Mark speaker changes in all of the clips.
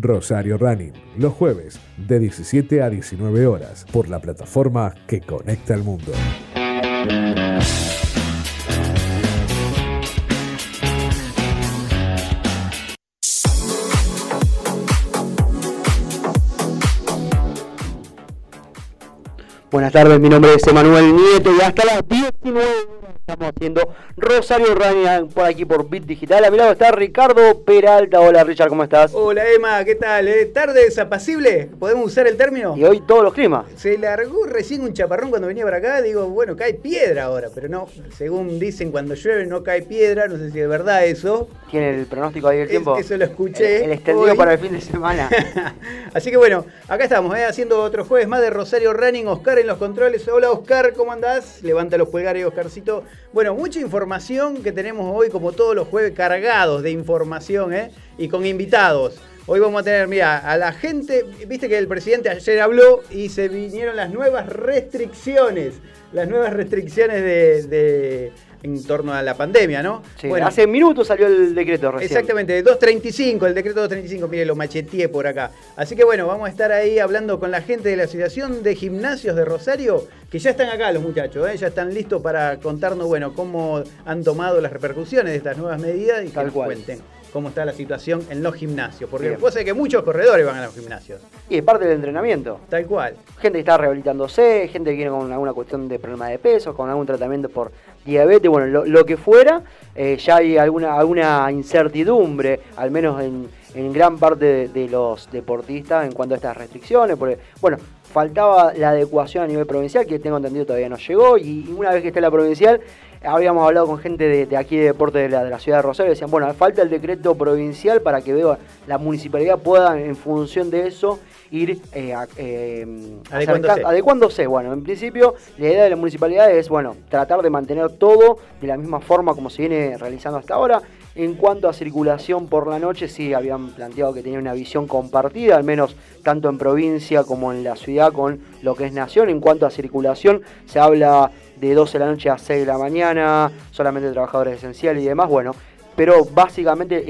Speaker 1: Rosario Running, los jueves de 17 a 19 horas por la plataforma que conecta al mundo.
Speaker 2: Buenas tardes, mi nombre es Emanuel Nieto y hasta las 19 horas estamos haciendo Rosario Running por aquí por Bit Digital. A mi lado está Ricardo Peralta. Hola Richard, ¿cómo estás?
Speaker 3: Hola Emma, ¿qué tal? ¿Eh? ¿Tarde desapacible? ¿Podemos usar el término?
Speaker 2: Y hoy todos los climas.
Speaker 3: Se largó recién un chaparrón cuando venía para acá. Digo, bueno, cae piedra ahora, pero no. Según dicen, cuando llueve no cae piedra. No sé si es verdad eso.
Speaker 2: ¿Tiene el pronóstico ahí del tiempo?
Speaker 3: eso lo escuché.
Speaker 2: El, extendido para el fin de semana.
Speaker 3: Así que bueno, acá estamos, ¿eh? haciendo otro jueves más de Rosario Running. Oscar en los controles. Hola Oscar, ¿cómo andás? Levanta los pulgares, Oscarcito. Bueno, mucha información que tenemos hoy, como todos los jueves, cargados de información ¿eh? y con invitados. Hoy vamos a tener, mira, a la gente, viste que el presidente ayer habló y se vinieron las nuevas restricciones, las nuevas restricciones de en torno a la pandemia, ¿no?
Speaker 2: Sí, bueno, hace minutos salió el decreto recién.
Speaker 3: Exactamente, 235, el decreto 235, mire, lo macheteé por acá. Así que bueno, vamos a estar ahí hablando con la gente de la Asociación de Gimnasios de Rosario, que ya están acá los muchachos, ¿eh? ya están listos para contarnos, bueno, cómo han tomado las repercusiones de estas nuevas medidas y que nos cuenten cómo está la situación en los gimnasios. Porque vos sabés que muchos corredores van a los gimnasios.
Speaker 2: Y es parte del entrenamiento.
Speaker 3: Tal cual.
Speaker 2: Gente que está rehabilitándose, gente que viene con alguna cuestión de problema de peso, con algún tratamiento por diabetes, bueno, lo, que fuera, eh, ya hay alguna, alguna incertidumbre, al menos en, gran parte de, los deportistas en cuanto a estas restricciones, porque, bueno, faltaba la adecuación a nivel provincial, que tengo entendido todavía no llegó, y una vez que esté la provincial, habíamos hablado con gente de, aquí de deporte de la, ciudad de Rosario, decían, bueno, falta el decreto provincial para que vea la municipalidad pueda, en función de eso, ir eh, eh,
Speaker 3: adecuándose.
Speaker 2: adecuándose. Bueno, en principio la idea de la municipalidad es, bueno, tratar de mantener todo de la misma forma como se viene realizando hasta ahora. En cuanto a circulación por la noche, sí habían planteado que tenía una visión compartida, al menos tanto en provincia como en la ciudad con lo que es nación. En cuanto a circulación, se habla de 12 de la noche a 6 de la mañana, solamente trabajadores esenciales y demás, bueno, pero básicamente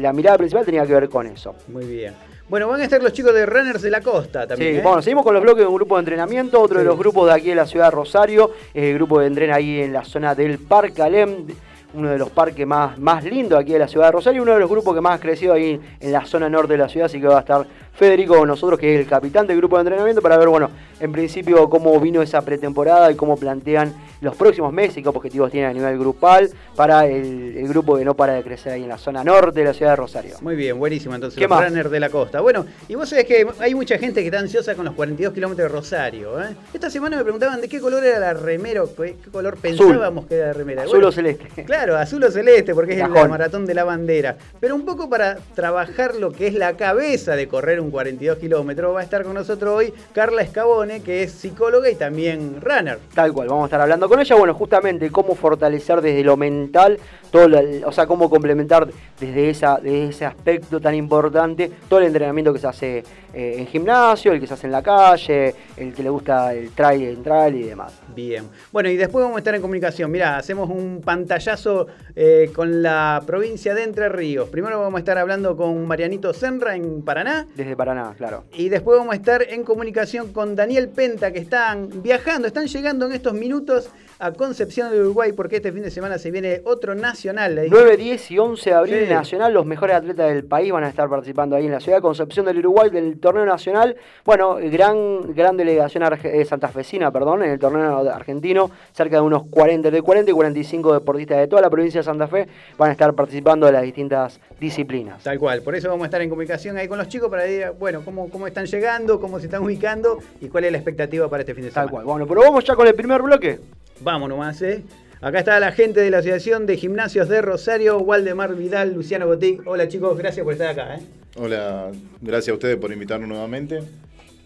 Speaker 2: la mirada principal tenía que ver con eso.
Speaker 3: Muy bien. Bueno, van a estar los chicos de Runners de la Costa también.
Speaker 2: Sí,
Speaker 3: ¿eh?
Speaker 2: bueno, seguimos con los bloques de un grupo de entrenamiento, otro de los grupos de aquí de la ciudad de Rosario, el grupo de entrena ahí en la zona del Parque Alem uno de los parques más, más lindos aquí de la ciudad de Rosario, uno de los grupos que más ha crecido ahí en la zona norte de la ciudad, así que va a estar Federico con nosotros, que es el capitán del grupo de entrenamiento, para ver, bueno, en principio cómo vino esa pretemporada y cómo plantean los próximos meses y qué objetivos tienen a nivel grupal para el, grupo que no para de crecer ahí en la zona norte de la ciudad de Rosario.
Speaker 3: Muy bien, buenísimo. Entonces, ¿Qué los runners de la costa. Bueno, y vos sabés que hay mucha gente que está ansiosa con los 42 kilómetros de Rosario. ¿eh? Esta semana me preguntaban de qué color era la remera, qué color pensábamos que era la remera.
Speaker 2: Azul o celeste.
Speaker 3: Claro, azul o celeste, porque es el maratón de la bandera. Pero un poco para trabajar lo que es la cabeza de correr un 42 kilómetros, va a estar con nosotros hoy Carla Escabone, que es psicóloga y también runner.
Speaker 2: Tal cual, vamos a estar hablando con ella, bueno, justamente cómo fortalecer desde lo mental, todo o sea, cómo complementar desde, esa, desde ese aspecto tan importante todo el entrenamiento que se hace eh, en gimnasio, el que se hace en la calle, el que le gusta el trail, el trail y demás.
Speaker 3: Bien. Bueno, y después vamos a estar en comunicación. Mirá, hacemos un pantallazo eh, con la provincia de Entre Ríos. Primero vamos a estar hablando con Marianito Senra en Paraná.
Speaker 2: Desde Paraná, claro.
Speaker 3: Y después vamos a estar en comunicación con Daniel Penta, que están viajando, están llegando en estos minutos a Concepción de Uruguay, porque este fin de semana se viene otro nacional.
Speaker 2: 9, 10 y 11 de abril nacional, los mejores atletas del país van a estar participando ahí en la ciudad de Concepción del Uruguay del torneo nacional. Bueno, gran, gran delegación eh, santafesina, perdón, en el torneo argentino, cerca de unos 40, de 40 y 45 deportistas de toda la provincia de Santa Fe van a estar participando de las distintas disciplinas.
Speaker 3: Tal cual, por eso vamos a estar en comunicación ahí con los chicos para decir, bueno, cómo, cómo están llegando, cómo se están ubicando y cuál es la expectativa para este fin de semana.
Speaker 2: Tal cual, bueno, pero vamos ya con el primer bloque.
Speaker 3: Vamos nomás, ¿eh? Acá está la gente de la Asociación de Gimnasios de Rosario, Waldemar Vidal, Luciano Botic. Hola chicos, gracias por estar acá. ¿eh?
Speaker 4: Hola, gracias a ustedes por invitarnos nuevamente.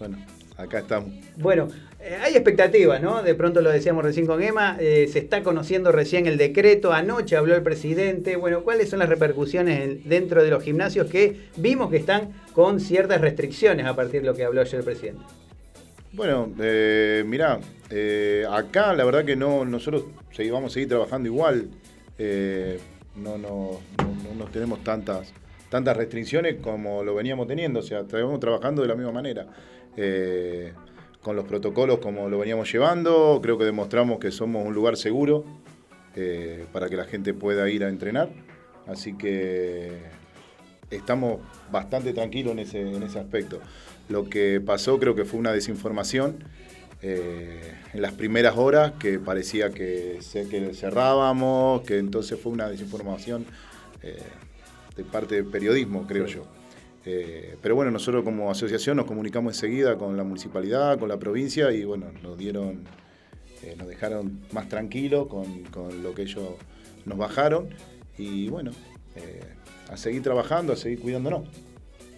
Speaker 4: Bueno, acá estamos.
Speaker 3: Bueno, eh, hay expectativas, ¿no? De pronto lo decíamos recién con Emma, eh, se está conociendo recién el decreto, anoche habló el presidente. Bueno, ¿cuáles son las repercusiones dentro de los gimnasios que vimos que están con ciertas restricciones a partir de lo que habló ayer el presidente?
Speaker 4: Bueno, eh, mirá, eh, acá la verdad que no, nosotros vamos a seguir trabajando igual. Eh, no, no, no, tenemos tantas tantas restricciones como lo veníamos teniendo, o sea, estábamos trabajando de la misma manera. Eh, con los protocolos como lo veníamos llevando, creo que demostramos que somos un lugar seguro para que la gente pueda ir a entrenar, así que estamos bastante tranquilos en ese, en ese aspecto. Lo que pasó creo que fue una desinformación eh, en las primeras horas que parecía que, que cerrábamos, que entonces fue una desinformación de parte del periodismo, creo yo. Eh, pero bueno, nosotros como asociación nos comunicamos enseguida con la municipalidad, con la provincia y bueno, nos dieron, eh, nos dejaron más tranquilos con, lo que ellos nos bajaron y bueno, eh, a seguir trabajando, a seguir cuidándonos.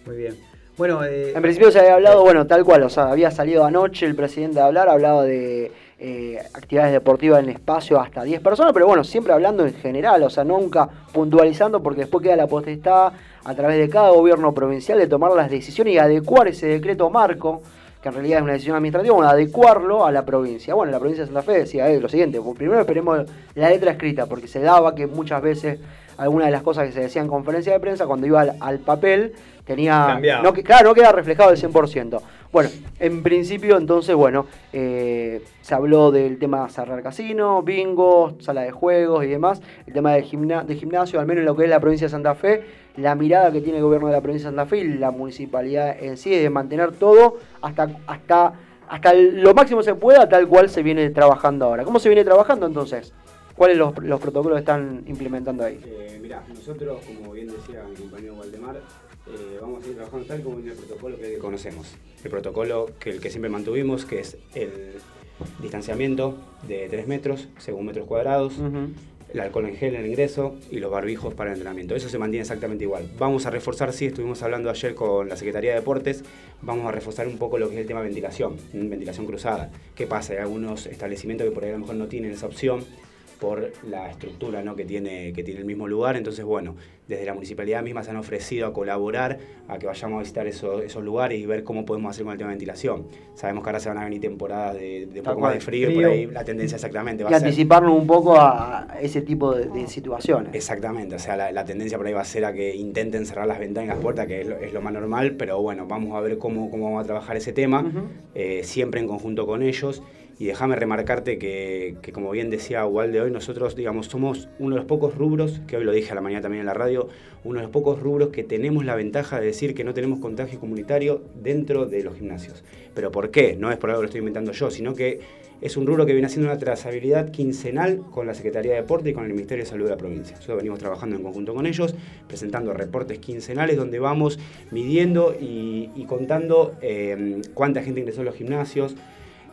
Speaker 3: Muy bien. Bueno,
Speaker 2: en principio se había hablado, bueno, tal cual, o sea, había salido anoche el presidente a hablar, hablaba de eh, actividades deportivas en espacio hasta 10 personas, pero bueno, siempre hablando en general, o sea, nunca puntualizando porque después queda la potestad a través de cada gobierno provincial de tomar las decisiones y adecuar ese decreto marco, que en realidad es una decisión administrativa, bueno, adecuarlo a la provincia. Bueno, la provincia de Santa Fe decía eh, lo siguiente, pues primero esperemos la letra escrita, porque se daba que muchas veces algunas de las cosas que se decían en conferencia de prensa, cuando iba al, papel, tenía... No, claro, no queda reflejado el 100%. Bueno, en principio entonces, bueno, eh, se habló del tema cerrar casino, bingo, sala de juegos y demás, el tema del de gimnasio, al menos en lo que es la provincia de Santa Fe, la mirada que tiene el gobierno de la provincia de Santa Fe y la municipalidad en sí es de mantener todo hasta, hasta, hasta lo máximo se pueda, tal cual se viene trabajando ahora. ¿Cómo se viene trabajando entonces? ¿Cuáles los, los protocolos están implementando ahí?
Speaker 5: Eh, mirá, nosotros, como bien decía mi compañero Waldemar, eh, vamos a ir trabajando tal como viene el protocolo que conocemos. El protocolo que el que siempre mantuvimos, que es el distanciamiento de 3 metros según metros cuadrados, el alcohol en gel en el ingreso y los barbijos para el entrenamiento. Eso se mantiene exactamente igual. Vamos a reforzar, sí, estuvimos hablando ayer con la Secretaría de Deportes, vamos a reforzar un poco lo que es el tema de ventilación, ventilación cruzada. ¿Qué pasa? Hay algunos establecimientos que por ahí a lo mejor no tienen esa opción por la estructura ¿no? que, tiene, que tiene el mismo lugar. Entonces, bueno, desde la municipalidad misma se han ofrecido a colaborar, a que vayamos a visitar esos, esos lugares y ver cómo podemos hacer con el tema de ventilación. Sabemos que ahora se van a venir temporadas de, de poco más de frío, y por ahí la tendencia exactamente
Speaker 2: va y a ser... anticiparnos un poco a ese tipo de, situaciones.
Speaker 5: Exactamente, o sea, la, tendencia por ahí va a ser a que intenten cerrar las ventanas y las puertas, que es lo, más normal, pero bueno, vamos a ver cómo, cómo vamos a trabajar ese tema, eh, siempre en conjunto con ellos. Y déjame remarcarte que, como bien decía de hoy, nosotros, digamos, somos uno de los pocos rubros, que hoy lo dije a la mañana también en la radio, uno de los pocos rubros que tenemos la ventaja de decir que no tenemos contagio comunitario dentro de los gimnasios. ¿Pero por qué? No es por algo que lo estoy inventando yo, sino que es un rubro que viene haciendo una trazabilidad quincenal con la Secretaría de Deporte y con el Ministerio de Salud de la provincia. Nosotros venimos trabajando en conjunto con ellos, presentando reportes quincenales donde vamos midiendo y, contando eh, cuánta gente ingresó a los gimnasios,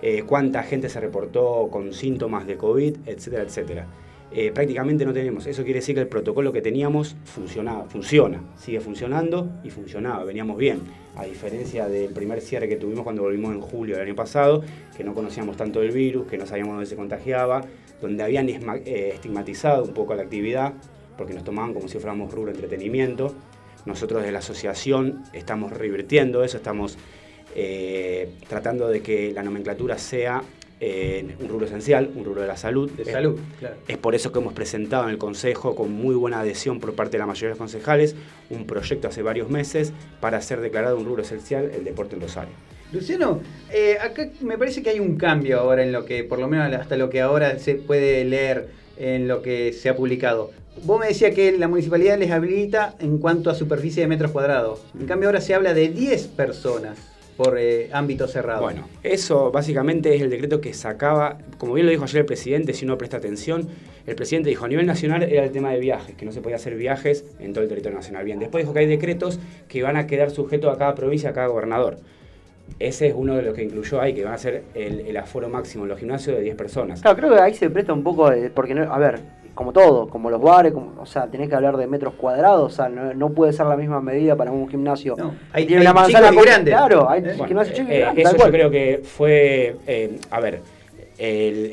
Speaker 5: eh, cuánta gente se reportó con síntomas de COVID, etcétera, etcétera. Eh, prácticamente no tenemos. Eso quiere decir que el protocolo que teníamos funcionaba, funciona, sigue funcionando y funcionaba, veníamos bien. A diferencia del primer cierre que tuvimos cuando volvimos en julio del año pasado, que no conocíamos tanto el virus, que no sabíamos dónde se contagiaba, donde habían eh, estigmatizado un poco la actividad, porque nos tomaban como si fuéramos rubro entretenimiento. Nosotros desde la asociación estamos revirtiendo eso, estamos eh, tratando de que la nomenclatura sea eh, un rubro esencial, un rubro de la salud.
Speaker 3: De salud, claro.
Speaker 5: Es por eso que hemos presentado en el Consejo, con muy buena adhesión por parte de la mayoría de los concejales, un proyecto hace varios meses para ser declarado un rubro esencial el deporte en Rosario.
Speaker 3: Luciano, eh, acá me parece que hay un cambio ahora en lo que, por lo menos hasta lo que ahora se puede leer en lo que se ha publicado. Vos me decías que la municipalidad les habilita en cuanto a superficie de metros cuadrados. En cambio ahora se habla de 10 personas por eh, ámbito cerrado.
Speaker 5: Bueno, eso básicamente es el decreto que sacaba, como bien lo dijo ayer el presidente, si uno presta atención, el presidente dijo a nivel nacional era el tema de viajes, que no se podía hacer viajes en todo el territorio nacional. Bien, después dijo que hay decretos que van a quedar sujetos a cada provincia, a cada gobernador. Ese es uno de los que incluyó ahí, que van a ser el, aforo máximo en los gimnasios de 10 personas.
Speaker 2: Claro, creo que ahí se presta un poco, porque, no, a ver, como todo, como los bares, o sea, tenés que hablar de metros cuadrados, o sea, no, puede ser la misma medida para un gimnasio. No,
Speaker 3: hay, tiene una manzana grande.
Speaker 2: Claro, hay eh, gimnasio chico
Speaker 5: eh, Eso yo creo que fue, eh, a ver,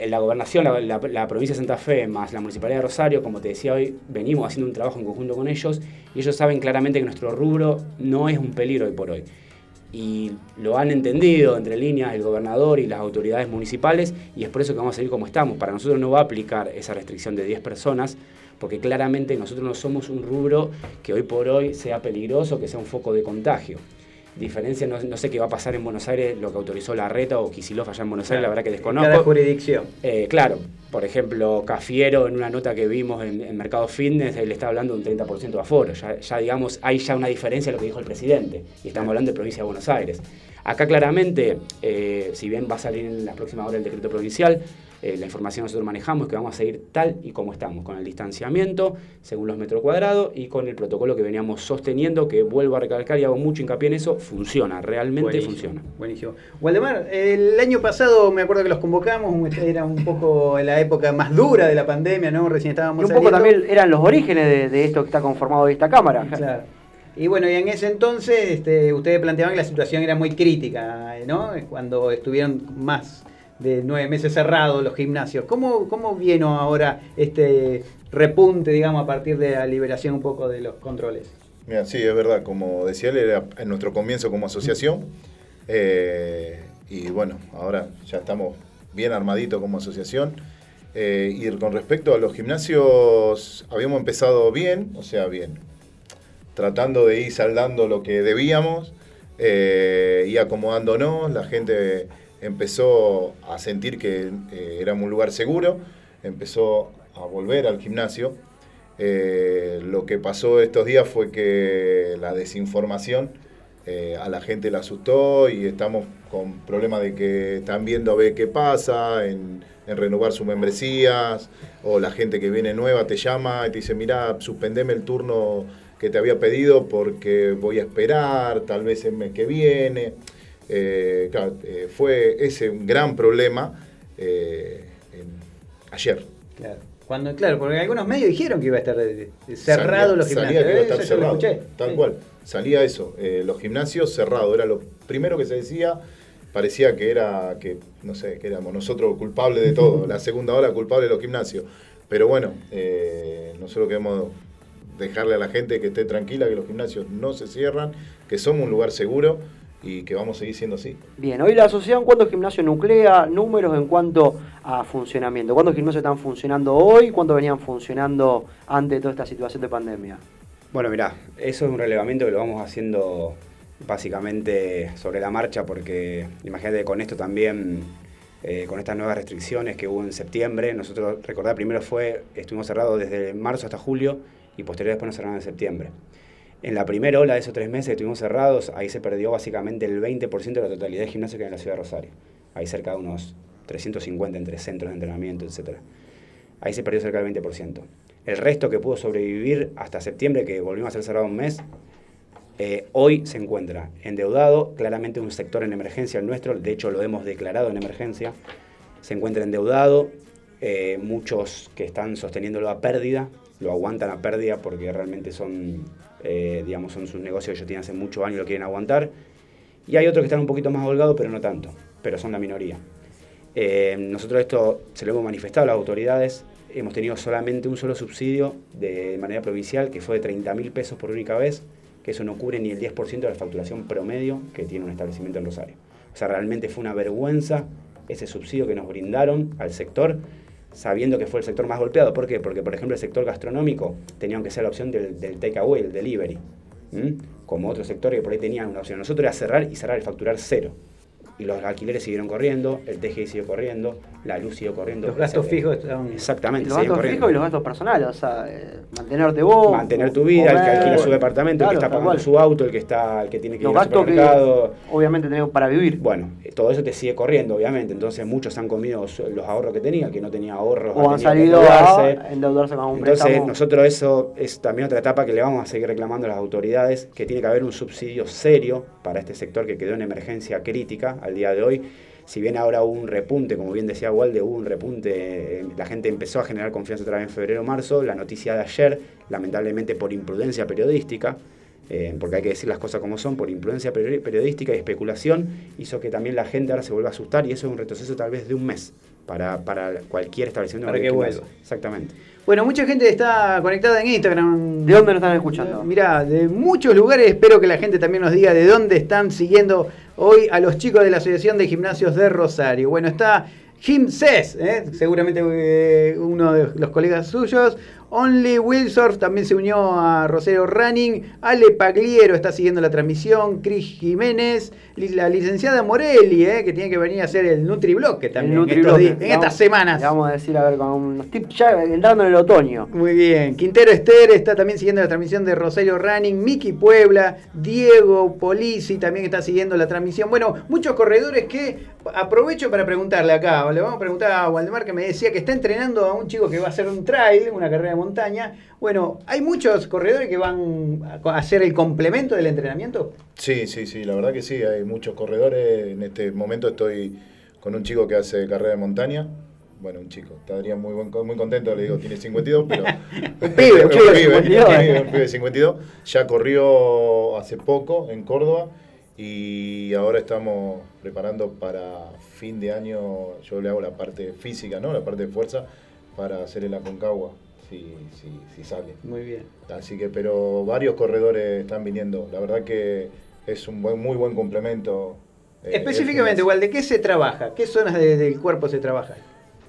Speaker 5: la gobernación, la, provincia de Santa Fe, más la municipalidad de Rosario, como te decía hoy, venimos haciendo un trabajo en conjunto con ellos y ellos saben claramente que nuestro rubro no es un peligro hoy por hoy. Y lo han entendido entre líneas el gobernador y las autoridades municipales y es por eso que vamos a seguir como estamos. Para nosotros no va a aplicar esa restricción de 10 personas porque claramente nosotros no somos un rubro que hoy por hoy sea peligroso, que sea un foco de contagio. Diferencia, no, sé qué va a pasar en Buenos Aires, lo que autorizó la reta o Kisilov allá en Buenos Aires, la verdad que desconozco.
Speaker 3: Cada jurisdicción.
Speaker 5: Eh, claro, por ejemplo, Cafiero, en una nota que vimos en, Mercado Fitness, él está hablando de un 30% de aforo. Ya, ya, digamos, hay ya una diferencia de lo que dijo el presidente. Y estamos hablando de provincia de Buenos Aires. Acá claramente, eh, si bien va a salir en la próxima hora el decreto provincial, eh, la información que nosotros manejamos es que vamos a seguir tal y como estamos, con el distanciamiento según los metros cuadrados y con el protocolo que veníamos sosteniendo, que vuelvo a recalcar y hago mucho hincapié en eso, funciona, realmente funciona.
Speaker 3: Buenísimo. Waldemar, el año pasado me acuerdo que los convocamos, era un poco en la época más dura de la pandemia, ¿no? Recién estábamos...
Speaker 2: Y un poco también eran los orígenes de, esto que está conformado hoy esta Cámara.
Speaker 3: Claro. Y bueno, y en ese entonces este, ustedes planteaban que la situación era muy crítica, ¿no? Cuando estuvieron más de nueve meses cerrados los gimnasios. ¿Cómo, cómo vino ahora este repunte, digamos, a partir de la liberación un poco de los controles?
Speaker 4: Mira, sí, es verdad, como decía él, era en nuestro comienzo como asociación. Eh, y bueno, ahora ya estamos bien armaditos como asociación. Eh, y con respecto a los gimnasios, habíamos empezado bien, o sea, bien, tratando de ir saldando lo que debíamos eh, y acomodándonos. La gente empezó a sentir que eh, éramos un lugar seguro, empezó a volver al gimnasio. Eh, lo que pasó estos días fue que la desinformación eh, a la gente la asustó y estamos con problemas de que están viendo a ver qué pasa, en, renovar sus membresías, o la gente que viene nueva te llama y te dice, mira, suspendeme el turno que te había pedido porque voy a esperar, tal vez el mes que viene. Eh, eh, fue ese un gran problema eh, ayer.
Speaker 3: Claro. Cuando, claro, porque algunos medios dijeron que iba a estar cerrado los gimnasios.
Speaker 4: Salía que iba a estar cerrado, tal cual. Salía eso, los gimnasios cerrados, era lo primero que se decía. Parecía que era, que no sé, que éramos nosotros culpables de todo, la segunda ola culpable de los gimnasios. Pero bueno, nosotros queremos dejarle a la gente que esté tranquila, que los gimnasios no se cierran, que somos un lugar seguro y que vamos a seguir siendo así.
Speaker 2: Bien, hoy la asociación, ¿cuántos gimnasios nuclea? Números en cuanto a funcionamiento. ¿Cuántos gimnasios están funcionando hoy? ¿Cuántos venían funcionando antes de toda esta situación de pandemia?
Speaker 5: Bueno, mirá, eso es un relevamiento que lo vamos haciendo básicamente sobre la marcha porque imagínate con esto también, eh, con estas nuevas restricciones que hubo en septiembre, nosotros, recordad, primero fue, estuvimos cerrados desde marzo hasta julio y posterior después nos cerraron en septiembre. En la primera ola de esos tres meses que estuvimos cerrados, ahí se perdió básicamente el 20% de la totalidad de gimnasios que hay en la ciudad de Rosario. Ahí cerca de unos 350 entre centros de entrenamiento, etc. Ahí se perdió cerca del 20%. El resto que pudo sobrevivir hasta septiembre, que volvimos a ser cerrado un mes, eh, hoy se encuentra endeudado, claramente un sector en emergencia el nuestro, de hecho lo hemos declarado en emergencia, se encuentra endeudado, eh, muchos que están sosteniéndolo a pérdida, lo aguantan a pérdida porque realmente son eh, digamos, son sus negocios que ellos tienen hace muchos años y lo quieren aguantar. Y hay otros que están un poquito más holgados, pero no tanto, pero son la minoría. Eh, nosotros esto se lo hemos manifestado a las autoridades, hemos tenido solamente un solo subsidio de manera provincial, que fue de 30 mil pesos por única vez, que eso no cubre ni el 10% de la facturación promedio que tiene un establecimiento en Rosario. O sea, realmente fue una vergüenza ese subsidio que nos brindaron al sector, sabiendo que fue el sector más golpeado. ¿Por qué? Porque, por ejemplo, el sector gastronómico tenía que ser la opción del, del takeaway, el delivery, como otro sector que por ahí tenían una opción. Nosotros era cerrar y cerrar y facturar cero y los alquileres siguieron corriendo, el TGI siguió corriendo, la luz siguió corriendo.
Speaker 3: Los gastos fijos
Speaker 5: Exactamente,
Speaker 2: los gastos fijos y los gastos personales, o sea, eh, mantenerte vos.
Speaker 5: Mantener tu vida, el que alquila su departamento, el que está pagando su auto, el que está, el que tiene que ir al supermercado.
Speaker 2: obviamente tenemos para vivir.
Speaker 5: Bueno, eh, todo eso te sigue corriendo, obviamente. Entonces muchos han comido los ahorros que tenía, que no tenía ahorros.
Speaker 2: O han salido a endeudarse con un
Speaker 5: Entonces, nosotros eso es también otra etapa que le vamos a seguir reclamando a las autoridades, que tiene que haber un subsidio serio para este sector que quedó en emergencia crítica al día de hoy. Si bien ahora hubo un repunte, como bien decía Walde, hubo un repunte, eh, la gente empezó a generar confianza otra vez en febrero marzo, la noticia de ayer, lamentablemente por imprudencia periodística, eh, porque hay que decir las cosas como son, por imprudencia periodística y especulación, hizo que también la gente ahora se vuelva a asustar y eso es un retroceso tal vez de un mes para, para cualquier establecimiento.
Speaker 3: Para que vuelva.
Speaker 5: Exactamente.
Speaker 3: Bueno, mucha gente está conectada en Instagram.
Speaker 2: ¿De dónde nos están escuchando?
Speaker 3: Mirá, de muchos lugares. Espero que la gente también nos diga de dónde están siguiendo hoy a los chicos de la Asociación de Gimnasios de Rosario. Bueno, está Jim Cés, ¿eh? seguramente eh, uno de los colegas suyos. Only Wilsorf también se unió a Rosario Running. Ale Pagliero está siguiendo la transmisión. Cris Jiménez. La licenciada Morelli, eh, que tiene que venir a hacer el NutriBlock también
Speaker 2: El
Speaker 3: en,
Speaker 2: Nutribloque.
Speaker 3: estas semanas.
Speaker 2: Le vamos a decir, a ver, con unos tips ya entrando en el otoño.
Speaker 3: Muy bien. Quintero Esther está también siguiendo la transmisión de Rosario Running. Miki Puebla. Diego Polisi también está siguiendo la transmisión. Bueno, muchos corredores que aprovecho para preguntarle acá. Le vamos a preguntar a Waldemar que me decía que está entrenando a un chico que va a hacer un trail, una carrera de montaña. Bueno, ¿hay muchos corredores que van a hacer el complemento del entrenamiento?
Speaker 4: Sí, sí, sí, la verdad que sí, hay muchos corredores. En este momento estoy con un chico que hace carrera de montaña. Bueno, un chico, estaría muy, buen- muy contento, le digo, tiene 52, pero...
Speaker 2: Un pibe, un 52.
Speaker 4: un pibe, un pibe de 52. Ya corrió hace poco en Córdoba y ahora estamos preparando para fin de año, yo le hago la parte física, ¿no? La parte de fuerza para hacer el Aconcagua, si, si, si sale.
Speaker 3: Muy bien.
Speaker 4: Así que, pero varios corredores están viniendo. La verdad que es un buen, muy buen complemento. eh,
Speaker 3: Específicamente, igual, ¿de qué se trabaja? ¿Qué zonas de- del cuerpo se trabaja?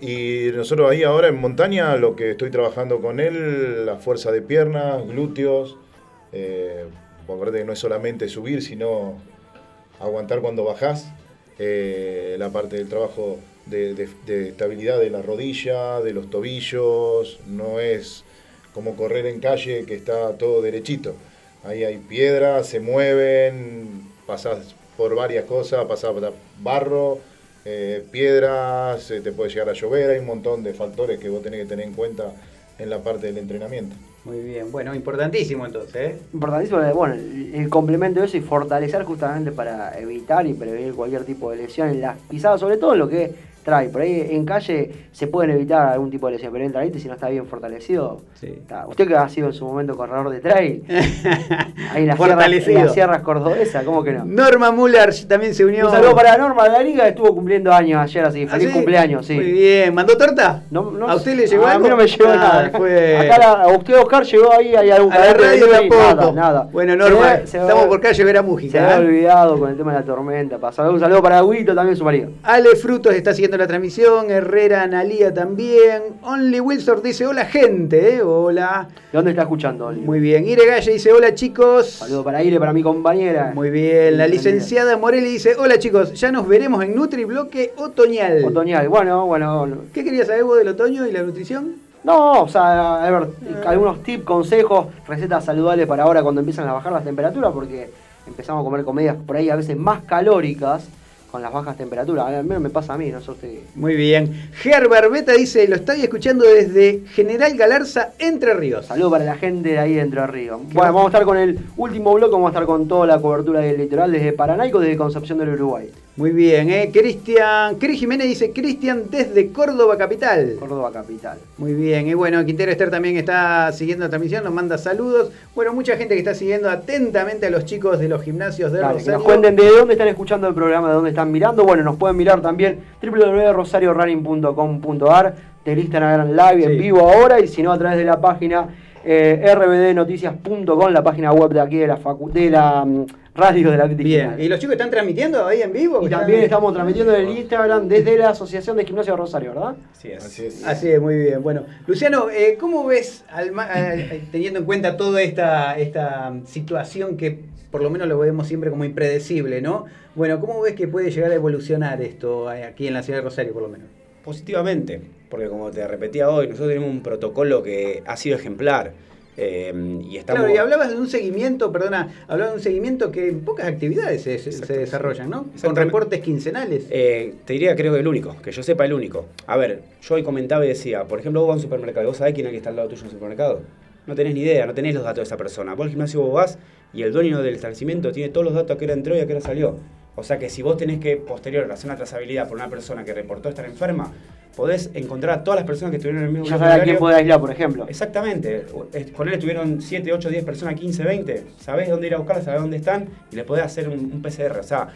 Speaker 4: Y nosotros ahí ahora en montaña, lo que estoy trabajando con él, la fuerza de piernas, glúteos. Eh, que no es solamente subir, sino aguantar cuando bajás. Eh, la parte del trabajo de, de- de estabilidad de la rodilla, de los tobillos. No es como correr en calle que está todo derechito. Ahí hay piedras, se mueven, pasás por varias cosas, pasás por barro, eh, piedras, eh, te puede llegar a llover, hay un montón de factores que vos tenés que tener en cuenta en la parte del entrenamiento.
Speaker 3: Muy bien. Bueno, importantísimo entonces, ¿eh?
Speaker 2: Importantísimo, eh, bueno, el, el complemento de eso y fortalecer justamente para evitar y prevenir cualquier tipo de lesión en las pisadas, sobre todo en lo que trae. Por ahí en calle se pueden evitar algún tipo de lesión, pero en trail, si no está bien fortalecido.
Speaker 3: Sí.
Speaker 2: está- Usted que ha sido en su momento corredor de trail, ahí en las, sierras,
Speaker 3: Fortalecido.
Speaker 2: en las sierras cordobesas, ¿cómo que no?
Speaker 3: Norma Muller también se unió.
Speaker 2: Un saludo para Norma Liga, estuvo cumpliendo años ayer, así,
Speaker 3: ¿Ah,
Speaker 2: feliz
Speaker 3: sí?
Speaker 2: cumpleaños, sí.
Speaker 3: Muy bien. ¿Mandó torta?
Speaker 2: No, no
Speaker 3: ¿A usted le llegó
Speaker 2: a
Speaker 3: algo?
Speaker 2: mí no me llegó
Speaker 3: Ah,
Speaker 2: nada.
Speaker 3: fue-
Speaker 2: Acá la, a usted, Oscar, llegó ahí, hay algún
Speaker 3: A la radio tampoco.
Speaker 2: Nada, nada.
Speaker 3: Bueno,
Speaker 2: Se
Speaker 3: Norma,
Speaker 2: se
Speaker 3: estamos por calle Vera
Speaker 2: Se
Speaker 3: Mújica.
Speaker 2: había
Speaker 3: ¿eh?
Speaker 2: olvidado con el tema de la tormenta. Pasó. Un saludo para Agüito, también su marido.
Speaker 3: Ale Frutos está la transmisión, Herrera Analía también. Only Wilson dice hola gente, ¿eh? hola.
Speaker 2: ¿De dónde está escuchando?
Speaker 3: Muy bien. Ire Galle dice hola chicos.
Speaker 2: Saludo para Ire, para mi compañera.
Speaker 3: Muy bien. La licenciada Morelli dice hola chicos, ya nos veremos en Nutri Bloque Otoñal.
Speaker 2: Otoñal. Bueno, bueno.
Speaker 3: ¿Qué querías saber vos del otoño y la nutrición?
Speaker 2: No, o sea, a ver, algunos tips, consejos, recetas saludables para ahora cuando empiezan a bajar las temperaturas, porque empezamos a comer comidas por ahí a veces más calóricas con las bajas temperaturas. Al menos me pasa a mí, no sé usted.
Speaker 3: Muy bien. Gerber Beta dice, lo estoy escuchando desde General Galarza, Entre Ríos.
Speaker 2: Saludo para la gente de ahí de Entre Ríos. Bueno, vamos a estar con el último bloque, vamos a estar con toda la cobertura del litoral desde Paranaico, desde Concepción del Uruguay.
Speaker 3: Muy bien, ¿eh? Cristian, Cris Jiménez dice, Cristian desde Córdoba Capital.
Speaker 2: Córdoba Capital.
Speaker 3: Muy bien, y bueno, Quintero Esther también está siguiendo la transmisión, nos manda saludos. Bueno, mucha gente que está siguiendo atentamente a los chicos de los gimnasios de
Speaker 2: que
Speaker 3: Rosario.
Speaker 2: nos cuenten de dónde están escuchando el programa, de dónde están mirando. Bueno, nos pueden mirar también www.rosariorunning.com.ar del Instagram Live en vivo ahora y si no a través de la página eh, rbdnoticias.com, la página web de aquí de la, facu- de la mm, radio de la
Speaker 3: Bien,
Speaker 2: Digital.
Speaker 3: ¿y los chicos están transmitiendo ahí en vivo?
Speaker 2: Y también estamos transmitiendo en el Instagram desde la Asociación de Gimnasio de Rosario, ¿verdad?
Speaker 5: Así es.
Speaker 4: Así es.
Speaker 3: Así es, muy bien. Bueno, Luciano, eh, ¿cómo ves, al teniendo en cuenta toda esta, esta situación que por lo menos lo vemos siempre como impredecible, ¿no? Bueno, ¿cómo ves que puede llegar a evolucionar esto eh, aquí en la ciudad de Rosario, por lo menos?
Speaker 5: Positivamente, porque como te repetía hoy, nosotros tenemos un protocolo que ha sido ejemplar. eh, y estamos...
Speaker 3: Claro, y hablabas de un seguimiento, perdona, hablabas de un seguimiento que en pocas actividades se, desarrollan, ¿no? Con reportes quincenales.
Speaker 5: Eh, te diría, creo que el único, que yo sepa el único. A ver, yo hoy comentaba y decía, por ejemplo, vos vas a un supermercado, ¿vos sabés quién es el que está al lado tuyo en el supermercado? No tenés ni idea, no tenés los datos de esa persona. Vos al gimnasio vos vas y el dueño del establecimiento tiene todos los datos a qué hora entró y a qué hora salió. O sea que si vos tenés que posterior hacer una trazabilidad por una persona que reportó estar enferma, podés encontrar a todas las personas que estuvieron en el mismo
Speaker 2: Ya sabes a quién puede aislar, por ejemplo.
Speaker 5: Exactamente. Con él estuvieron 7, 8, 10 personas, 15, 20. Sabés dónde ir a buscarlas, sabés dónde están y le podés hacer un, un PCR. O sea,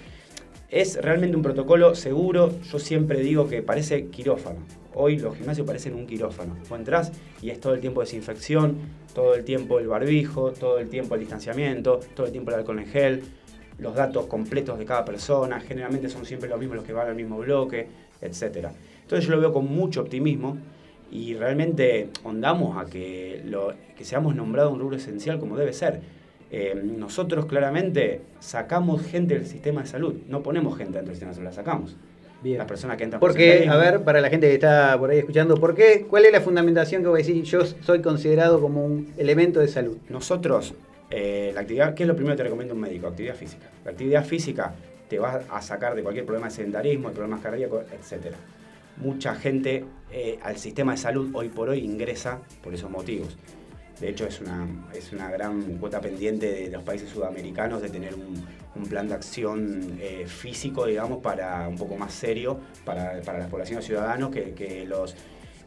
Speaker 5: Es realmente un protocolo seguro. Yo siempre digo que parece quirófano. Hoy los gimnasios parecen un quirófano. Vos entrás y es todo el tiempo desinfección, todo el tiempo el barbijo, todo el tiempo el distanciamiento, todo el tiempo el alcohol en gel, los datos completos de cada persona. Generalmente son siempre los mismos los que van al mismo bloque, etc. Entonces yo lo veo con mucho optimismo y realmente ondamos a que, lo, que seamos nombrados un rubro esencial como debe ser. Eh, nosotros claramente sacamos gente del sistema de salud, no ponemos gente dentro del sistema de salud, la sacamos.
Speaker 3: Bien.
Speaker 5: Las personas que entran
Speaker 3: Porque, a ver, para la gente que está por ahí escuchando, ¿por qué? ¿Cuál es la fundamentación que voy a decir? Yo soy considerado como un elemento de salud.
Speaker 5: Nosotros, eh, la actividad, ¿qué es lo primero que te recomienda un médico? Actividad física. La actividad física te va a sacar de cualquier problema de sedentarismo, de problemas cardíacos, etcétera mucha gente eh, al sistema de salud hoy por hoy ingresa por esos motivos. De hecho, es una, es una gran cuota pendiente de, los países sudamericanos de tener un, plan de acción eh, físico, digamos, para un poco más serio para, para las poblaciones ciudadanos que, que los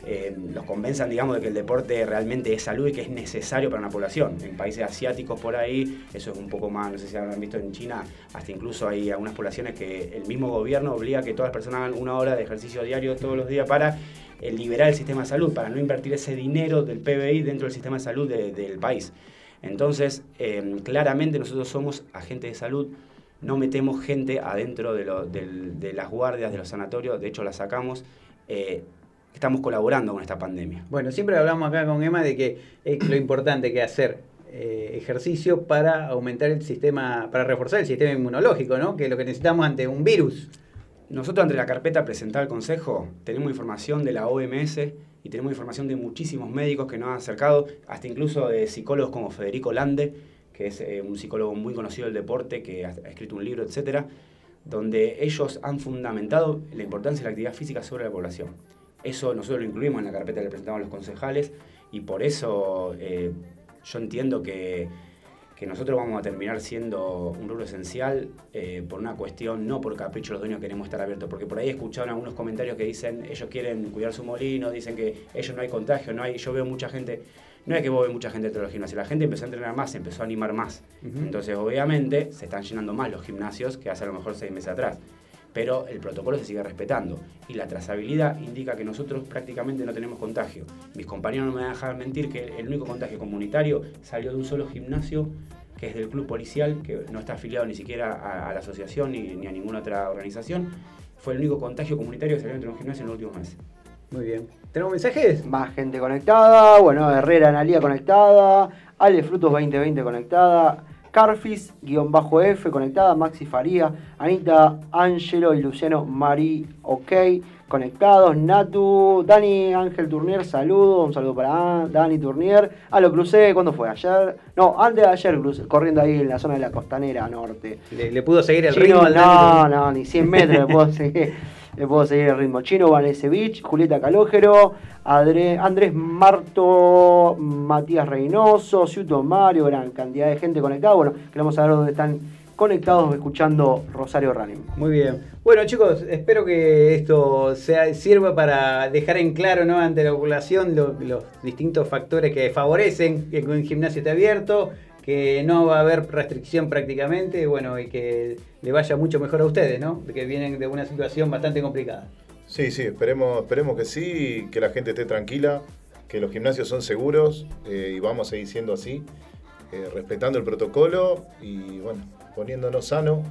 Speaker 5: eh, los convenzan, digamos, de que el deporte realmente es salud y que es necesario para una población. En países asiáticos por ahí, eso es un poco más, no sé si habrán visto en China, hasta incluso hay algunas poblaciones que el mismo gobierno obliga a que todas las personas hagan una hora de ejercicio diario todos los días para eh, liberar el sistema de salud, para no invertir ese dinero del PBI dentro del sistema de salud del país. Entonces, eh, claramente nosotros somos agentes de salud, no metemos gente adentro de, de, las guardias, de los sanatorios, de hecho la sacamos estamos colaborando con esta pandemia.
Speaker 3: Bueno, siempre hablamos acá con Emma de que es lo importante que hacer eh, ejercicio para aumentar el sistema, para reforzar el sistema inmunológico, ¿no? Que es lo que necesitamos ante un virus.
Speaker 5: Nosotros ante la carpeta presentada al Consejo tenemos información de la OMS y tenemos información de muchísimos médicos que nos han acercado, hasta incluso de psicólogos como Federico Lande, que es eh, un psicólogo muy conocido del deporte, que ha, escrito un libro, etcétera, donde ellos han fundamentado la importancia de la actividad física sobre la población. Eso nosotros lo incluimos en la carpeta que le presentamos los concejales y por eso eh, yo entiendo que, nosotros vamos a terminar siendo un rubro esencial eh, por una cuestión, no por capricho los dueños queremos estar abiertos, porque por ahí escucharon algunos comentarios que dicen ellos quieren cuidar su molino, dicen que ellos no hay contagio, no hay, yo veo mucha gente, no es que vos ves mucha gente dentro de los gimnasios, la gente empezó a entrenar más, se empezó a animar más. Entonces obviamente se están llenando más los gimnasios que hace a lo mejor seis meses atrás pero el protocolo se sigue respetando y la trazabilidad indica que nosotros prácticamente no tenemos contagio. Mis compañeros no me van a dejar mentir que el único contagio comunitario salió de un solo gimnasio que es del club policial, que no está afiliado ni siquiera a, la asociación ni, a ninguna otra organización. Fue el único contagio comunitario que salió entre un gimnasio en los últimos meses.
Speaker 3: Muy bien. ¿Tenemos mensajes?
Speaker 2: Más gente conectada. Bueno, Herrera Analía conectada. Ale Frutos 2020 conectada. Carfis-F conectada, Maxi Faría, Anita, Angelo y Luciano Mari, ok, conectados, Natu, Dani Ángel Turnier, saludo, un saludo para Dani Turnier. Ah, lo crucé, ¿cuándo fue? ¿Ayer? No, antes de ayer, corriendo ahí en la zona de la costanera norte.
Speaker 3: ¿Le, pudo seguir el ritmo?
Speaker 2: No, no, ni 100 metros le puedo seguir. Le puedo seguir el ritmo. Chino Vanesevich, Julieta Calógero, Andrés Marto, Matías Reynoso, Ciuto Mario, gran cantidad de gente conectada. Bueno, queremos saber dónde están conectados escuchando Rosario Running.
Speaker 3: Muy bien. Bueno chicos, espero que esto sirva para dejar en claro ¿no? ante la población los distintos factores que favorecen que un gimnasio esté abierto, que no va a haber restricción prácticamente, bueno, y que le vaya mucho mejor a ustedes, ¿no? Que vienen de una situación bastante complicada.
Speaker 4: Sí, sí, esperemos, esperemos que sí, que la gente esté tranquila, que los gimnasios son seguros eh, y vamos a seguir siendo así, eh, respetando el protocolo y bueno, poniéndonos sano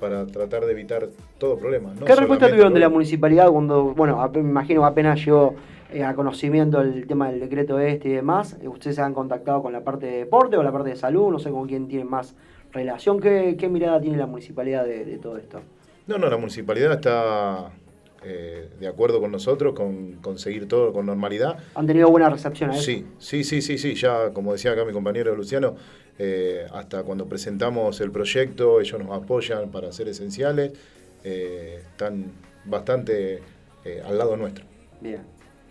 Speaker 4: para tratar de evitar todo problema.
Speaker 2: ¿Qué respuesta tuvieron de la municipalidad cuando, bueno, me imagino apenas llegó eh, a conocimiento el tema del decreto este y demás? ¿Ustedes se han contactado con la parte de deporte o la parte de salud? No sé con quién tiene más relación. ¿Qué, mirada tiene la municipalidad de todo esto?
Speaker 4: No, no, la municipalidad está eh, de acuerdo con nosotros, con conseguir todo con normalidad.
Speaker 2: ¿Han tenido buena recepción a
Speaker 4: eso? Sí, sí, sí, sí, sí. Ya, como decía acá mi compañero Luciano, eh, hasta cuando presentamos el proyecto, ellos nos apoyan para ser esenciales. Eh, están bastante al lado nuestro.
Speaker 2: Bien.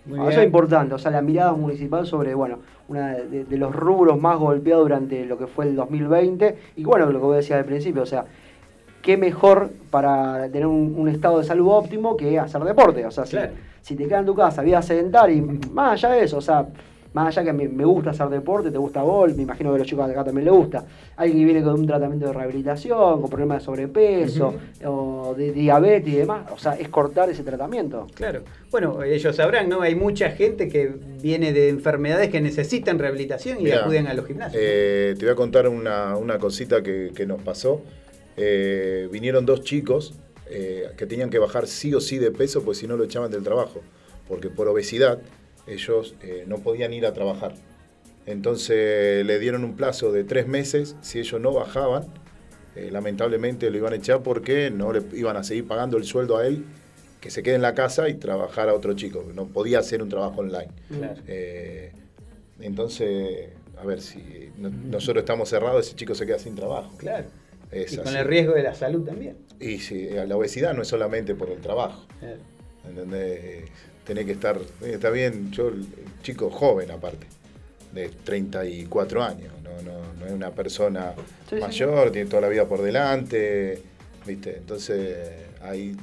Speaker 2: Eso es importante, o sea, la mirada municipal sobre, bueno, una de, de, los rubros más golpeados durante lo que fue el 2020 y bueno, lo que vos decías al principio, o sea, qué mejor para tener un, estado de salud óptimo que hacer deporte. O sea, si, te quedas en tu casa, vida sedentaria y más allá de eso, o sea, más allá que me, gusta hacer deporte, te gusta gol, me imagino que a los chicos de acá también les gusta. Alguien que viene con un tratamiento de rehabilitación, con problemas de sobrepeso, o de diabetes y demás, o sea, es cortar ese tratamiento.
Speaker 3: Claro. Bueno, ellos sabrán, ¿no? Hay mucha gente que viene de enfermedades que necesitan rehabilitación y
Speaker 4: Mirá,
Speaker 3: acuden a los gimnasios.
Speaker 4: eh, te voy a contar una, una cosita que, que nos pasó. Eh, vinieron dos chicos eh, que tenían que bajar sí o sí de peso, pues si no lo echaban del trabajo. Porque por obesidad ellos eh, no podían ir a trabajar. Entonces le dieron un plazo de tres meses. Si ellos no bajaban, eh, lamentablemente lo iban a echar porque no le iban a seguir pagando el sueldo a él, que se quede en la casa y trabajar a otro chico. No podía hacer un trabajo online.
Speaker 3: Claro.
Speaker 4: Eh, entonces, a ver, si no- nosotros estamos cerrados, ese chico se queda sin trabajo.
Speaker 3: Claro.
Speaker 4: Es
Speaker 3: y con
Speaker 4: así.
Speaker 3: el riesgo de la salud también.
Speaker 4: Y si, la obesidad no es solamente por el trabajo.
Speaker 3: Claro.
Speaker 4: ¿Entendés? Tenés que estar. eh, Está bien, yo, chico joven aparte, de 34 años, no, no, no es una persona
Speaker 2: Sí, sí,
Speaker 4: mayor, tiene toda la vida por delante, ¿viste? Entonces, ahí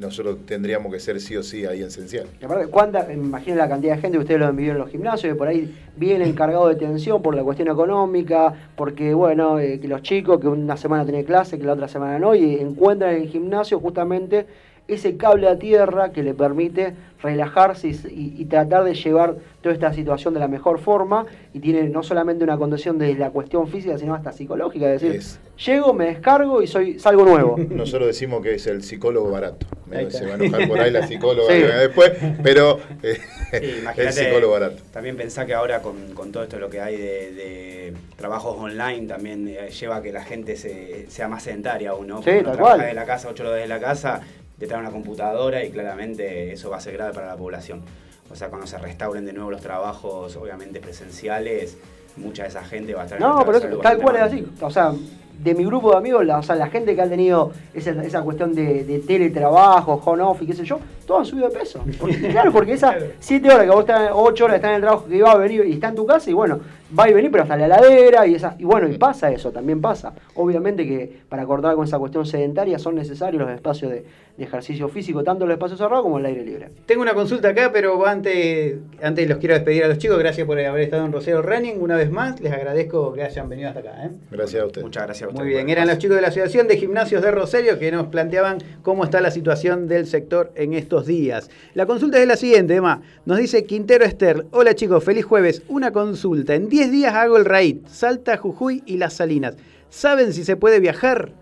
Speaker 4: nosotros tendríamos que ser sí o sí ahí esencial.
Speaker 2: ¿cuánta, me imagino la cantidad de gente que ustedes lo han vivido en los gimnasios, que por ahí vienen cargados de tensión por la cuestión económica, porque bueno, eh, que los chicos que una semana tienen clase, que la otra semana no, y encuentran en el gimnasio justamente ese cable a tierra que le permite relajarse y, y- y tratar de llevar toda esta situación de la mejor forma y tiene no solamente una condición de la cuestión física, sino hasta psicológica, es decir,
Speaker 4: Es-
Speaker 2: llego, me descargo y soy salgo nuevo.
Speaker 4: Nosotros decimos que es el psicólogo barato. Se va a enojar por ahí la psicóloga
Speaker 2: Sí.
Speaker 4: después, pero eh,
Speaker 5: Sí,
Speaker 4: el psicólogo barato.
Speaker 5: También pensá que ahora con, con todo esto lo que hay de, de trabajos online también eh, lleva a que la gente se, sea más sedentaria aún, ¿no?
Speaker 2: Sí, tal
Speaker 5: trabaja
Speaker 2: cual.
Speaker 5: desde la casa, ocho horas desde la casa, detrás de una computadora y claramente eso va a ser grave para la población. O sea, cuando se restauren de nuevo los trabajos, obviamente presenciales, mucha de esa gente va a estar en
Speaker 2: No, pero es- tal cual es así. O sea, de mi grupo de amigos, la, o sea, la gente que ha tenido esa, esa cuestión de, de teletrabajo, home office, qué sé yo, todos han subido de peso. Porque, claro, porque esas 7 horas que vos estás, 8 horas estás en el trabajo que va a venir y está en tu casa y bueno, va y venir, pero hasta la heladera y esa, y bueno, y pasa eso, también pasa. Obviamente que para cortar con esa cuestión sedentaria son necesarios los espacios de, de ejercicio físico, tanto el espacio cerrado como el aire libre.
Speaker 3: Tengo una consulta acá, pero antes, antes los quiero despedir a los chicos. Gracias por haber estado en Rosero Running. Una vez más, les agradezco que hayan venido hasta acá. ¿eh?
Speaker 4: Gracias a usted.
Speaker 5: Muchas gracias a ustedes.
Speaker 3: Muy bien, eran los chicos de la Asociación de Gimnasios de Rosario que nos planteaban cómo está la situación del sector en estos días. La consulta es la siguiente, Emma. Nos dice Quintero Esther. Hola chicos, feliz jueves. Una consulta. En 10 días hago el raíz, Salta, Jujuy y Las Salinas. ¿Saben si se puede viajar?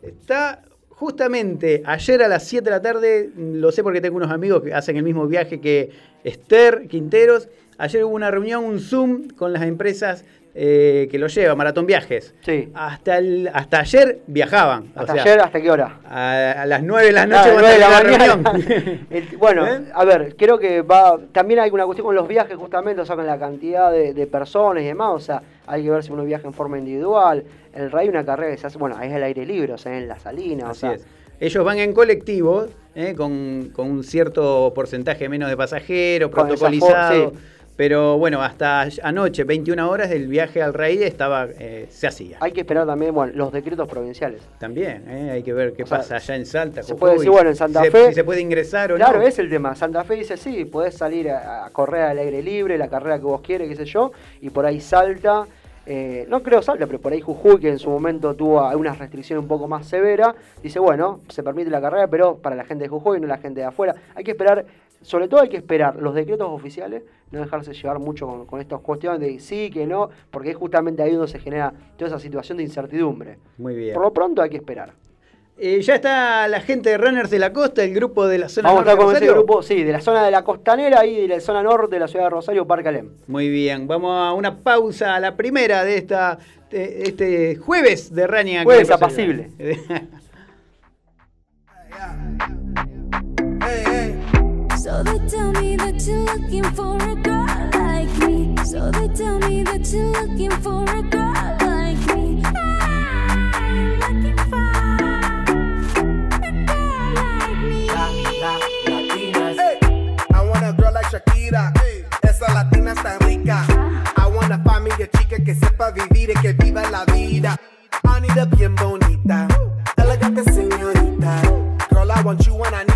Speaker 3: Está justamente ayer a las 7 de la tarde, lo sé porque tengo unos amigos que hacen el mismo viaje que Esther Quinteros. Ayer hubo una reunión, un Zoom con las empresas eh, que lo llevan, Maratón Viajes.
Speaker 2: Sí.
Speaker 3: Hasta, el- hasta ayer viajaban. o
Speaker 2: ¿Hasta
Speaker 3: sea,
Speaker 2: ayer? ¿Hasta qué hora?
Speaker 3: A, a las 9 de la noche
Speaker 2: Ah, de la
Speaker 3: reunión.
Speaker 2: El- bueno,
Speaker 3: ¿Eh?
Speaker 2: a ver, creo que va. También hay una cuestión con los viajes, justamente, o sea, con la cantidad de, de personas y demás. O sea, hay que ver si uno viaja en forma individual. El RAI, una carrera que se hace, bueno, ahí es el aire libre, o sea, en la salina.
Speaker 3: Así
Speaker 2: o sea,
Speaker 3: es. Ellos van en colectivo, eh, con, con un cierto porcentaje menos de pasajeros,
Speaker 2: Con
Speaker 3: Pero bueno, hasta anoche, 21 horas, el viaje al rey estaba, eh, se hacía.
Speaker 2: Hay que esperar también, bueno, los decretos provinciales.
Speaker 3: También, eh, hay que ver qué
Speaker 2: O sea,
Speaker 3: pasa allá en Salta.
Speaker 2: se
Speaker 3: Jujuy,
Speaker 2: puede decir, bueno, en Santa
Speaker 3: se-
Speaker 2: Fe-
Speaker 3: Si se puede ingresar o
Speaker 2: Claro,
Speaker 3: no.
Speaker 2: es el tema. Santa Fe dice, sí, podés salir a, a correr al aire libre, la carrera que vos quieres, qué sé yo, y por ahí Salta, eh, no creo Salta, pero por ahí Jujuy, que en su momento tuvo algunas restricciones un poco más severas, dice, bueno, se permite la carrera, pero para la gente de Jujuy, no la gente de afuera. Hay que esperar, sobre todo hay que esperar los decretos oficiales, no dejarse llevar mucho con, con estas cuestiones de sí, que no, porque es justamente ahí donde se genera toda esa situación de incertidumbre.
Speaker 3: Muy bien.
Speaker 2: Por lo pronto hay que esperar.
Speaker 3: Eh, ya está la gente de Runners de la Costa, el grupo de la zona
Speaker 2: Vamos a estar con ese
Speaker 3: Rosario.
Speaker 2: grupo, sí, de la zona de la costanera y de la zona norte de la ciudad de Rosario, Parque Alem.
Speaker 3: Muy bien, vamos a una pausa, a la primera de esta de este jueves de Running.
Speaker 2: Jueves apacible.
Speaker 6: So they tell me that you're looking for a girl like me. So they tell me that you're looking for a girl like me. I'm looking for a girl like me.
Speaker 7: Hey, I want a girl like Shakira. Esa latina está rica. I want a familia chica que sepa vivir y que viva la vida. Anita bien bonita. Elegante señorita. Girl, I want you and I need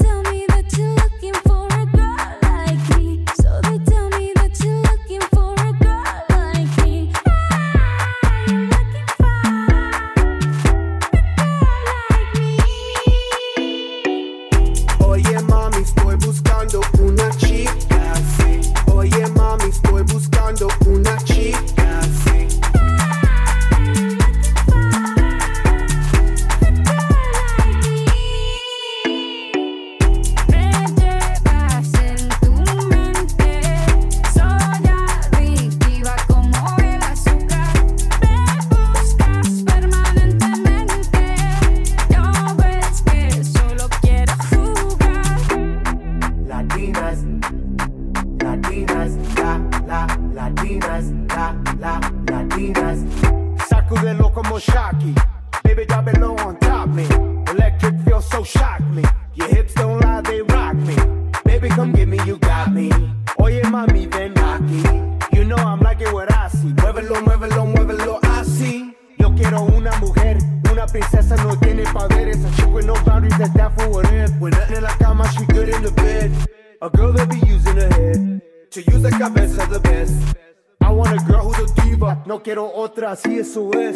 Speaker 7: A girl that be using her head to use the cabeza the best. I want a girl who's a diva. No quiero otra, si eso es.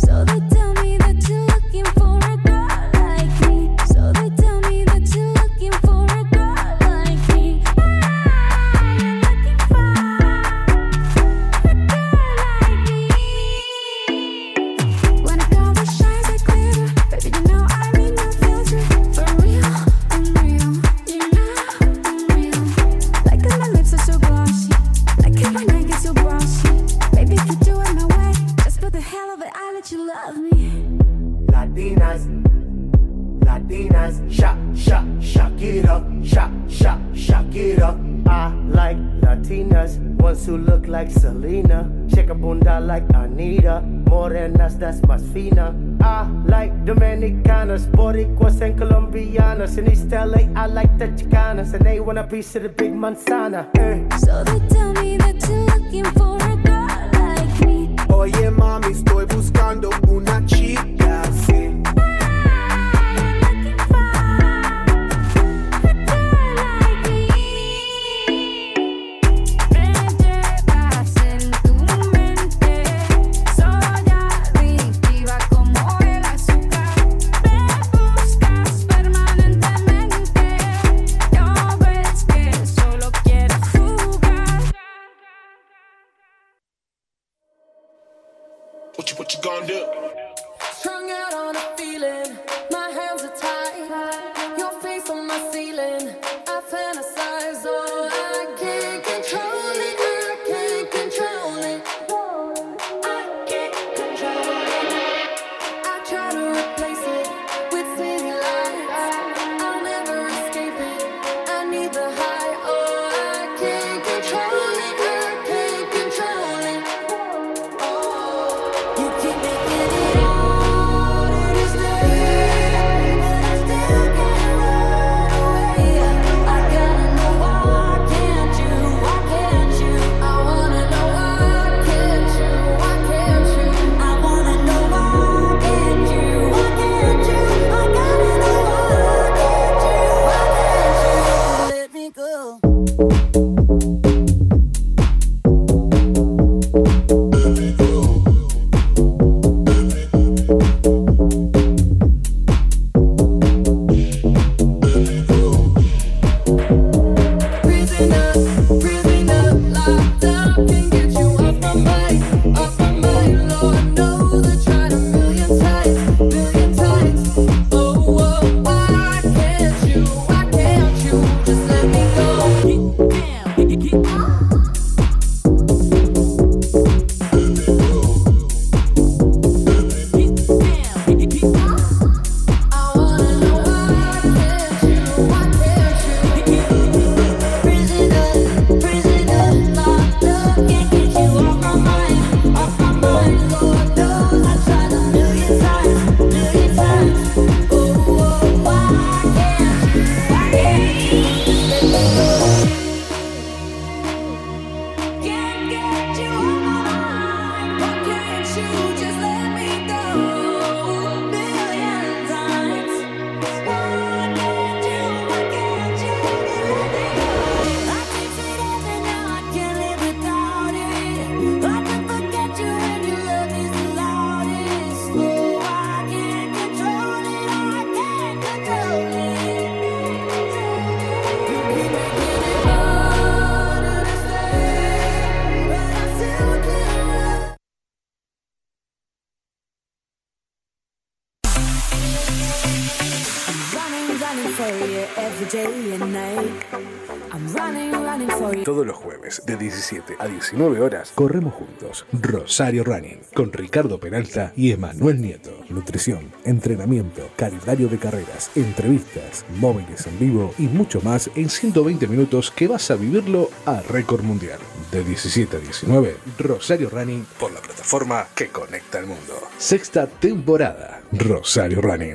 Speaker 6: So the
Speaker 7: Latinos in East LA. I like the Chicanas, and they want a piece of the big manzana. Uh.
Speaker 6: So they tell me that you're looking for.
Speaker 1: De 17 a 19 horas corremos juntos Rosario Running con Ricardo Peralta y Emanuel Nieto. Nutrición, entrenamiento, calendario de carreras, entrevistas, móviles en vivo y mucho más en 120 minutos que vas a vivirlo a récord mundial. De 17 a 19, Rosario Running por la plataforma que conecta al mundo. Sexta temporada, Rosario Running.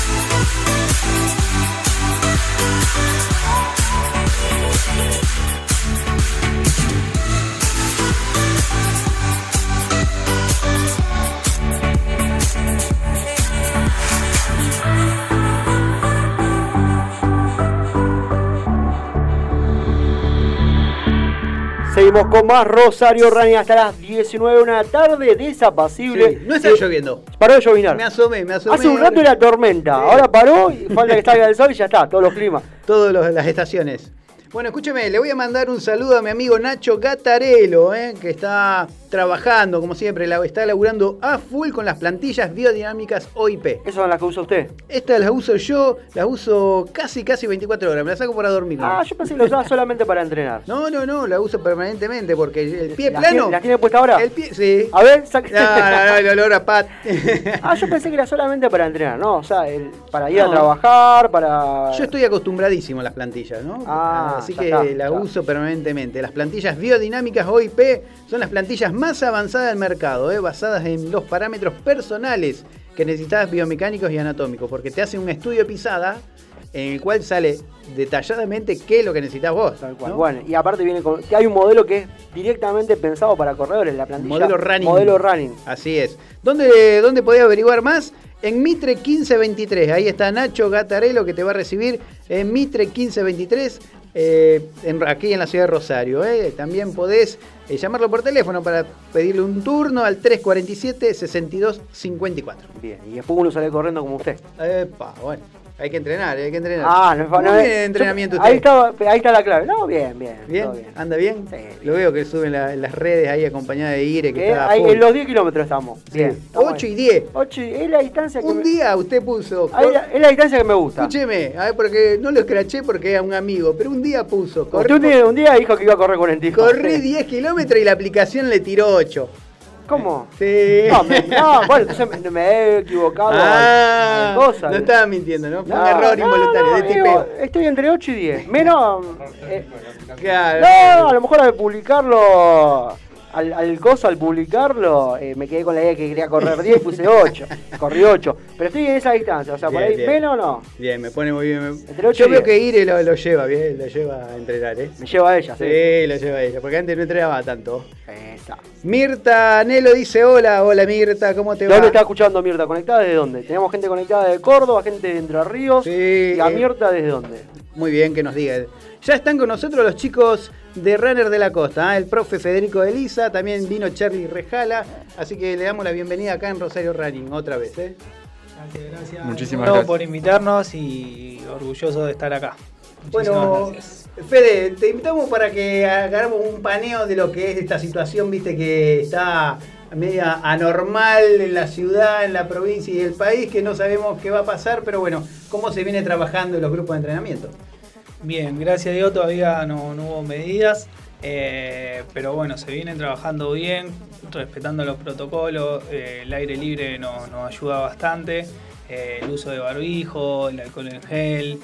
Speaker 2: Seguimos con más Rosario Running hasta las 19 una tarde desapacible.
Speaker 3: Sí, no está
Speaker 2: Eh,
Speaker 3: lloviendo.
Speaker 2: Paró de llovinar.
Speaker 3: Me asomé, me asomé.
Speaker 2: Hace un rato era tormenta, ahora paró y falta que salga el sol y ya está, todos los climas.
Speaker 3: Todas las estaciones. Bueno, escúcheme, le voy a mandar un saludo a mi amigo Nacho Gatarelo, eh, que está trabajando, como siempre, la- está laburando a full con las plantillas biodinámicas OIP.
Speaker 2: ¿Esas son las que usa usted?
Speaker 3: Estas las uso yo, las uso casi, casi 24 horas, me las saco para dormir.
Speaker 2: Ah, yo pensé que lo usaba solamente para entrenar.
Speaker 3: No, no, no, la uso permanentemente porque el pie
Speaker 2: ¿Las
Speaker 3: plano.
Speaker 2: tiene- ¿Las tiene puesta ahora?
Speaker 3: El pie, sí.
Speaker 2: A ver, saque.
Speaker 3: No, no, no, el olor a pat.
Speaker 2: Ah, yo pensé que era solamente para entrenar, ¿no? O sea, el- para ir a trabajar, para...
Speaker 3: Yo estoy acostumbradísimo a las plantillas, ¿no?
Speaker 2: Ah,
Speaker 3: Así que las uso permanentemente. Las plantillas biodinámicas OIP son las plantillas más avanzadas del mercado, ¿eh? basadas en los parámetros personales que necesitas biomecánicos y anatómicos, porque te hacen un estudio pisada en el cual sale detalladamente qué es lo que necesitas vos.
Speaker 2: Tal cual.
Speaker 3: ¿no?
Speaker 2: Bueno, y aparte viene con... que hay un modelo que es directamente pensado para corredores, la plantilla.
Speaker 3: Modelo running.
Speaker 2: Modelo running.
Speaker 3: Así es. ¿Dónde, dónde podés averiguar más? En Mitre 1523. Ahí está Nacho Gatarelo que te va a recibir en Mitre 1523. Eh, en- aquí en la ciudad de Rosario. eh. También podés eh, llamarlo por teléfono para pedirle un turno al 347-6254.
Speaker 2: Bien, y después uno sale corriendo como usted.
Speaker 3: Epa, bueno. Hay que entrenar, hay que entrenar.
Speaker 2: Ah, no es
Speaker 3: ¿Cómo
Speaker 2: no
Speaker 3: viene de entrenamiento
Speaker 2: yo- ahí, está, ahí está la clave. No, bien, bien.
Speaker 3: ¿Bien?
Speaker 2: todo bien.
Speaker 3: ¿Anda bien?
Speaker 2: Sí,
Speaker 3: Lo veo que sube en, la- en las redes ahí acompañada de Ire, que
Speaker 2: Eh,
Speaker 3: está
Speaker 2: ahí en los 10 kilómetros estamos. Bien. estamos
Speaker 3: 8 y
Speaker 2: ahí.
Speaker 3: 10.
Speaker 2: 8 y es la distancia que
Speaker 3: Un
Speaker 2: me...
Speaker 3: día usted puso...
Speaker 2: ahí la- es la distancia que me gusta.
Speaker 3: Escúcheme, a ver, porque no lo escraché porque era un amigo, pero un día puso, corrí,
Speaker 2: Usted un día, un día dijo que iba a correr 45.
Speaker 3: corrí 10 kilómetros y la aplicación le tiró 8.
Speaker 2: ¿Cómo?
Speaker 3: Sí.
Speaker 2: No, me- no, bueno, entonces me, he equivocado.
Speaker 3: Ah,
Speaker 2: cosas.
Speaker 3: no estaba mintiendo, ¿no? Fue un
Speaker 2: No,
Speaker 3: error
Speaker 2: no,
Speaker 3: involuntario, de
Speaker 2: digo. Estoy entre 8 y 10. Menos. eh,
Speaker 3: Claro.
Speaker 2: no, a lo mejor al publicarlo. Al, al coso, al publicarlo, eh, me quedé con la idea que quería correr 10 y puse 8. Corrí 8. Pero estoy en esa distancia, o sea, por
Speaker 3: Bien,
Speaker 2: ahí
Speaker 3: bien.
Speaker 2: menos no.
Speaker 3: Bien, me pone muy bien.
Speaker 2: Entre
Speaker 3: Yo veo que Ire lo, lo lleva bien, lo lleva a entrenar, ¿eh?
Speaker 2: Me lleva a ella, sí.
Speaker 3: Sí, lo lleva ella, porque antes no entrenaba tanto.
Speaker 2: Esa.
Speaker 3: Mirta Nelo dice hola, hola Mirta, ¿cómo te
Speaker 2: ¿De
Speaker 3: va?
Speaker 2: dónde está escuchando Mirta? ¿Conectada desde dónde? Tenemos gente conectada de Córdoba, gente de Entre Ríos.
Speaker 3: Sí,
Speaker 2: ¿Y a
Speaker 3: eh,
Speaker 2: Mirta desde dónde?
Speaker 3: Muy bien, que nos diga. Ya están con nosotros los chicos de Runner de la Costa, ¿eh? el profe Federico de Lisa, también vino Charlie Rejala, así que le damos la bienvenida acá en Rosario Running otra vez. ¿eh?
Speaker 8: Gracias, gracias.
Speaker 9: Muchísimas gracias.
Speaker 8: por invitarnos y orgulloso de estar acá. Muchísimas
Speaker 3: Bueno,
Speaker 8: gracias.
Speaker 3: Fede, te invitamos para que hagamos un paneo de lo que es esta situación, viste que está media anormal en la ciudad, en la provincia y el país, que no sabemos qué va a pasar, pero bueno, cómo se viene trabajando en los grupos de entrenamiento.
Speaker 8: Bien, gracias a Dios todavía no, hubo medidas, eh, pero bueno, se viene trabajando bien, respetando los protocolos, eh, el aire libre nos, ayuda bastante, eh, el uso de barbijo, el alcohol en gel,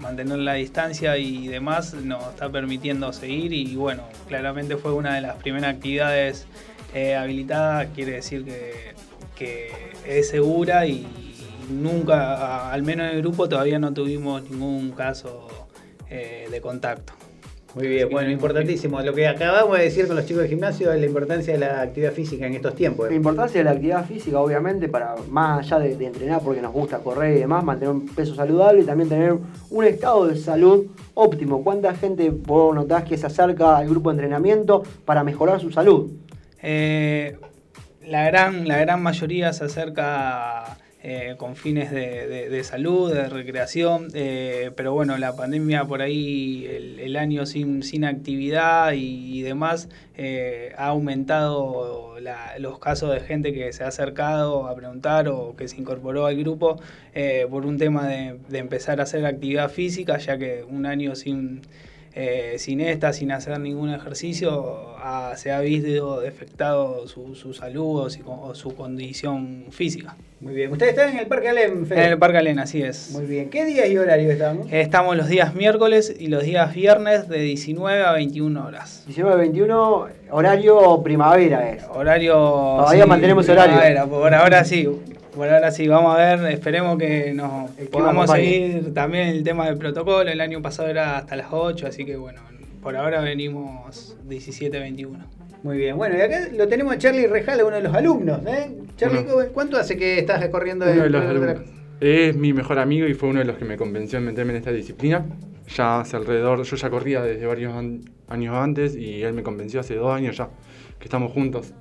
Speaker 8: mantener la distancia y demás nos está permitiendo seguir y bueno, claramente fue una de las primeras actividades habilitadas, quiere decir que es segura y nunca, al menos en el grupo, todavía no tuvimos ningún caso eh, de contacto.
Speaker 3: Muy bien, bueno, importantísimo. Lo que acabamos de decir con los chicos del gimnasio es la importancia de la actividad física en estos tiempos.
Speaker 2: La
Speaker 3: ¿eh?
Speaker 2: importancia de la actividad física, obviamente, para más allá de, de entrenar porque nos gusta correr y demás, mantener un peso saludable y también tener un estado de salud óptimo. ¿Cuánta gente vos notás que se acerca al grupo de entrenamiento para mejorar su salud?
Speaker 8: Eh, la, gran, la gran mayoría se acerca eh, con fines de, de- salud, de recreación, eh, pero bueno, la pandemia por ahí, el, año sin, sin actividad y, demás, eh, ha aumentado los casos de gente que se ha acercado a preguntar o que se incorporó al grupo eh, por un tema de, de empezar a hacer actividad física, ya que un año sin, eh, sin esta, sin hacer ningún ejercicio, se ha visto afectado su, su salud o, su condición física.
Speaker 3: Muy bien. Ustedes están en el Parque Alem, Fede?
Speaker 8: En el Parque Alena, así es.
Speaker 3: Muy bien. ¿Qué día y horario estamos?
Speaker 8: Estamos los días miércoles y los días viernes de 19 a 21 horas.
Speaker 2: 19-21, horario primavera es.
Speaker 8: Horario.
Speaker 2: Todavía mantenemos horario.
Speaker 8: Por ahora sí. Por ahora sí, vamos a ver, esperemos que nos
Speaker 2: clima
Speaker 8: podamos seguir también el tema del protocolo. El año pasado era hasta las 8, así que bueno, por ahora venimos 17-21.
Speaker 3: Muy bien. Bueno, y acá lo tenemos a Charlie Rejala, uno de los alumnos. ¿eh? Charlie. ¿cuánto hace que estás corriendo
Speaker 9: Uno de los alumnos. Es mi mejor amigo y fue uno de los que me convenció en meterme en esta disciplina. Ya hace alrededor, yo ya corría desde varios an- años antes y él me convenció hace dos años ya, que estamos juntos.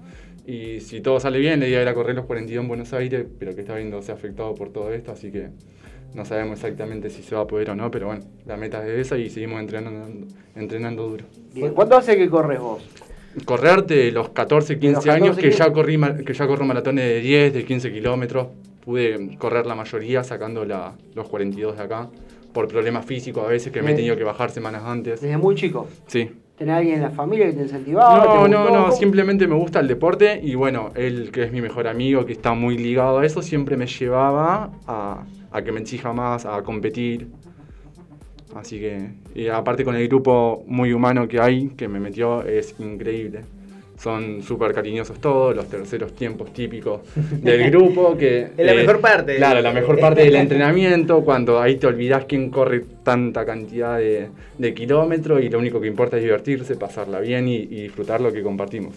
Speaker 9: Y si todo sale bien, la idea era correr los 42 en Buenos Aires, pero que está viéndose afectado por todo esto, así que no sabemos exactamente si se va a poder o no, pero bueno, la meta es esa y seguimos entrenando, entrenando duro.
Speaker 2: Bien, ¿Cuánto hace que corres vos?
Speaker 9: Correr de los 14, 15
Speaker 2: los
Speaker 9: años
Speaker 2: 14,
Speaker 9: que
Speaker 2: 15.
Speaker 9: ya corrí que ya corro maratones de 10, de 15 kilómetros, pude correr la mayoría sacando la- los 42 de acá por problemas físicos a veces que me he tenido que bajar semanas antes.
Speaker 2: Desde muy chico.
Speaker 9: Sí.
Speaker 2: ¿Tenés alguien en la familia que te incentivaba? ¿Te
Speaker 9: No,
Speaker 2: gustó?
Speaker 9: no, no, simplemente me gusta el deporte y bueno, él que es mi mejor amigo, que está muy ligado a eso, siempre me llevaba a, a que me exija más, a competir. Así que, y aparte con el grupo muy humano que hay, que me metió, es increíble. Son súper cariñosos todos, los terceros tiempos típicos del grupo. que
Speaker 3: Es la
Speaker 9: eh,
Speaker 3: mejor parte.
Speaker 9: Claro, la mejor parte del entrenamiento, cuando ahí te olvidas quién corre tanta cantidad de, de kilómetros y lo único que importa es divertirse, pasarla bien y, y disfrutar lo que compartimos.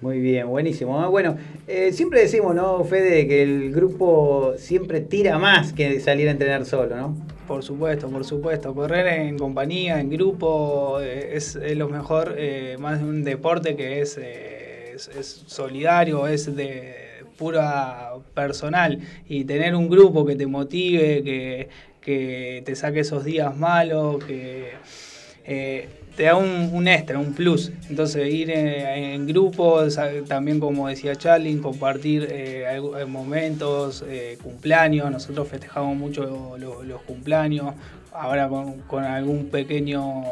Speaker 3: Muy bien, buenísimo. ¿eh? Bueno, eh, siempre decimos, ¿no, Fede, que el grupo siempre tira más que salir a entrenar solo, ¿no?
Speaker 8: Por supuesto, por supuesto. Correr en compañía, en grupo, eh, es, lo mejor, eh, más de un deporte que es, eh, es, solidario, es de pura personal. Y tener un grupo que te motive, que, que te saque esos días malos, que te da un, un extra, un plus. Entonces ir eh, en grupo, sa- también como decía Charlie, compartir eh, eh, momentos, eh, cumpleaños, nosotros festejamos mucho lo- los cumpleaños, ahora con, con algún pequeño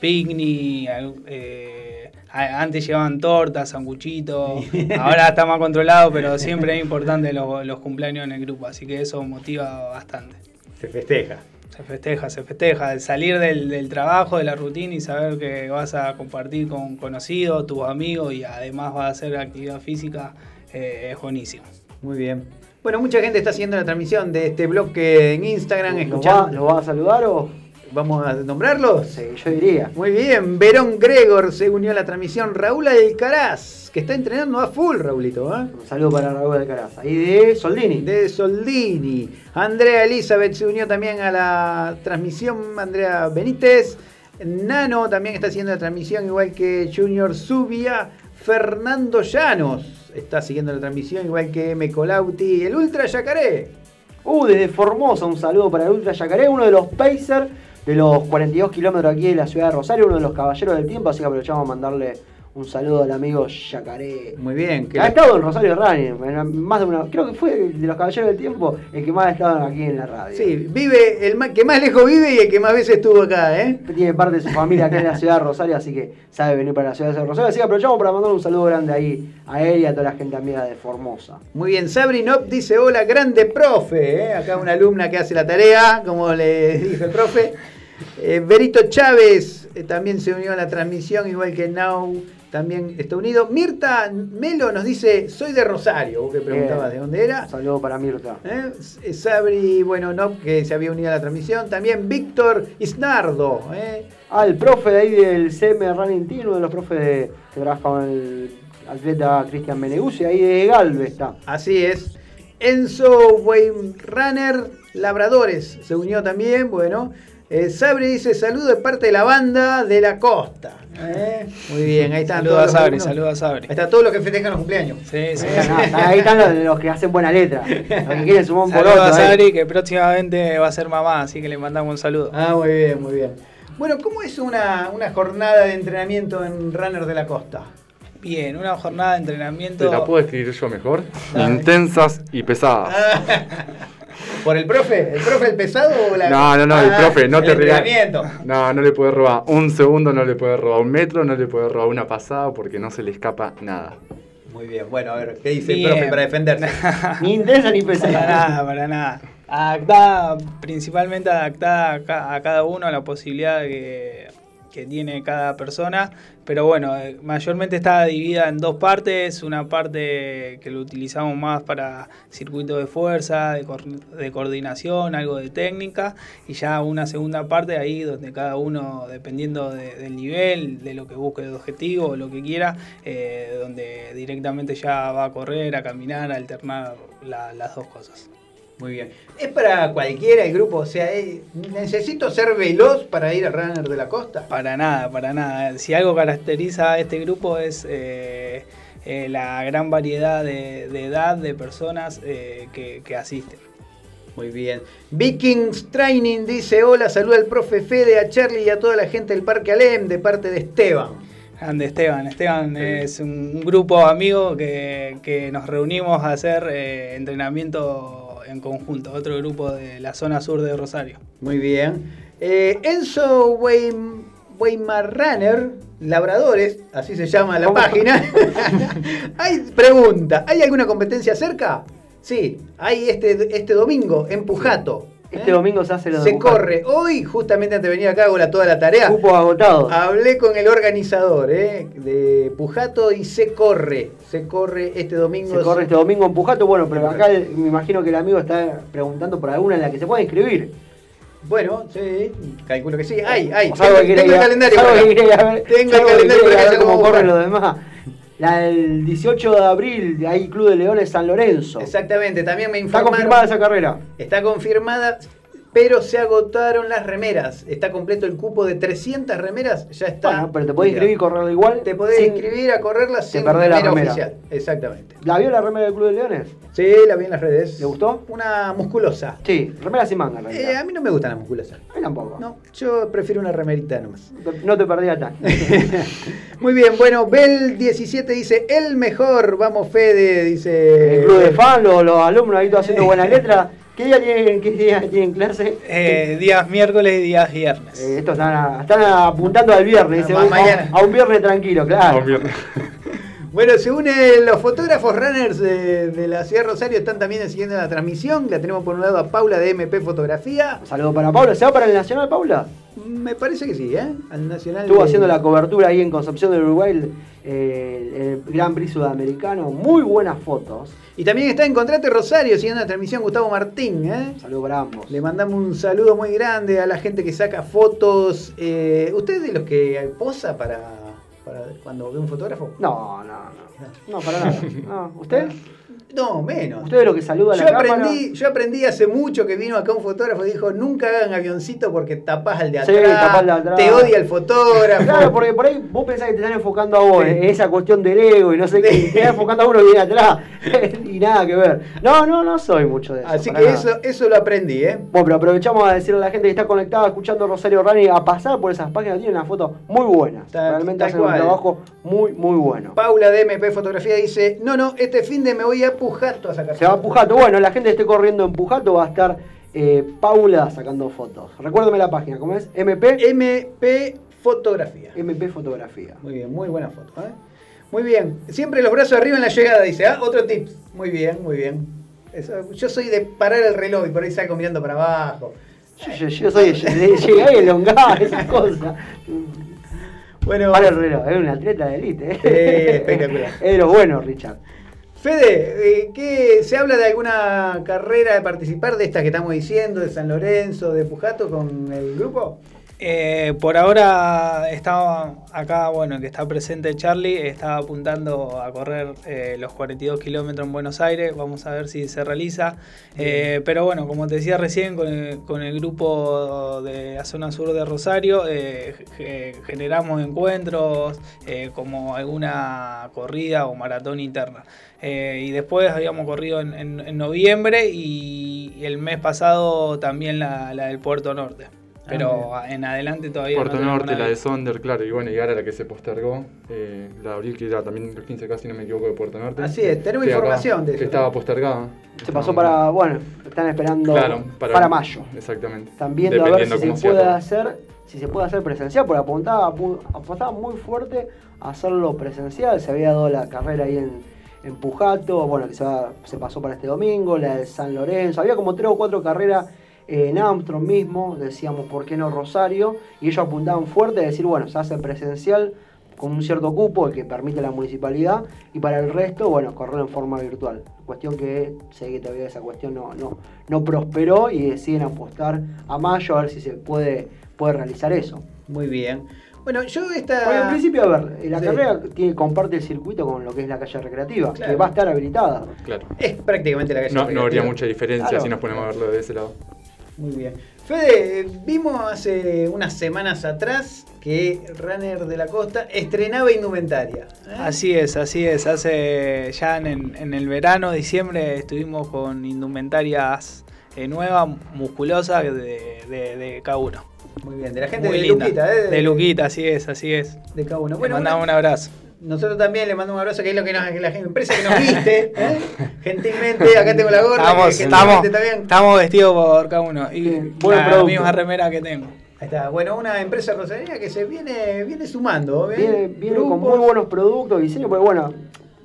Speaker 8: picnic, eh, antes llevaban tortas, sanguchitos, ahora está más controlado, pero siempre es importante los, los cumpleaños en el grupo, así que eso motiva bastante.
Speaker 3: Se festeja.
Speaker 8: Se festeja, se festeja. El salir del, del trabajo, de la rutina y saber que vas a compartir con conocidos, tus amigos y además vas a hacer actividad física eh, es buenísimo.
Speaker 3: Muy bien. Bueno, mucha gente está haciendo la transmisión de este bloque en Instagram,
Speaker 2: ¿Lo va. ¿Lo vas a saludar o...?
Speaker 3: ¿Vamos a nombrarlos?
Speaker 2: Sí, yo diría.
Speaker 3: Muy bien, Verón Gregor se unió a la transmisión. Raúl Alcaraz, que está entrenando a full, Raulito, ¿eh?
Speaker 2: Un saludo para Raúl Alcaraz. Ahí de Soldini.
Speaker 3: De Soldini. Andrea Elizabeth se unió también a la transmisión. Andrea Benítez. Nano también está haciendo la transmisión, igual que Junior Zubia. Fernando Llanos está siguiendo la transmisión, igual que M. Colauti. El Ultra Yacaré.
Speaker 2: Uh, desde Formosa, un saludo para el Ultra Yacaré, uno de los Pacers de los 42 kilómetros aquí de la ciudad de Rosario, uno de los caballeros del tiempo, así que aprovechamos a mandarle un saludo al amigo Yacaré.
Speaker 3: Muy bien. Que
Speaker 2: Ha estado en Rosario en más de una, creo que fue de los caballeros del tiempo el que más ha estado aquí en la radio.
Speaker 3: Sí, vive, el ma- que más lejos vive y el que más veces estuvo acá, ¿eh?
Speaker 2: Tiene parte de su familia acá en la ciudad de Rosario, así que sabe venir para la ciudad de Rosario. Así que aprovechamos para mandar un saludo grande ahí a él y a toda la gente amiga de Formosa.
Speaker 3: Muy bien, Sabri Nop dice, hola, grande profe. ¿eh? Acá una alumna que hace la tarea, como le dijo el profe. Eh, Berito Chávez eh, también se unió a la transmisión, igual que Now también está unido. Mirta Melo nos dice, soy de Rosario, vos que preguntabas de dónde era.
Speaker 2: Saludo para Mirta.
Speaker 3: ¿Eh? S- Sabri, bueno, Nop, que se había unido a la transmisión. También Víctor Isnardo. ¿eh?
Speaker 2: Ah, el profe de ahí del CM Running Team, uno de los profes de- que trabaja con el atleta Cristian Meneguzzi, ahí de Galve está.
Speaker 3: Así es. Enzo Runner Labradores se unió también, bueno. Eh, Sabri dice, saludo de parte de la banda de la costa. ¿eh? Muy bien, ahí están
Speaker 8: Saludos a
Speaker 3: todos
Speaker 8: Sabri, saludos a Sabri.
Speaker 3: Ahí están todos los que festejan los cumpleaños.
Speaker 8: Sí, sí.
Speaker 2: Ahí están los, los que hacen buena letra. Los que quieren sumar un
Speaker 8: a
Speaker 2: eh.
Speaker 8: Sabri, que próximamente va a ser mamá, así que le mandamos un saludo.
Speaker 3: Ah, muy bien, muy bien. Bueno, ¿cómo es una, una jornada de entrenamiento en Runner de la Costa?
Speaker 8: Bien, una jornada de entrenamiento.
Speaker 9: Te la puedo escribir yo mejor.
Speaker 8: Dale.
Speaker 9: Intensas y pesadas.
Speaker 3: ¿Por el profe? ¿El profe el pesado o la.?
Speaker 9: No, no, no, el
Speaker 3: Ah,
Speaker 9: profe, no
Speaker 3: el
Speaker 9: te
Speaker 3: entrenamiento.
Speaker 9: No, no le puede robar un segundo, no le puede robar un metro, no le puede robar una pasada porque no se le escapa nada.
Speaker 3: Muy bien, bueno, a ver, ¿qué dice
Speaker 8: Bien.
Speaker 3: el profe para defenderse?
Speaker 2: Ni intensa ni
Speaker 8: Para
Speaker 2: pesada.
Speaker 8: nada, para nada. Adaptada, principalmente adaptada a, ca- a cada uno, a la posibilidad que, que tiene cada persona. Pero bueno, eh, mayormente está dividida en dos partes. Una parte que lo utilizamos más para circuito de fuerza, de, coordinación, algo de técnica. Y ya una segunda parte ahí donde cada uno, dependiendo de- del nivel, de lo que busque de objetivo, o lo que quiera, eh, donde directamente ya va a correr, a caminar, a alternar la- las dos cosas.
Speaker 3: Muy bien. ¿Es para cualquiera el grupo? O sea, eh, ¿necesito ser veloz para ir a Runner de la Costa?
Speaker 8: Para nada, para nada. Si algo caracteriza a este grupo es eh, eh, la gran variedad de, de edad de personas eh, que, que asisten.
Speaker 3: Muy bien. Vikings Training dice: Hola, saluda al profe Fede, a Charlie y a toda la gente del Parque Alem de parte de Esteban.
Speaker 8: Grande Esteban. Esteban es un, grupo amigo que, que nos reunimos a hacer entrenamiento en conjunto. Otro grupo de la zona sur de Rosario.
Speaker 3: Muy bien. Eh, Enzo Weim- Weimar Runner, Labradores, así se llama la
Speaker 2: ¿Cómo?
Speaker 3: página. hay pregunta: ¿hay alguna competencia cerca? Sí, hay este, este domingo en Pujato.
Speaker 2: Este
Speaker 3: ¿eh?
Speaker 2: domingo se hace lo de
Speaker 3: Se corre. Hoy, justamente antes de venir acá, hago la, toda la tarea.
Speaker 2: Cupos agotados.
Speaker 3: Hablé con el organizador ¿eh? de Pujato y se corre. Se corre este domingo.
Speaker 2: Se corre este domingo en Pujato. Bueno, pero acá me imagino que el amigo está preguntando por alguna en la que se pueda inscribir.
Speaker 3: Bueno, sí, calculo que sí. Hay, hay. Tengo,
Speaker 2: que
Speaker 3: el calendario.
Speaker 2: que
Speaker 3: Tengo el
Speaker 2: que
Speaker 3: calendario
Speaker 2: quiera
Speaker 3: por
Speaker 2: ir a
Speaker 3: acá,
Speaker 2: ver
Speaker 3: ya
Speaker 2: cómo
Speaker 3: vamos a
Speaker 2: corren los demás. La del 18 de abril, hay Club de Leones San Lorenzo.
Speaker 3: Exactamente, también me
Speaker 2: Está
Speaker 3: informaron.
Speaker 2: confirmada esa carrera.
Speaker 3: Está confirmada, pero se agotaron las remeras. Está completo el cupo de 300 remeras, ya está.
Speaker 2: Bueno, pero te podés inscribir y correrlo igual.
Speaker 3: Te podés
Speaker 2: sin-
Speaker 3: inscribir a correrla sin
Speaker 2: perdés la
Speaker 3: remera oficial. Exactamente.
Speaker 2: ¿La vio la remera del Club de Leones?
Speaker 3: Sí, la vi en las redes.
Speaker 2: ¿Le gustó?
Speaker 3: Una musculosa.
Speaker 2: Sí, remera sin manga
Speaker 3: Eh, a mí no me gustan las musculosas.
Speaker 2: A mí tampoco.
Speaker 3: No, yo prefiero una remerita nomás.
Speaker 2: No te perdías tan.
Speaker 3: Muy bien, bueno, Bel17 dice, el mejor, vamos Fede, dice...
Speaker 2: El club de fan, los, los alumnos ahí todos haciendo buenas letras. ¿Qué día tienen, qué día tienen clase?
Speaker 8: Eh, días miércoles y días viernes.
Speaker 2: Eh, estos están, a- están apuntando al viernes, dice,
Speaker 3: Ma-
Speaker 2: a-
Speaker 3: mañana.
Speaker 2: a, un viernes tranquilo, claro.
Speaker 9: No, mierda.
Speaker 3: Bueno, según eh, los fotógrafos runners de, de la ciudad de Rosario están también siguiendo la transmisión. La tenemos por un lado a Paula de MP Fotografía.
Speaker 2: Un saludo para Paula. ¿Se va para el Nacional, Paula?
Speaker 3: Me parece que sí, ¿eh? Al Nacional.
Speaker 2: Estuvo
Speaker 3: de-
Speaker 2: haciendo la cobertura ahí en Concepción del Uruguay, el, el Gran Prix Sudamericano. Muy buenas fotos.
Speaker 3: Y también está en Contrate Rosario siguiendo la transmisión Gustavo Martín, ¿eh?
Speaker 2: Un saludo para ambos.
Speaker 3: Le mandamos un saludo muy grande a la gente que saca fotos. Eh, ¿Usted es de los que posa para, para cuando ve un fotógrafo?
Speaker 2: No, no, no. No, para nada. No. ¿Usted?
Speaker 3: No, menos.
Speaker 2: ¿Usted es lo que saluda a la
Speaker 3: Yo
Speaker 2: cámara?
Speaker 3: aprendí, yo aprendí hace mucho que vino acá un fotógrafo y dijo, nunca hagan avioncito porque tapás al de
Speaker 2: Sí,
Speaker 3: atrás,
Speaker 2: tapás al de atrás.
Speaker 3: te odia el fotógrafo.
Speaker 2: Claro, porque por ahí vos pensás que te están enfocando a vos,
Speaker 3: Sí.
Speaker 2: eh, esa cuestión del ego y no sé qué, te están enfocando a uno que viene atrás y nada que ver. No, no, no soy mucho de eso.
Speaker 3: Así que
Speaker 2: nada.
Speaker 3: eso, eso lo aprendí, ¿eh?
Speaker 2: Bueno, pero aprovechamos a decirle a la gente que está conectada escuchando Rosario Rani a pasar por esas páginas, tienen unas fotos muy buenas.
Speaker 3: Tal-
Speaker 2: Realmente
Speaker 3: tal
Speaker 2: hacen
Speaker 3: cual.
Speaker 2: un trabajo muy, muy bueno.
Speaker 3: Paula de MP Fotografía dice, no, no, este fin de me voy a Pujato a sacar
Speaker 2: Se va a
Speaker 3: fotos".
Speaker 2: Pujato. Bueno, la gente que esté corriendo en Pujato va a estar eh, Paula sacando fotos. Recuérdame la página, ¿cómo es? MP.
Speaker 3: MP Fotografía.
Speaker 2: MP Fotografía.
Speaker 3: Muy bien, muy buena foto, ¿eh? Muy bien. Siempre los brazos arriba en la llegada, dice, ¿ah? Otro tip. Muy bien, muy bien. Eso- yo soy de parar el reloj y por ahí salgo mirando para abajo.
Speaker 2: Yo, yo- yo soy de llegar y elongar, esas cosas.
Speaker 3: Bueno,
Speaker 2: Para el reloj, es un atleta de élite. ¿eh?
Speaker 3: Sí, espectacular.
Speaker 2: Es de los buenos, Richard.
Speaker 3: Fede, eh, ¿qué, ¿se habla de alguna carrera de participar de estas que estamos diciendo, de San Lorenzo, de Pujato con el grupo?
Speaker 8: Eh, por ahora estaba acá, bueno, que está presente Charlie, estaba apuntando a correr eh, los 42 kilómetros en Buenos Aires, vamos a ver si se realiza. Eh, pero bueno, como te decía recién, con el, con el grupo de la zona sur de Rosario, ge- generamos encuentros como alguna corrida o maratón interna. Eh, y después habíamos corrido en, en- en noviembre y el mes pasado también la, la del Puerto Norte. Pero en adelante todavía
Speaker 9: Puerto
Speaker 8: no
Speaker 9: Norte, la de Sonder, claro, y bueno, y ahora la que se postergó, eh, la de abril, que era también los 15 casi no me equivoco de Puerto Norte.
Speaker 3: Así es, tenemos
Speaker 9: Que acá-
Speaker 3: información de
Speaker 9: Que
Speaker 3: eso.
Speaker 9: estaba postergada.
Speaker 2: Se pasó para, bueno, están esperando
Speaker 9: Claro,
Speaker 2: para, mayo.
Speaker 9: Exactamente.
Speaker 2: Están viendo a ver si se puede
Speaker 9: todo.
Speaker 2: hacer, si se puede hacer presencial, porque apuntaba, pu- apostaba muy fuerte a hacerlo presencial. Se había dado la carrera ahí en, en Pujato, bueno, que se, pasó para este domingo, la de San Lorenzo. Había como tres o cuatro carreras en Armstrong mismo, decíamos, ¿por qué no Rosario? Y ellos apuntaban fuerte a decir, bueno, se hace presencial con un cierto cupo que permite la municipalidad y para el resto, bueno, correrlo en forma virtual. Cuestión que sé que todavía esa cuestión no, prosperó y deciden apostar a mayo a ver si se puede realizar eso.
Speaker 3: Muy bien. Bueno, yo esta.
Speaker 2: Bueno, en principio, a ver, la
Speaker 3: Sí.
Speaker 2: carrera tiene, comparte el circuito con lo que es la calle recreativa,
Speaker 3: Claro.
Speaker 2: que va a estar habilitada.
Speaker 9: Claro.
Speaker 3: Es prácticamente la calle.
Speaker 9: No, no habría
Speaker 3: recreativa.
Speaker 9: mucha diferencia
Speaker 2: Claro.
Speaker 9: si nos ponemos a verlo de ese lado.
Speaker 3: Muy bien. Fede, vimos hace unas semanas atrás que Runner de la Costa estrenaba indumentaria. ¿eh?
Speaker 8: Así es, así es. Hace ya en, el- en el verano, diciembre, estuvimos con indumentarias eh, nuevas, musculosas de, de, de K1.
Speaker 3: Muy bien, de la gente
Speaker 8: Muy
Speaker 3: de
Speaker 8: linda.
Speaker 3: Luquita, ¿eh?
Speaker 8: De Luquita, así es, así es.
Speaker 3: De K1.
Speaker 8: Le
Speaker 3: Bueno,
Speaker 8: mandamos un abrazo.
Speaker 3: nosotros también le mandamos un abrazo, que es lo que nos, la empresa que nos viste. ¿eh? Gentilmente, acá tengo la gorra.
Speaker 8: Estamos,
Speaker 3: que
Speaker 8: estamos, estamos vestidos por K1. Y
Speaker 2: Bien, buen
Speaker 8: la
Speaker 2: producto.
Speaker 8: misma remera que tengo.
Speaker 3: Ahí está. Bueno, una empresa rosarina que se viene, viene sumando. ¿ves?
Speaker 2: Viene, viene con muy buenos productos, diseño, porque bueno,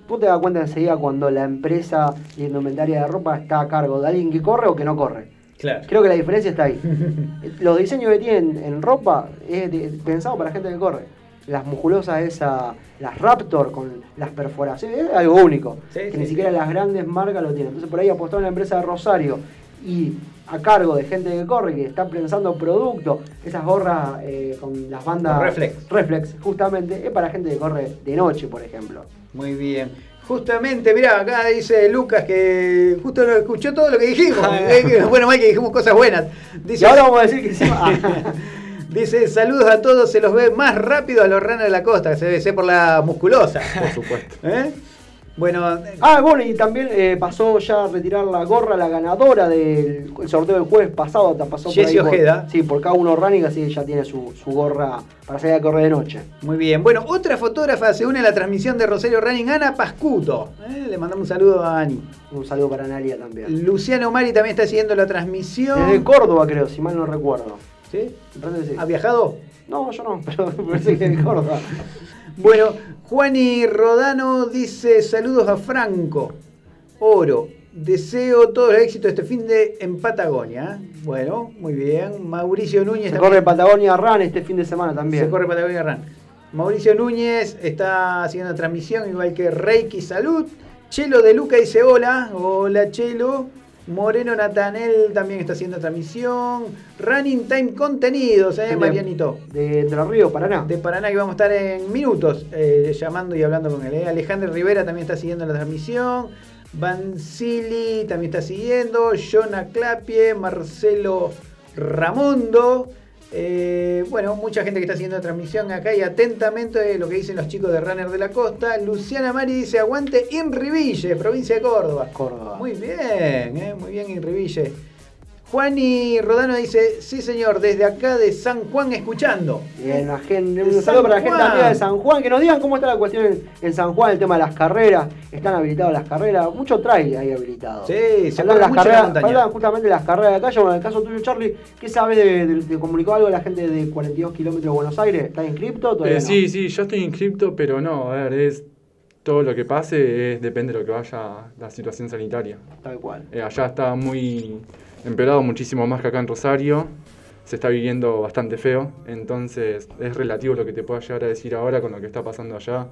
Speaker 2: tú te das cuenta enseguida cuando la empresa de indumentaria de ropa está a cargo de alguien que corre o que no corre.
Speaker 3: Claro.
Speaker 2: Creo que la diferencia está ahí. Los diseños que tienen en ropa es de- pensado para gente que corre. Las musculosas esas, las Raptor con las perforaciones, es algo único.
Speaker 3: Sí,
Speaker 2: que
Speaker 3: sí,
Speaker 2: ni
Speaker 3: sí.
Speaker 2: siquiera las grandes marcas lo tienen. Entonces por ahí apostó la empresa de Rosario y a cargo de gente que corre, que está pensando producto, esas gorras eh, con las bandas
Speaker 3: Con reflex.
Speaker 2: reflex, justamente, es para gente que corre de noche, por ejemplo.
Speaker 3: Muy bien. Justamente, mirá, acá dice Lucas que justo lo escuchó todo lo que dijimos. Eh, que- bueno, mal que dijimos cosas buenas. Dice,
Speaker 2: Y ahora vamos a decir que encima-
Speaker 3: dice, saludos a todos, se los ve más rápido a los ranas de la costa, se ser por la musculosa.
Speaker 9: Por supuesto.
Speaker 3: ¿Eh? Bueno,
Speaker 2: Ah, bueno, y también eh, pasó ya a retirar la gorra la ganadora del el sorteo del jueves pasado. Pasó por-
Speaker 3: Ojeda.
Speaker 2: sí, por cada uno running, así que ya tiene su, su gorra para salir a correr de noche.
Speaker 3: muy bien. Bueno, otra fotógrafa se une a la transmisión de Rosario Running, Ana Pascuto. ¿Eh? Le mandamos un saludo a Ani.
Speaker 2: Un saludo para Analia también.
Speaker 3: Luciano Mari también está siguiendo la transmisión.
Speaker 2: Desde Córdoba, creo, si mal no recuerdo.
Speaker 3: ¿Sí?
Speaker 2: Sí.
Speaker 3: ¿Ha viajado?
Speaker 2: No, yo no, pero me parece que de Córdoba.
Speaker 3: Bueno, Juani Rodano dice saludos a Franco. Oro. Deseo todo el éxito este fin de en Patagonia. Bueno, muy bien. Mauricio Núñez
Speaker 2: Se corre Patagonia Run este fin de semana también.
Speaker 3: Se corre Patagonia Run. Mauricio Núñez está haciendo transmisión, igual que Reiki Salud. Chelo de Luca dice hola. Hola Chelo. Moreno Natanel también está haciendo transmisión. Running Time Contenidos, ¿eh,
Speaker 2: De-
Speaker 3: Marianito?
Speaker 2: De Entre Ríos, Paraná.
Speaker 3: de Paraná que vamos a estar en minutos eh, llamando y hablando con él. ¿eh? Alejandro Rivera también está siguiendo la transmisión. Vansili también está siguiendo. Jonah Clapie, Marcelo Ramondo. Eh, bueno, mucha gente que está la transmisión acá y atentamente eh, lo que dicen los chicos de Runner de la Costa. Luciana Mari dice aguante Inriville, provincia de Córdoba.
Speaker 2: Córdoba.
Speaker 3: Muy bien, eh, muy bien Inriville. Juani Rodano dice, sí señor, desde acá de San Juan escuchando.
Speaker 2: Bien, la gente, un saludo para la gente
Speaker 3: Juan.
Speaker 2: amiga de San Juan, que nos digan cómo está la cuestión en, en San Juan, el tema de las carreras, están habilitadas las carreras, mucho trail ahí habilitado.
Speaker 3: Sí, se
Speaker 2: Hablan las
Speaker 3: mucho la
Speaker 2: carreras,
Speaker 3: montaña.
Speaker 2: hablan justamente de las carreras de calle, bueno, en el caso tuyo Charlie, ¿qué sabes de, de- de- comunicó algo a la gente de 42 kilómetros de Buenos Aires? ¿Está inscripto? Todavía
Speaker 9: Eh,
Speaker 2: no?
Speaker 9: Sí, sí, yo estoy inscripto, pero no, a ver, es todo lo que pase es, depende de lo que vaya la situación sanitaria.
Speaker 2: Tal cual.
Speaker 9: Eh, allá está muy empeorado muchísimo más que acá en Rosario. Se está viviendo bastante feo, entonces es relativo lo que te pueda llegar a decir ahora con lo que está pasando allá.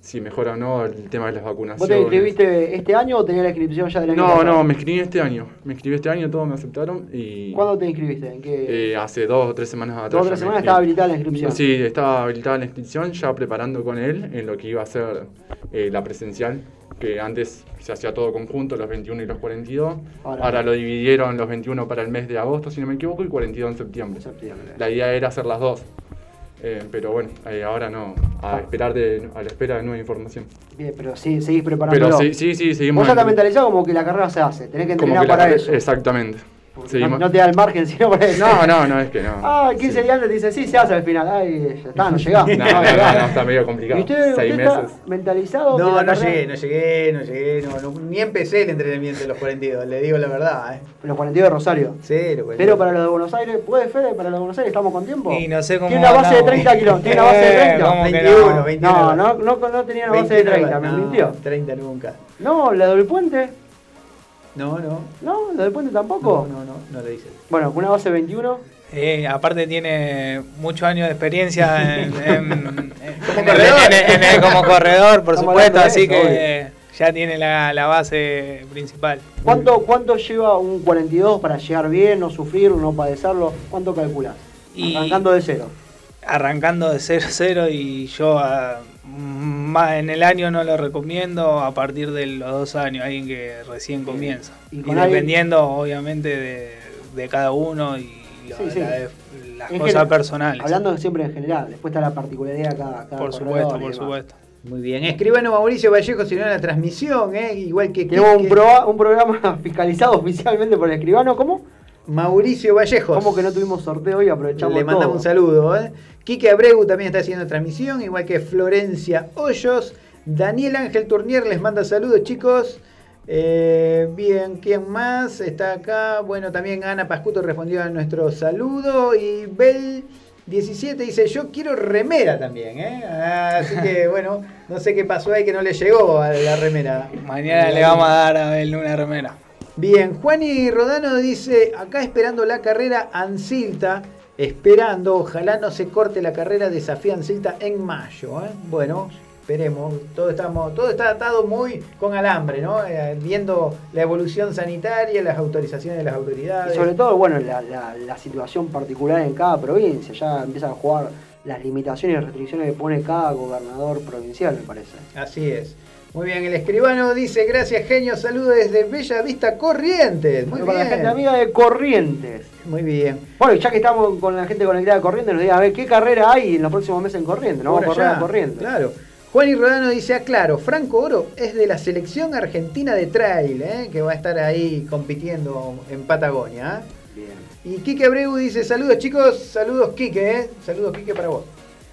Speaker 9: si mejora o no el tema de las vacunaciones.
Speaker 2: ¿Vos te inscribiste este año o tenías la inscripción ya del año
Speaker 9: No,
Speaker 2: pasado?
Speaker 9: no, me inscribí este año. Me inscribí este año, todos me aceptaron y
Speaker 2: ¿Cuándo te inscribiste? ¿En qué?
Speaker 9: eh, hace dos o tres semanas atrás.
Speaker 2: Dos o tres semanas estaba habilitada la inscripción.
Speaker 9: Sí, estaba habilitada la inscripción, ya preparando con él en lo que iba a ser eh, la presencial, que antes se hacía todo conjunto, los 21 y los 42.
Speaker 2: Ahora-
Speaker 9: Ahora, lo dividieron los 21 para el mes de agosto, si no me equivoco, y 42 en septiembre.
Speaker 2: Septiembre.
Speaker 9: La idea era hacer las dos. Eh, pero bueno, eh, ahora no, a,
Speaker 2: Ah.
Speaker 9: esperar de, a la espera de nueva información.
Speaker 2: Bien, pero sí, seguís preparándolo.
Speaker 9: Pero sí, sí, sí, seguimos.
Speaker 2: Vos ya
Speaker 9: en-
Speaker 2: mentalizado como que la carrera se hace, tenés que entrenar
Speaker 9: que la-
Speaker 2: para eso.
Speaker 9: Exactamente. Seguimos-
Speaker 2: No, no te da el margen, sino para eso.
Speaker 9: No, no, no, es que no.
Speaker 2: Ah, 15 días antes te dice, sí, se hace al final. Ay, ya está, no llegás.
Speaker 9: No, no, no, no, está medio complicado.
Speaker 2: ¿Y usted,
Speaker 9: Seis
Speaker 2: usted está
Speaker 9: meses.
Speaker 2: mentalizado? que
Speaker 3: No, no llegué, no llegué, no llegué, no, no- ni empecé el entrenamiento de los 42, le digo la verdad, ¿eh?
Speaker 2: Los 42 de Rosario.
Speaker 3: Sí, los 42.
Speaker 2: Pero para los de Buenos Aires, ¿puede Fede? Para los de Buenos Aires estamos con tiempo.
Speaker 8: Y no sé cómo
Speaker 2: Tiene una base de
Speaker 8: andamos.
Speaker 2: 30 kilos. Tiene una base de
Speaker 8: Eh,
Speaker 2: 30.
Speaker 8: ¿cómo que
Speaker 3: 21,
Speaker 8: no?
Speaker 3: 21.
Speaker 2: No, no, no, no tenía una base de 30, me mintió.
Speaker 3: 30 nunca.
Speaker 2: No, la del puente.
Speaker 3: No, no.
Speaker 2: No, la del puente tampoco.
Speaker 3: No, no, no, no lo dice.
Speaker 2: Bueno, una base de 21.
Speaker 8: Eh, aparte tiene muchos años de experiencia en, en- en-
Speaker 3: Como
Speaker 8: en-
Speaker 3: corredor.
Speaker 8: en- en- en- como corredor, por
Speaker 2: Estamos
Speaker 8: supuesto, así
Speaker 2: eso,
Speaker 8: que ya tiene la, la base principal.
Speaker 2: ¿Cuánto, ¿Cuánto lleva un 42 para llegar bien, no sufrir, no padecerlo? ¿Cuánto calculás?
Speaker 8: Y-
Speaker 2: Arrancando de cero.
Speaker 8: Arrancando de 0-0 y yo más en el año no lo recomiendo a partir de los dos años, alguien que recién comienza.
Speaker 2: Y
Speaker 8: Y,
Speaker 2: con alguien-
Speaker 8: dependiendo obviamente de, de cada uno y lo-
Speaker 2: Sí, sí.
Speaker 8: la de- las
Speaker 2: En
Speaker 8: cosas
Speaker 2: general,
Speaker 8: personales.
Speaker 2: Hablando siempre en general, después está la particularidad de cada, cada
Speaker 8: por supuesto, por supuesto.
Speaker 3: Muy bien. Escribano Mauricio Vallejo sirvió en la transmisión, ¿eh? Igual que
Speaker 2: Tenemos un, proa- un programa fiscalizado oficialmente por el escribano. ¿Cómo?
Speaker 3: Mauricio Vallejos.
Speaker 2: ¿Cómo que no tuvimos sorteo y aprovechamos
Speaker 3: Le mandamos
Speaker 2: todo?
Speaker 3: un saludo. ¿eh? Quique Abreu también está haciendo transmisión, igual que Florencia Hoyos. Daniel Ángel Tournier les manda saludos, chicos. Eh, bien, ¿quién más está acá? Bueno, también Ana Pascuto respondió a nuestro saludo. Y Bel 17 dice, yo quiero remera también. ¿eh? Así que bueno, no sé qué pasó ahí que no le llegó a la remera.
Speaker 8: Mañana le vamos a dar a él una remera.
Speaker 3: Bien, Juani Rodano dice, acá esperando la carrera Ancilta, esperando, ojalá no se corte la carrera desafía Ancilta en mayo. ¿eh? Bueno, esperemos, todo, estamos, todo está atado muy con alambre, ¿no? Eh, viendo la evolución sanitaria, las autorizaciones de las
Speaker 2: Y
Speaker 3: autoridades.
Speaker 2: sobre todo, bueno, la, la- la situación particular en cada provincia. Ya empiezan a jugar las limitaciones y restricciones que pone cada gobernador provincial, me parece.
Speaker 3: Así es. Muy bien, el escribano dice, gracias genio, saludos desde Bella Vista Corrientes. Muy
Speaker 2: Bueno, para la gente
Speaker 3: bien.
Speaker 2: amiga de Corrientes.
Speaker 3: Muy bien.
Speaker 2: Bueno, ya que estamos con la gente conectada de Corrientes, nos diga a ver qué carrera hay en los próximos meses en Corrientes. No vamos a correr a Corrientes.
Speaker 3: Claro. Juan y Rodano dice, aclaro, Franco Oro es de la selección argentina de trail, ¿eh? que va a estar ahí compitiendo en Patagonia. ¿eh?
Speaker 2: Bien.
Speaker 3: Y Quique Abreu dice, saludos chicos, saludos Quique, ¿eh? saludos Quique para vos.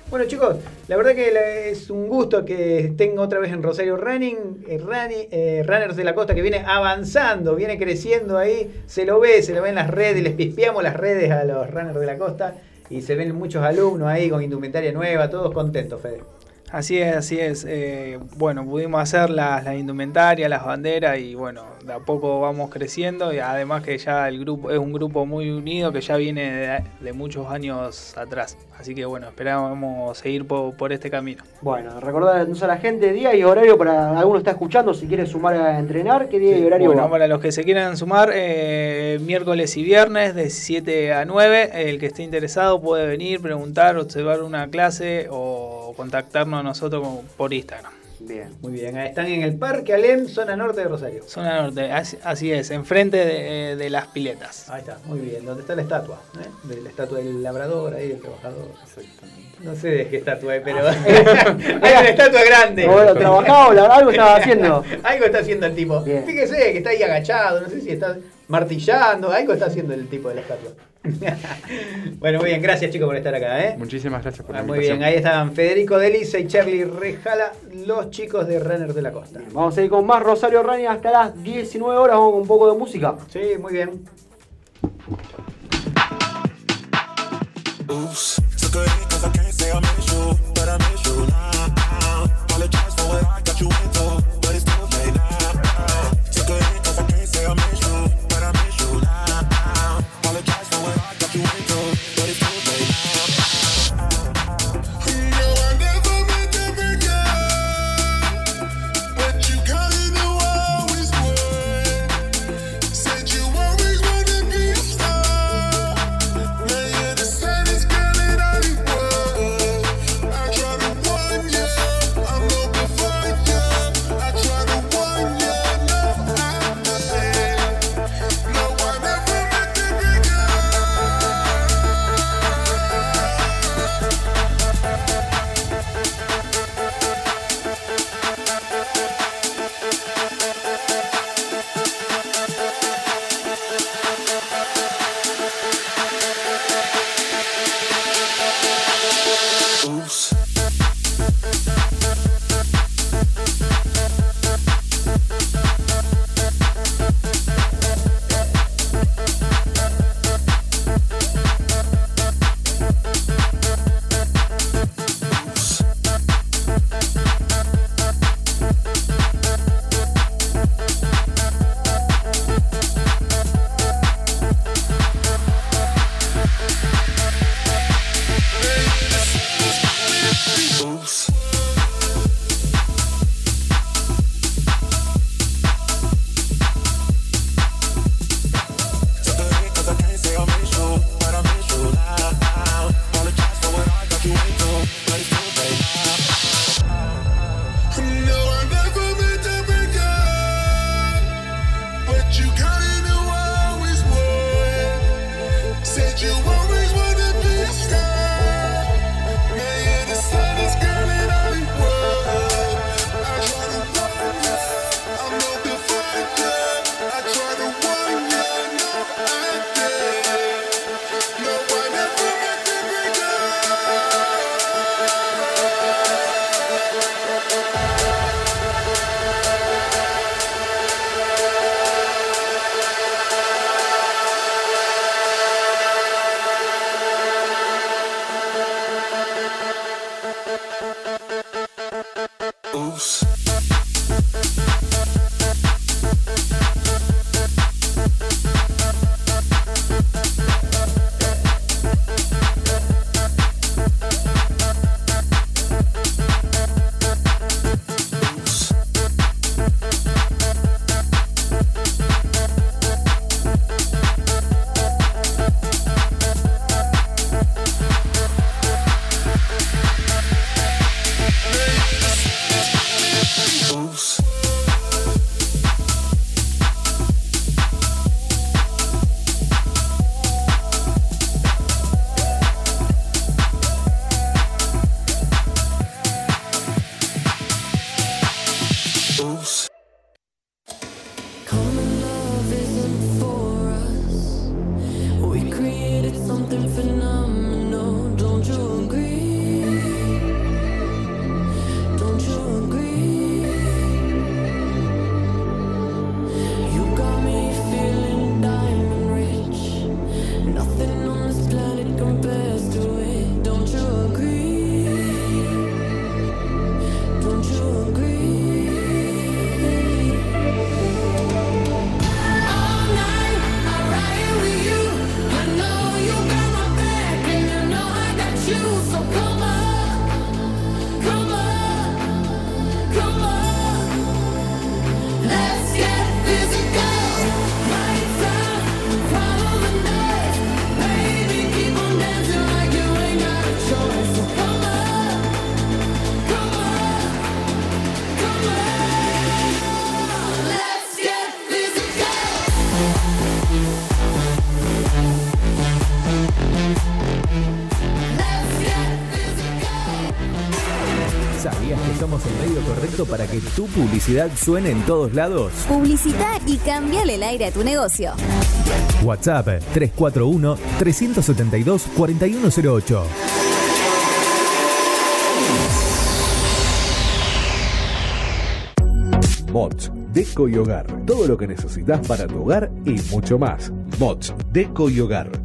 Speaker 3: Bueno chicos, la verdad que es un gusto que estén otra vez en Rosario Running, eh, eh, Runners de la Costa que viene avanzando, viene creciendo ahí, se lo ve, se lo ve en las redes, les pispeamos las redes a los Runners de la Costa y se ven muchos alumnos ahí con indumentaria nueva, todos contentos, Fede.
Speaker 8: Así es, así es. Eh, bueno, pudimos hacer las, las indumentarias, las banderas y bueno, de a poco vamos creciendo y además que ya el grupo es un grupo muy unido que ya viene de, de muchos años atrás. Así que bueno, esperamos seguir por, por este camino.
Speaker 2: Bueno, recordar entonces a la gente día y horario para alguno está escuchando, si quiere sumar a entrenar, qué día y horario
Speaker 8: Bueno,
Speaker 2: va?
Speaker 8: para los que se quieran sumar, eh, miércoles y viernes de 7 a 9, el que esté interesado puede venir, preguntar, observar una clase o contactarnos a nosotros por Instagram.
Speaker 2: Bien.
Speaker 3: Muy bien, están en el Parque Alem, zona norte de Rosario.
Speaker 8: Zona Norte, así, así es, enfrente de, eh, de las piletas.
Speaker 3: Ahí está, muy bien, donde está la estatua, ¿eh? de la estatua del labrador, ahí del trabajador. No sé de qué estatua es, pero hay una estatua grande.
Speaker 2: Bueno, trabajaba, la verdad, algo estaba haciendo.
Speaker 3: algo está haciendo el tipo.
Speaker 2: Bien.
Speaker 3: Fíjese que está ahí agachado, no sé si está martillando, algo está haciendo el tipo de la estatua. bueno, muy bien, gracias chicos por estar acá, ¿eh?
Speaker 9: Muchísimas gracias por
Speaker 3: Ah,
Speaker 9: la
Speaker 3: muy
Speaker 9: invitación.
Speaker 3: bien, ahí estaban Federico Deliza y Charlie Rejala, los chicos de Runners de la Costa.
Speaker 2: Vamos a seguir con más Rosario Rani hasta las 19 horas, vamos con un poco de música.
Speaker 3: Sí, muy bien.
Speaker 10: Oops, so good cause I can't say I miss you, but I miss you now. Apologize for what I got you into, but it's too late now. So good cause I can't say I miss you,
Speaker 11: tu publicidad suene en todos lados?
Speaker 12: Publicita y cambiale el aire a tu negocio.
Speaker 11: WhatsApp 341-372-4108.
Speaker 1: Mods, Deco y Hogar. Todo lo que necesitas para tu hogar y mucho más. Mods, Deco y Hogar.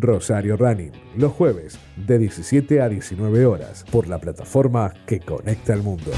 Speaker 13: Rosario Running, los jueves de 17 a 19 horas por la plataforma que conecta al mundo.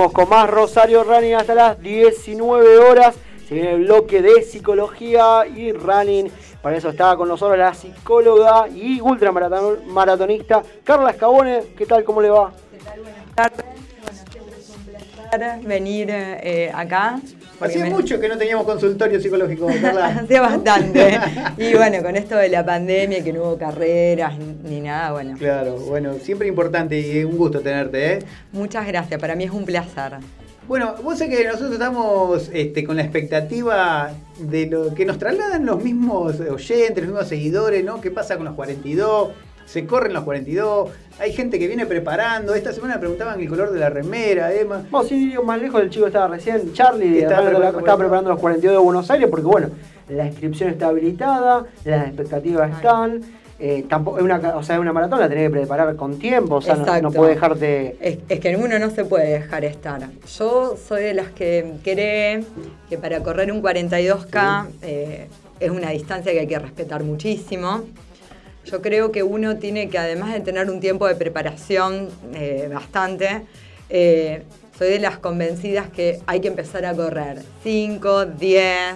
Speaker 2: Seguimos con más Rosario Running hasta las 19 horas. Se viene el bloque de psicología y running. Para eso está con nosotros la psicóloga y ultramaratonista Carla Escabone. ¿Qué tal? ¿Cómo le va?
Speaker 14: venir eh, acá.
Speaker 3: Hacía
Speaker 14: me-
Speaker 3: mucho que no teníamos consultorio psicológico, Carla.
Speaker 14: Hacía bastante. y bueno, con esto de la pandemia, que no hubo carreras ni nada, bueno.
Speaker 3: Claro, bueno, siempre importante y un gusto tenerte, ¿eh?
Speaker 14: Muchas gracias, para mí es un placer.
Speaker 3: Bueno, vos sabés que nosotros estamos este, con la expectativa de lo que nos trasladan los mismos oyentes, los mismos seguidores, ¿no? ¿Qué pasa con los 42? Se corren los 42, hay gente que viene preparando. Esta semana preguntaban el color de la remera, Emma.
Speaker 2: Vamos, sí, más lejos el chico estaba recién. Charlie
Speaker 3: Estaba
Speaker 2: estaba,
Speaker 3: preparando-
Speaker 2: estaba preparando los 42 de Buenos Aires porque, bueno, la inscripción está habilitada, las expectativas están. Eh, tampoco, es una, o sea, es una maratón, la tenés que preparar con tiempo, o sea, no, no puede dejarte.
Speaker 14: Es, es que uno no se puede dejar estar. Yo soy de las que cree que para correr un 42K eh, es una distancia que hay que respetar muchísimo. Yo creo que uno tiene que, además de tener un tiempo de preparación eh, bastante, eh, soy de las convencidas que hay que empezar a correr 5, 10,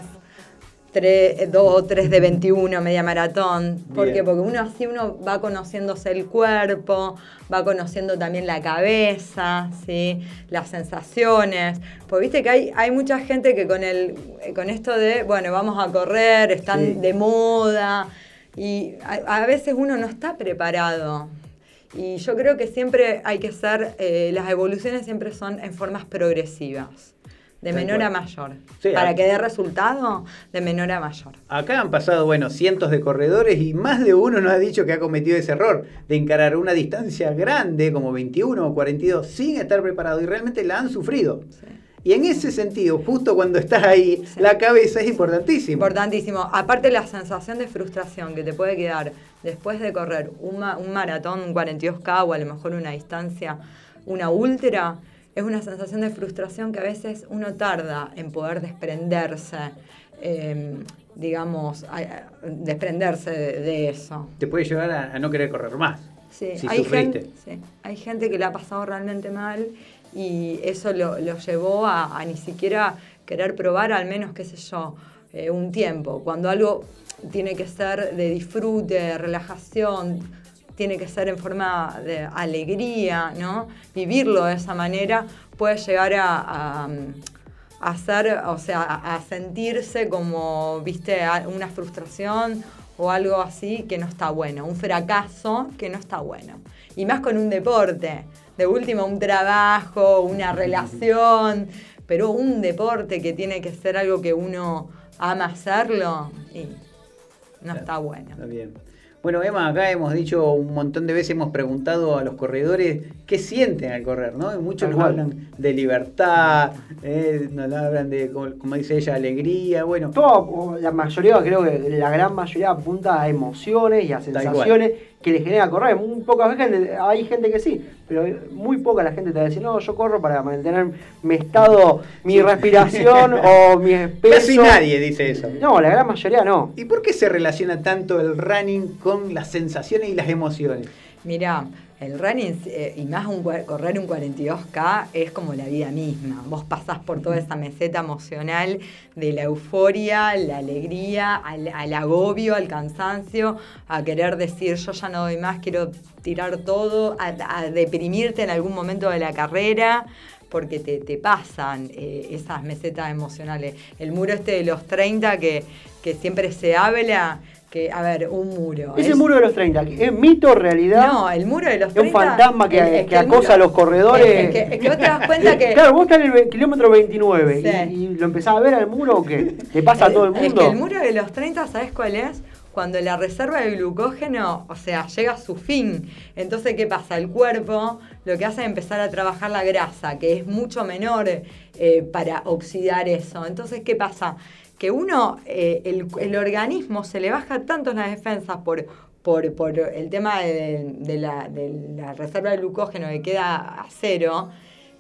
Speaker 14: 2 o 3 de 21, media maratón. ¿Por
Speaker 15: Bien.
Speaker 14: qué? Porque uno así uno va conociéndose el cuerpo, va conociendo también la cabeza, ¿sí? las sensaciones. Pues viste que hay, hay mucha gente que con, el, con esto de, bueno, vamos a correr, están
Speaker 15: Sí.
Speaker 14: de moda, y a, a veces uno no está preparado. Y yo creo que siempre hay que ser, eh, las evoluciones siempre son en formas progresivas, de menor a mayor.
Speaker 3: Sí,
Speaker 14: Para que dé resultado, de menor a mayor.
Speaker 3: Acá han pasado, bueno, cientos de corredores y más de uno nos ha dicho que ha cometido ese error de encarar una distancia grande como 21 o 42 sin estar preparado y realmente la han sufrido. Y en ese sentido, justo cuando estás ahí, la cabeza es importantísima.
Speaker 14: Importantísimo. Aparte la sensación de frustración que te puede quedar después de correr un, ma- un maratón, un 42K o a lo mejor una distancia, una ultra, es una sensación de frustración que a veces uno tarda en poder desprenderse, eh, digamos, a- a- desprenderse de, de eso.
Speaker 3: Te puede llevar a, a no querer correr más.
Speaker 14: Sí,
Speaker 3: si
Speaker 14: hay,
Speaker 3: sufriste.
Speaker 14: gente, sí, hay gente que la ha pasado realmente mal y eso lo, lo llevó a, a ni siquiera querer probar, al menos, qué sé yo, eh, un tiempo. Cuando algo tiene que ser de disfrute, de relajación, tiene que ser en forma de alegría, ¿no? Vivirlo de esa manera puede llegar a, hacer, o sea, a, sentirse como, viste, una frustración o algo así que no está bueno, un fracaso que no está bueno. Y más con un deporte, de último un trabajo, una relación, pero un deporte que tiene que ser algo que uno ama hacerlo y no está bueno.
Speaker 3: Está bien. Bueno, Emma, acá hemos dicho un montón de veces, hemos preguntado a los corredores qué sienten al correr, ¿no? Y muchos nos hablan de libertad, eh, nos hablan de, como, como dice ella, alegría, bueno.
Speaker 2: Todo, la mayoría, creo que la gran mayoría apunta a emociones y a sensaciones que le genera correr. Muy pocas veces hay gente que sí, pero muy poca la gente te va a decir, no, yo corro para mantener mi estado, mi respiración o mi peso.
Speaker 3: Casi nadie dice eso.
Speaker 2: No, la gran mayoría no.
Speaker 3: ¿Y por qué se relaciona tanto el running con las sensaciones y las emociones?
Speaker 14: Mira, el running, eh, y más un, correr un 42K, es como la vida misma. Vos pasás por toda esa meseta emocional de la euforia, la alegría, al, agobio, al cansancio, a querer decir yo ya no doy más, quiero tirar todo, a, a deprimirte en algún momento de la carrera porque te, te pasan eh, esas mesetas emocionales. El muro este de los 30 que, que siempre se habla, que, a ver, un muro. Es-
Speaker 2: muro de los 30, ¿es mito, realidad?
Speaker 14: no, el muro de los
Speaker 2: Es un
Speaker 14: 30.
Speaker 2: fantasma que,
Speaker 14: es- es
Speaker 2: que
Speaker 14: el
Speaker 2: acosa a los corredores.
Speaker 14: Es, es que, es vos te das cuenta que.
Speaker 2: Claro, vos estás en el kilómetro 29
Speaker 14: Sí.
Speaker 2: y, y lo empezás a ver al muro o qué? ¿Le pasa a todo el
Speaker 14: Es
Speaker 2: mundo?
Speaker 14: que el muro de los 30, ¿sabes cuál es? Cuando la reserva de glucógeno, o sea, llega a su fin. Entonces, ¿qué pasa? El cuerpo lo que hace es empezar a trabajar la grasa, que es mucho menor eh, para oxidar eso. Entonces, ¿qué pasa? Que uno, eh, el, el organismo se le baja tanto las defensas por, por, por el tema de, de la, de la reserva de glucógeno que queda a cero,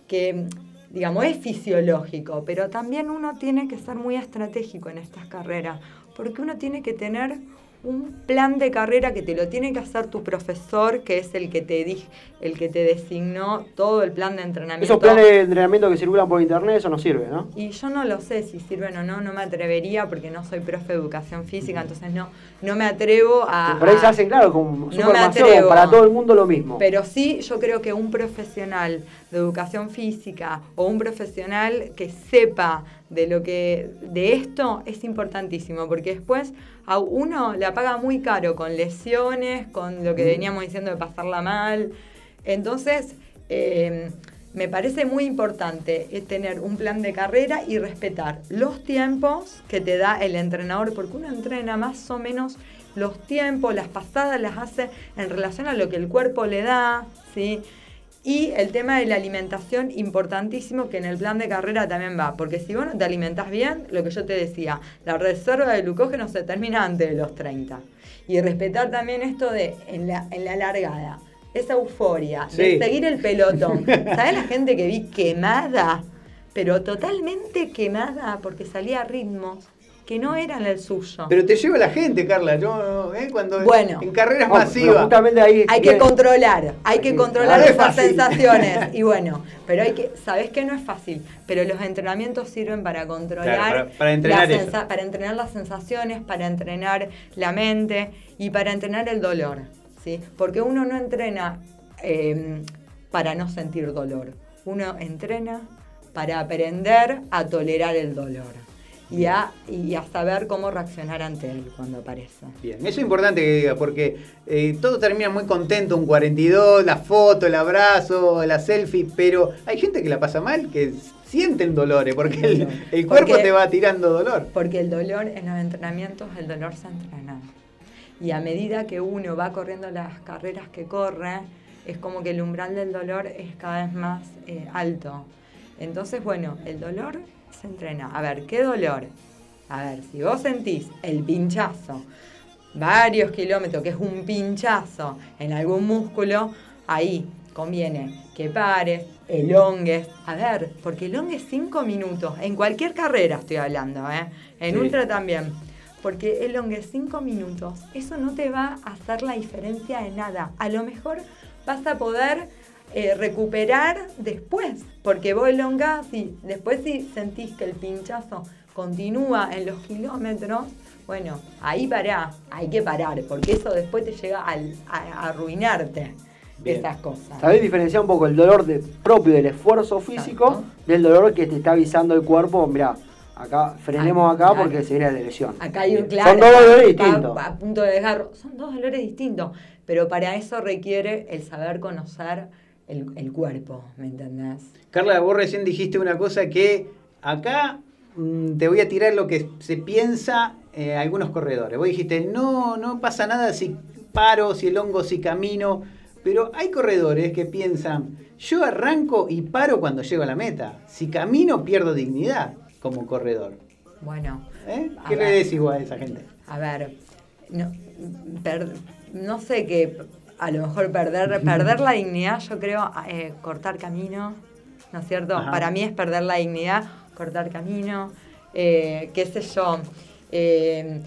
Speaker 14: que digamos es fisiológico, pero también uno tiene que ser muy estratégico en estas carreras, porque uno tiene que tener un plan de carrera que te lo tiene que hacer tu profesor, que es el que te di- el que te designó todo el plan de entrenamiento.
Speaker 2: Esos planes de entrenamiento que circulan por internet, eso no sirve, ¿no?
Speaker 14: Y yo no lo sé si sirven o no, no me atrevería porque no soy profe de educación física, entonces no, no me atrevo a...
Speaker 2: Por ahí se hacen, claro, como
Speaker 14: No me atrevo.
Speaker 2: para todo el mundo lo mismo.
Speaker 14: Pero sí, yo creo que un profesional de educación física o un profesional que sepa de lo que de esto es importantísimo, porque después a uno la paga muy caro con lesiones, con lo que veníamos diciendo de pasarla mal. Entonces, eh, me parece muy importante eh, tener un plan de carrera y respetar los tiempos que te da el entrenador, porque uno entrena más o menos los tiempos, las pasadas las hace en relación a lo que el cuerpo le da, ¿sí? Y el tema de la alimentación, importantísimo, que en el plan de carrera también va, porque si vos no te alimentás bien, lo que yo te decía, la reserva de glucógeno se termina antes de los 30. Y respetar también esto de, en la, en la largada, esa euforia,
Speaker 3: Sí.
Speaker 14: de seguir el pelotón. ¿Sabes la gente que vi quemada? Pero totalmente quemada porque salía a ritmos que no eran el suyo.
Speaker 3: Pero te lleva la gente, Carla. Yo, ¿eh? Cuando
Speaker 14: Bueno.
Speaker 3: en carreras
Speaker 2: No,
Speaker 3: masivas.
Speaker 2: justamente ahí
Speaker 14: Hay que controlar, hay que controlar
Speaker 3: no es
Speaker 14: esas sensaciones. Y bueno, pero hay que, sabes que no es fácil, pero los entrenamientos sirven para controlar,
Speaker 3: Claro, para- para entrenar
Speaker 14: las
Speaker 3: eso.
Speaker 14: sensa- para entrenar las sensaciones, para entrenar la mente y para entrenar el dolor, ¿sí? Porque uno no entrena eh, para no sentir dolor, uno entrena para aprender a tolerar el dolor y a, y a saber cómo reaccionar ante él cuando aparece.
Speaker 3: Bien, eso es importante que diga, porque eh, todo termina muy contento, un 42, la foto, el abrazo, la selfie, pero hay gente que la pasa mal, que sienten dolores, porque el, el cuerpo
Speaker 14: Porque-
Speaker 3: te va tirando dolor.
Speaker 14: Porque el dolor en los entrenamientos, el dolor se entrena. Y a medida que uno va corriendo las carreras que corre, es como que el umbral del dolor es cada vez más eh, alto. Entonces, bueno, el dolor se entrena. A ver, ¿qué dolor? A ver, si vos sentís el pinchazo, varios kilómetros, que es un pinchazo en algún músculo, ahí conviene que pares, elongues. A ver, porque elongues cinco minutos, en cualquier carrera estoy hablando, ¿eh? En
Speaker 3: Sí.
Speaker 14: ultra también. Porque elongues cinco minutos, eso no te va a hacer la diferencia de nada. A lo mejor vas a poder eh, recuperar después, porque vos elongás y después si sentís que el pinchazo continúa en los kilómetros, bueno, ahí pará, hay que parar, porque eso después te llega al- a, a arruinarte
Speaker 2: Bien.
Speaker 14: esas cosas.
Speaker 2: Sabés diferenciar un poco el dolor de- propio del esfuerzo físico del dolor que te está avisando el cuerpo. Mirá, acá frenemos
Speaker 14: Ah,
Speaker 2: acá
Speaker 14: claro.
Speaker 2: porque se viene la lesión.
Speaker 14: Acá hay un claro.
Speaker 2: Son dos dolores distintos.
Speaker 14: A punto de desgarro. Son dos dolores distintos. Pero para eso requiere el saber conocer el, el cuerpo, ¿me entendés?
Speaker 3: Carla, vos recién dijiste una cosa que acá mm, te voy a tirar lo que se piensa eh, algunos corredores. Vos dijiste, no, no pasa nada si paro, si elongo, si camino. Pero hay corredores que piensan, yo arranco y paro cuando llego a la meta. Si camino, pierdo dignidad como corredor.
Speaker 14: Bueno.
Speaker 3: ¿Eh? ¿Qué le decís vos a esa gente?
Speaker 14: A ver, no, per- no sé qué, a lo mejor perder, perder la dignidad, yo creo, eh, cortar camino, ¿no es cierto?
Speaker 16: Ajá.
Speaker 14: Para mí es perder la dignidad, cortar camino, eh, qué sé yo, eh,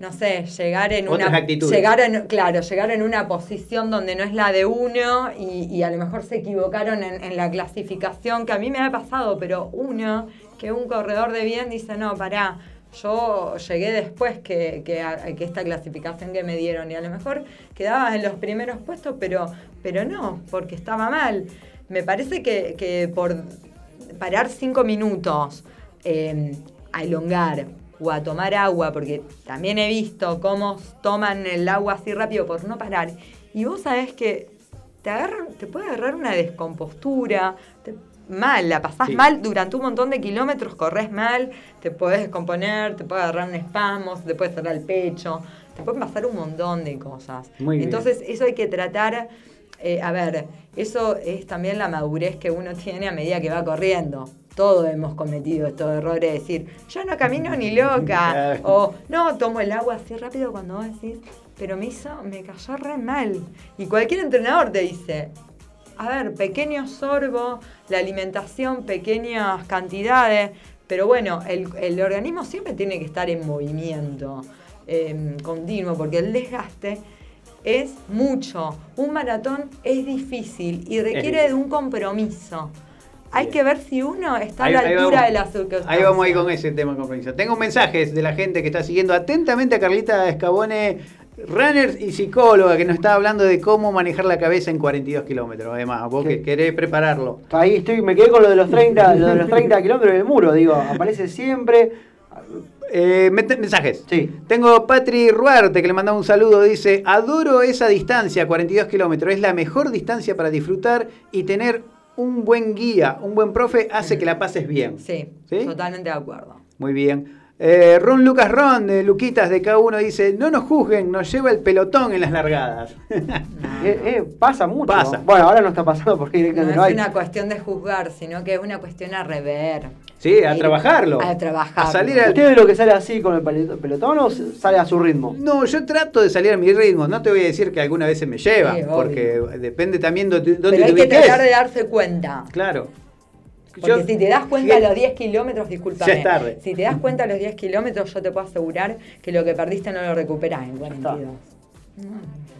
Speaker 14: no sé, llegar en
Speaker 3: Otras
Speaker 14: una...
Speaker 3: actitudes.
Speaker 14: Llegar en, claro, llegar en una posición donde no es la de uno y, y a lo mejor se equivocaron en, en la clasificación, que a mí me ha pasado, pero uno, que un corredor de bien dice, no, pará, yo llegué después que, que, esta clasificación que me dieron y a lo mejor quedaba en los primeros puestos, pero, pero no, porque estaba mal. Me parece que, que por parar cinco minutos eh, a elongar o a tomar agua, porque también he visto cómo toman el agua así rápido por no parar. Y vos sabés que te, te puede agarrar una descompostura, te- mal, la pasás
Speaker 16: Sí.
Speaker 14: mal durante un montón de kilómetros, corres mal, te podés descomponer, te puede agarrar un espasmo, te puede cerrar el pecho, te pueden pasar un montón de cosas.
Speaker 3: Muy bien.
Speaker 14: Entonces, eso hay que tratar, eh, a ver, eso es también la madurez que uno tiene a medida que va corriendo. Todos hemos cometido estos errores de decir, yo no camino ni loca, o no, tomo el agua así rápido cuando vos decís, pero me hizo, me cayó re mal. Y cualquier entrenador te dice, a ver, pequeños sorbos, la alimentación, pequeñas cantidades, pero bueno, el, el organismo siempre tiene que estar en movimiento eh, continuo, porque el desgaste es mucho. Un maratón es difícil y requiere de un compromiso. Hay que ver si uno está
Speaker 3: Ahí-
Speaker 14: a la altura
Speaker 3: vamos.
Speaker 14: de la circunstancia.
Speaker 3: Ahí vamos ahí con ese tema compromiso. Tengo mensajes de la gente que está siguiendo atentamente a Carlita Escabone, runner y psicóloga, que nos está hablando de cómo manejar la cabeza en 42 kilómetros. Además, vos que querés prepararlo.
Speaker 2: Ahí estoy, me quedé con lo de los 30, lo de los 30 kilómetros del muro, digo, aparece siempre.
Speaker 3: Eh, mensajes.
Speaker 2: Sí.
Speaker 3: Tengo Patri Ruarte que le manda un saludo. Dice: Adoro esa distancia, 42 kilómetros. Es la mejor distancia para disfrutar y tener un buen guía, un buen profe, hace que la pases bien.
Speaker 14: Sí,
Speaker 3: ¿Sí?
Speaker 14: totalmente de acuerdo.
Speaker 3: Muy bien. Eh, Ron Lucas Ron de Luquitas de K1 dice: No nos juzguen, nos lleva el pelotón en las largadas.
Speaker 2: Eh, eh, pasa mucho.
Speaker 3: Pasa.
Speaker 2: Bueno, ahora no está pasando porque
Speaker 14: No
Speaker 2: directamente
Speaker 14: es
Speaker 2: no hay.
Speaker 14: una cuestión de juzgar, sino que es una cuestión a rever.
Speaker 3: Sí, a
Speaker 14: Ir-
Speaker 3: trabajarlo.
Speaker 14: A trabajar.
Speaker 3: A salir al-
Speaker 2: ¿Usted ve lo que sale así con el pelotón o sale a su ritmo?
Speaker 3: No, yo trato de salir a mi ritmo. No te voy a decir que alguna vez se me lleva,
Speaker 14: Sí,
Speaker 3: porque depende también de dónde
Speaker 14: Pero hay que tratar de darse cuenta.
Speaker 3: Claro.
Speaker 14: Porque
Speaker 3: Yo-
Speaker 14: si te das cuenta a los 10 kilómetros, discúlpame.
Speaker 3: Ya es tarde.
Speaker 14: Si te das cuenta a los 10 kilómetros, yo te puedo asegurar que lo que perdiste no lo recuperás en 42.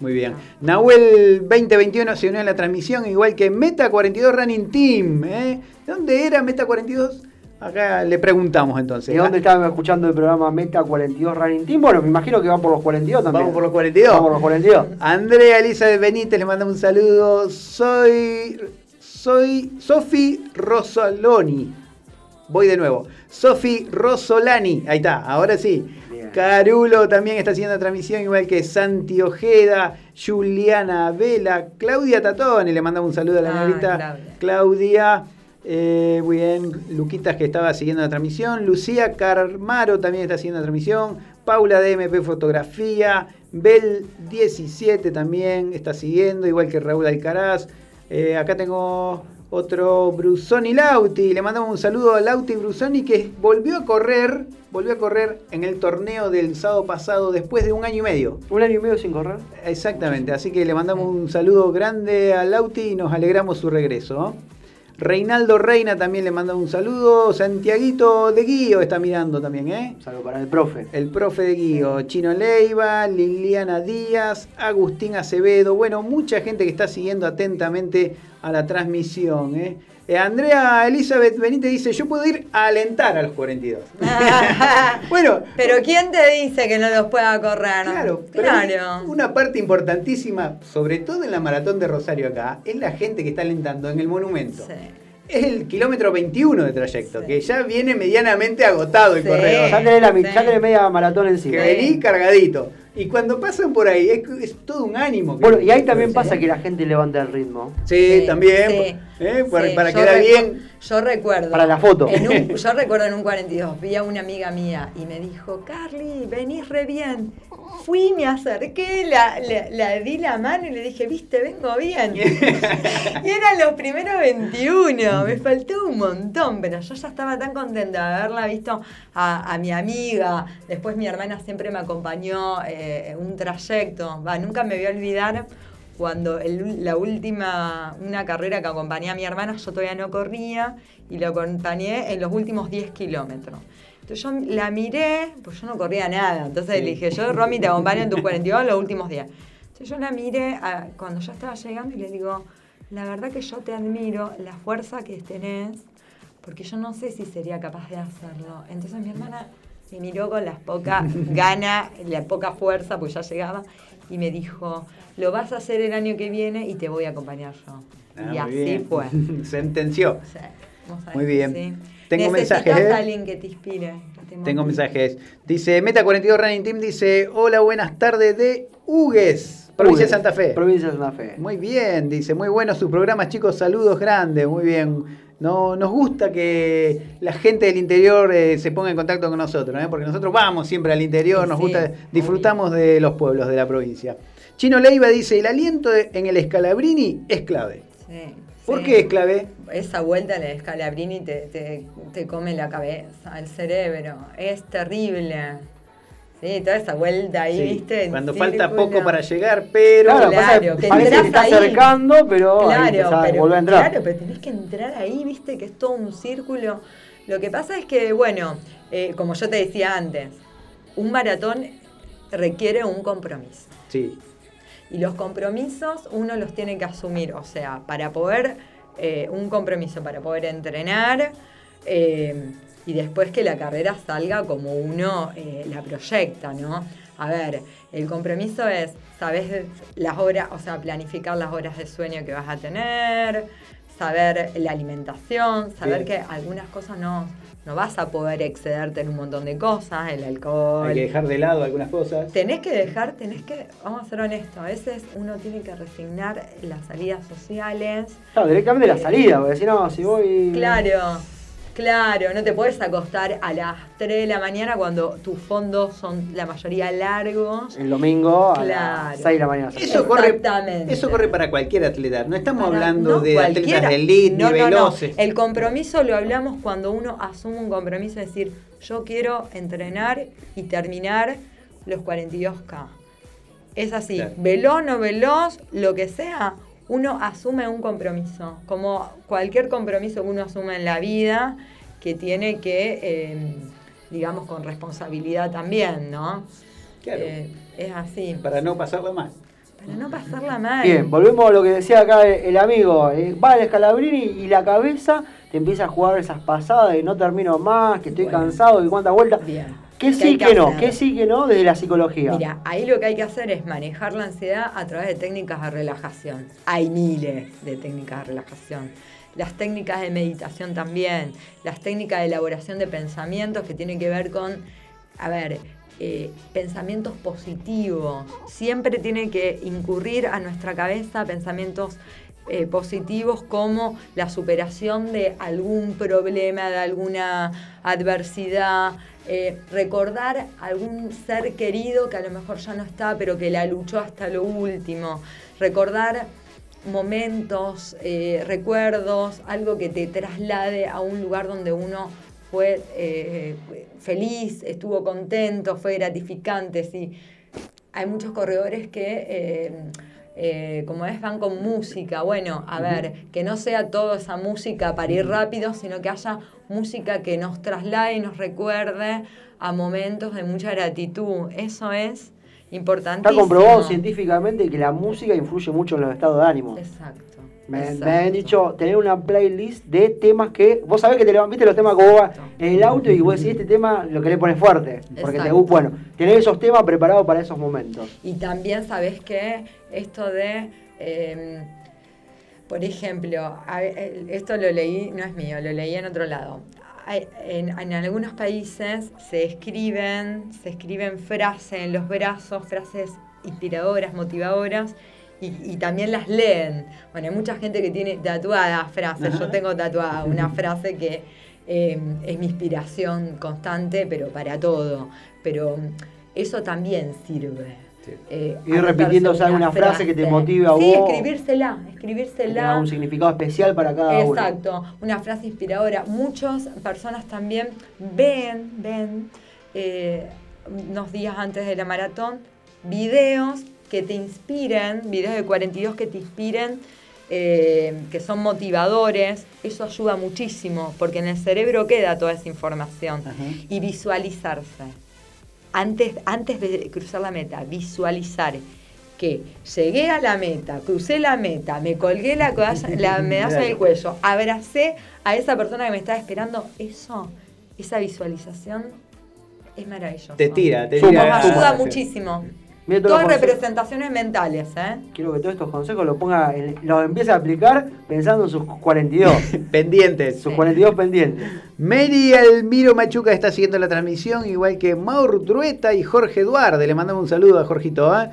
Speaker 3: Muy bien. Nahuel 2021 se unió a la transmisión, igual que Meta 42 Running Team. ¿eh? ¿Dónde era Meta 42? Acá le preguntamos entonces.
Speaker 2: ¿De dónde estaban escuchando el programa Meta 42 Running Team? Bueno, me imagino que van por los 42 también.
Speaker 3: Vamos por los 42.
Speaker 2: Vamos por los 42.
Speaker 3: Andrea Elizabeth Benítez le manda un saludo. Soy. Soy Sofi Rosoloni. Voy de nuevo. Sofi Rosolani. Ahí está, ahora sí. Carulo también está haciendo transmisión, igual que Santi Ojeda, Juliana Vela, Claudia Tatone, le mandamos un saludo a la
Speaker 14: Ah,
Speaker 3: negrita.
Speaker 14: Claudia.
Speaker 3: Claudia, eh, muy bien, Luquitas que estaba siguiendo la transmisión, Lucía Carmaro también está siguiendo la transmisión, Paula de MP Fotografía, Bel 17 también está siguiendo, igual que Raúl Alcaraz. Eh, acá tengo Otro Brusoni Lauti. Le mandamos un saludo a Lauti Brusoni que volvió a correr, volvió a correr en el torneo del sábado pasado después de un año y medio.
Speaker 2: Un año y medio sin correr.
Speaker 3: Exactamente, así que le mandamos un saludo grande a Lauti y nos alegramos su regreso. ¿no? Reinaldo Reina también le manda un saludo. Santiaguito de Guío está mirando también, ¿eh?
Speaker 2: Saludo para el profe.
Speaker 3: El profe de Guío. Chino Leiva, Liliana Díaz, Agustín Acevedo. Bueno, mucha gente que está siguiendo atentamente a la transmisión, ¿eh? Eh, Andrea Elizabeth Benítez dice, yo puedo ir a alentar a los 42. bueno,
Speaker 14: Pero ¿quién te dice que no los pueda correr?
Speaker 3: Claro, pero
Speaker 14: claro.
Speaker 3: una parte importantísima, sobre todo en la maratón de Rosario acá, es la gente que está alentando en el monumento. Es el kilómetro 21 de trayecto, que ya viene medianamente agotado el
Speaker 2: Sí.
Speaker 3: corredor.
Speaker 2: Ya tenés, la, ya tenés media maratón encima.
Speaker 3: Que vení cargadito. Y cuando pasan por ahí, es, es todo un ánimo. que-
Speaker 2: Bueno, y ahí también pasa que la gente levanta el ritmo.
Speaker 3: Sí,
Speaker 14: Sí,
Speaker 3: también.
Speaker 14: sí.
Speaker 3: ¿eh? Para,
Speaker 14: Sí,
Speaker 3: para quedar bien.
Speaker 14: Yo recuerdo.
Speaker 2: Para la foto.
Speaker 14: en un- yo recuerdo en un 42, vi a una amiga mía y me dijo, Carly, venís re bien. Fui, me acerqué, la, la- la di la mano y le dije, viste, vengo bien. y eran los primeros 21, me faltó un montón, pero yo ya estaba tan contenta de haberla visto a, a mi amiga. Después mi hermana siempre me acompañó eh, en un trayecto. Va, nunca me voy a olvidar cuando el- la última, una carrera que acompañé a mi hermana, yo todavía no corría y lo acompañé en los últimos 10 kilómetros. Entonces yo la miré, pues yo no corría nada. Entonces le dije, yo, Romy, te acompaño en tus 42 los últimos días. Entonces yo la miré a- cuando ya estaba llegando y le digo, la verdad que yo te admiro, la fuerza que tenés, porque yo no sé si sería capaz de hacerlo. Entonces mi hermana me miró con las pocas ganas, la poca fuerza, pues ya llegaba, y me dijo, lo vas a hacer el año que viene y te voy a acompañar yo.
Speaker 3: Ah,
Speaker 14: y así
Speaker 3: bien.
Speaker 14: fue.
Speaker 3: Sentenció. Muy bien.
Speaker 14: sí.
Speaker 3: Tengo
Speaker 14: Necesitas
Speaker 3: mensajes, ¿eh?
Speaker 14: a alguien que te inspire. que te
Speaker 3: Tengo mensajes. Dice Meta 42 Running Team, dice, hola, buenas tardes de Hugues, provincia de Santa Fe.
Speaker 2: Provincia de Santa Fe.
Speaker 3: Muy bien, dice, muy bueno sus programas, chicos, saludos grandes, muy bien. No, nos gusta que la gente del interior eh, se ponga en contacto con nosotros, ¿eh? porque nosotros vamos siempre al interior, nos
Speaker 14: sí,
Speaker 3: gusta, disfrutamos de los pueblos de la provincia. Chino Leiva dice, el aliento de- en el Escalabrini es clave.
Speaker 14: Sí,
Speaker 3: ¿Por
Speaker 14: sí.
Speaker 3: qué es clave?
Speaker 14: Esa vuelta a la escalabrini te, te, te come la cabeza, el cerebro. Es terrible. Sí, toda esa vuelta ahí,
Speaker 3: Sí,
Speaker 14: ¿viste? En
Speaker 3: Cuando falta
Speaker 14: círculo.
Speaker 3: poco para llegar, pero...
Speaker 2: Claro,
Speaker 14: Claro,
Speaker 2: pasa que parece que
Speaker 14: entras
Speaker 2: está
Speaker 14: ahí.
Speaker 2: acercando, pero ahí
Speaker 14: Claro,
Speaker 2: empezás a
Speaker 14: pero,
Speaker 2: a entrar.
Speaker 14: claro, pero tenés que entrar ahí, viste, que es todo un círculo. Lo que pasa es que, bueno, eh, como yo te decía antes, un maratón requiere un compromiso.
Speaker 3: Sí,
Speaker 14: Y los compromisos uno los tiene que asumir, o sea, para poder, eh, un compromiso para poder entrenar eh, y después que la carrera salga como uno eh, la proyecta, ¿no? A ver, el compromiso es, sabes las horas, o sea, planificar las horas de sueño que vas a tener, saber la alimentación, saber
Speaker 3: Bien.
Speaker 14: que algunas cosas no, no vas a poder excederte en un montón de cosas, el alcohol,
Speaker 3: hay que dejar de lado algunas cosas.
Speaker 14: Tenés que dejar, tenés que, vamos a ser honestos, a veces uno tiene que resignar las salidas sociales.
Speaker 2: Claro, directamente la
Speaker 14: Eh,
Speaker 2: salida, porque si no, si voy.
Speaker 14: Claro, claro, no te puedes acostar a las 3 de la mañana cuando tus fondos son la mayoría largos.
Speaker 2: El domingo a
Speaker 14: Claro.
Speaker 2: las 6 de la mañana.
Speaker 3: Eso corre,
Speaker 14: Exactamente.
Speaker 3: eso corre para cualquier atleta. No estamos
Speaker 14: Para-
Speaker 3: hablando
Speaker 14: no
Speaker 3: de atletas de elite
Speaker 14: No,
Speaker 3: ni
Speaker 14: no, no.
Speaker 3: veloces.
Speaker 14: El compromiso lo hablamos cuando uno asume un compromiso, es decir, yo quiero entrenar y terminar los 42K. Es así,
Speaker 3: Claro.
Speaker 14: veloz, no veloz, lo que sea, uno asume un compromiso, como cualquier compromiso que uno asume en la vida, que tiene que, eh, digamos, con responsabilidad también, ¿no?
Speaker 3: Claro.
Speaker 14: Eh, es así,
Speaker 3: Para no pasarla mal.
Speaker 14: para no pasarla mal.
Speaker 2: Bien, volvemos a lo que decía acá el amigo. eh, va al escalabrini y la cabeza te empieza a jugar esas pasadas de no termino más, que estoy
Speaker 14: Bueno.
Speaker 2: cansado y cuántas vueltas.
Speaker 14: Bien.
Speaker 2: ¿Qué
Speaker 14: ¿Qué
Speaker 2: sí, que, no? ¿Qué sí, que no? Desde la psicología.
Speaker 14: Mira, ahí lo que hay que hacer es manejar la ansiedad a través de técnicas de relajación. Hay miles de técnicas de relajación. Las técnicas de meditación también, las técnicas de elaboración de pensamientos que tienen que ver con, a ver, eh, pensamientos positivos. Siempre tiene que incurrir a nuestra cabeza pensamientos eh, positivos como la superación de algún problema, de alguna adversidad, eh, recordar algún ser querido que a lo mejor ya no está, pero que la luchó hasta lo último, recordar momentos, eh, recuerdos, algo que te traslade a un lugar donde uno fue feliz, estuvo contento, fue gratificante. Sí. Hay muchos corredores que, eh, como es, van con música. Bueno, a ver, que no sea toda esa música para ir rápido, sino que haya música que nos traslade y nos recuerde a momentos de mucha gratitud. Eso es importantísimo.
Speaker 2: Está comprobado científicamente que la música influye mucho en los estados de ánimo.
Speaker 14: Exacto.
Speaker 2: Me, han dicho tener una playlist de temas que. Vos sabés que te levan- viste los temas que vos vas en el auto y vos decís este tema lo que le pones fuerte. Porque te
Speaker 14: Exacto.
Speaker 2: gusta. Bueno, tener esos temas preparados para esos momentos.
Speaker 14: Y también sabes que esto de, eh, por ejemplo, el- esto lo leí, no es mío, lo leí en otro lado. En, en algunos países se escriben, se escriben frases en los brazos, frases inspiradoras, motivadoras, y, y también las leen. Bueno, hay mucha gente que tiene tatuadas frases. Yo tengo tatuada una frase que eh, es mi inspiración constante, pero para todo. Pero eso también sirve. Eh,
Speaker 2: Ir repitiéndose
Speaker 14: una
Speaker 2: alguna frase que te motive a
Speaker 14: sí,
Speaker 2: vos.
Speaker 14: escribírsela, escribírsela.
Speaker 2: un significado especial para cada uno.
Speaker 14: Exacto, una frase inspiradora. Muchas personas también ven, ven, eh, unos días antes de la maratón, videos que te inspiren, videos de 42 que te inspiren, eh, que son motivadores. Eso ayuda muchísimo, porque en el cerebro queda toda esa información. Y visualizarse. Antes, antes de cruzar la meta, visualizar que llegué a la meta, crucé la meta, me colgué la, la medalla del cuello, abracé a esa persona que me estaba esperando, eso, esa visualización es maravilloso.
Speaker 3: Te tira, te tira.
Speaker 14: Nos ayuda muchísimo.
Speaker 2: Consejos.
Speaker 14: representaciones mentales, ¿eh?
Speaker 2: Quiero que todos estos consejos los ponga, los empiece a aplicar pensando en sus 42.
Speaker 3: Pendientes.
Speaker 2: sus 42 pendientes.
Speaker 3: Mary Almiro Machuca está siguiendo la transmisión, igual que Maur Drueta y Jorge Duarte. Le mandamos un saludo a Jorgito. ¿eh?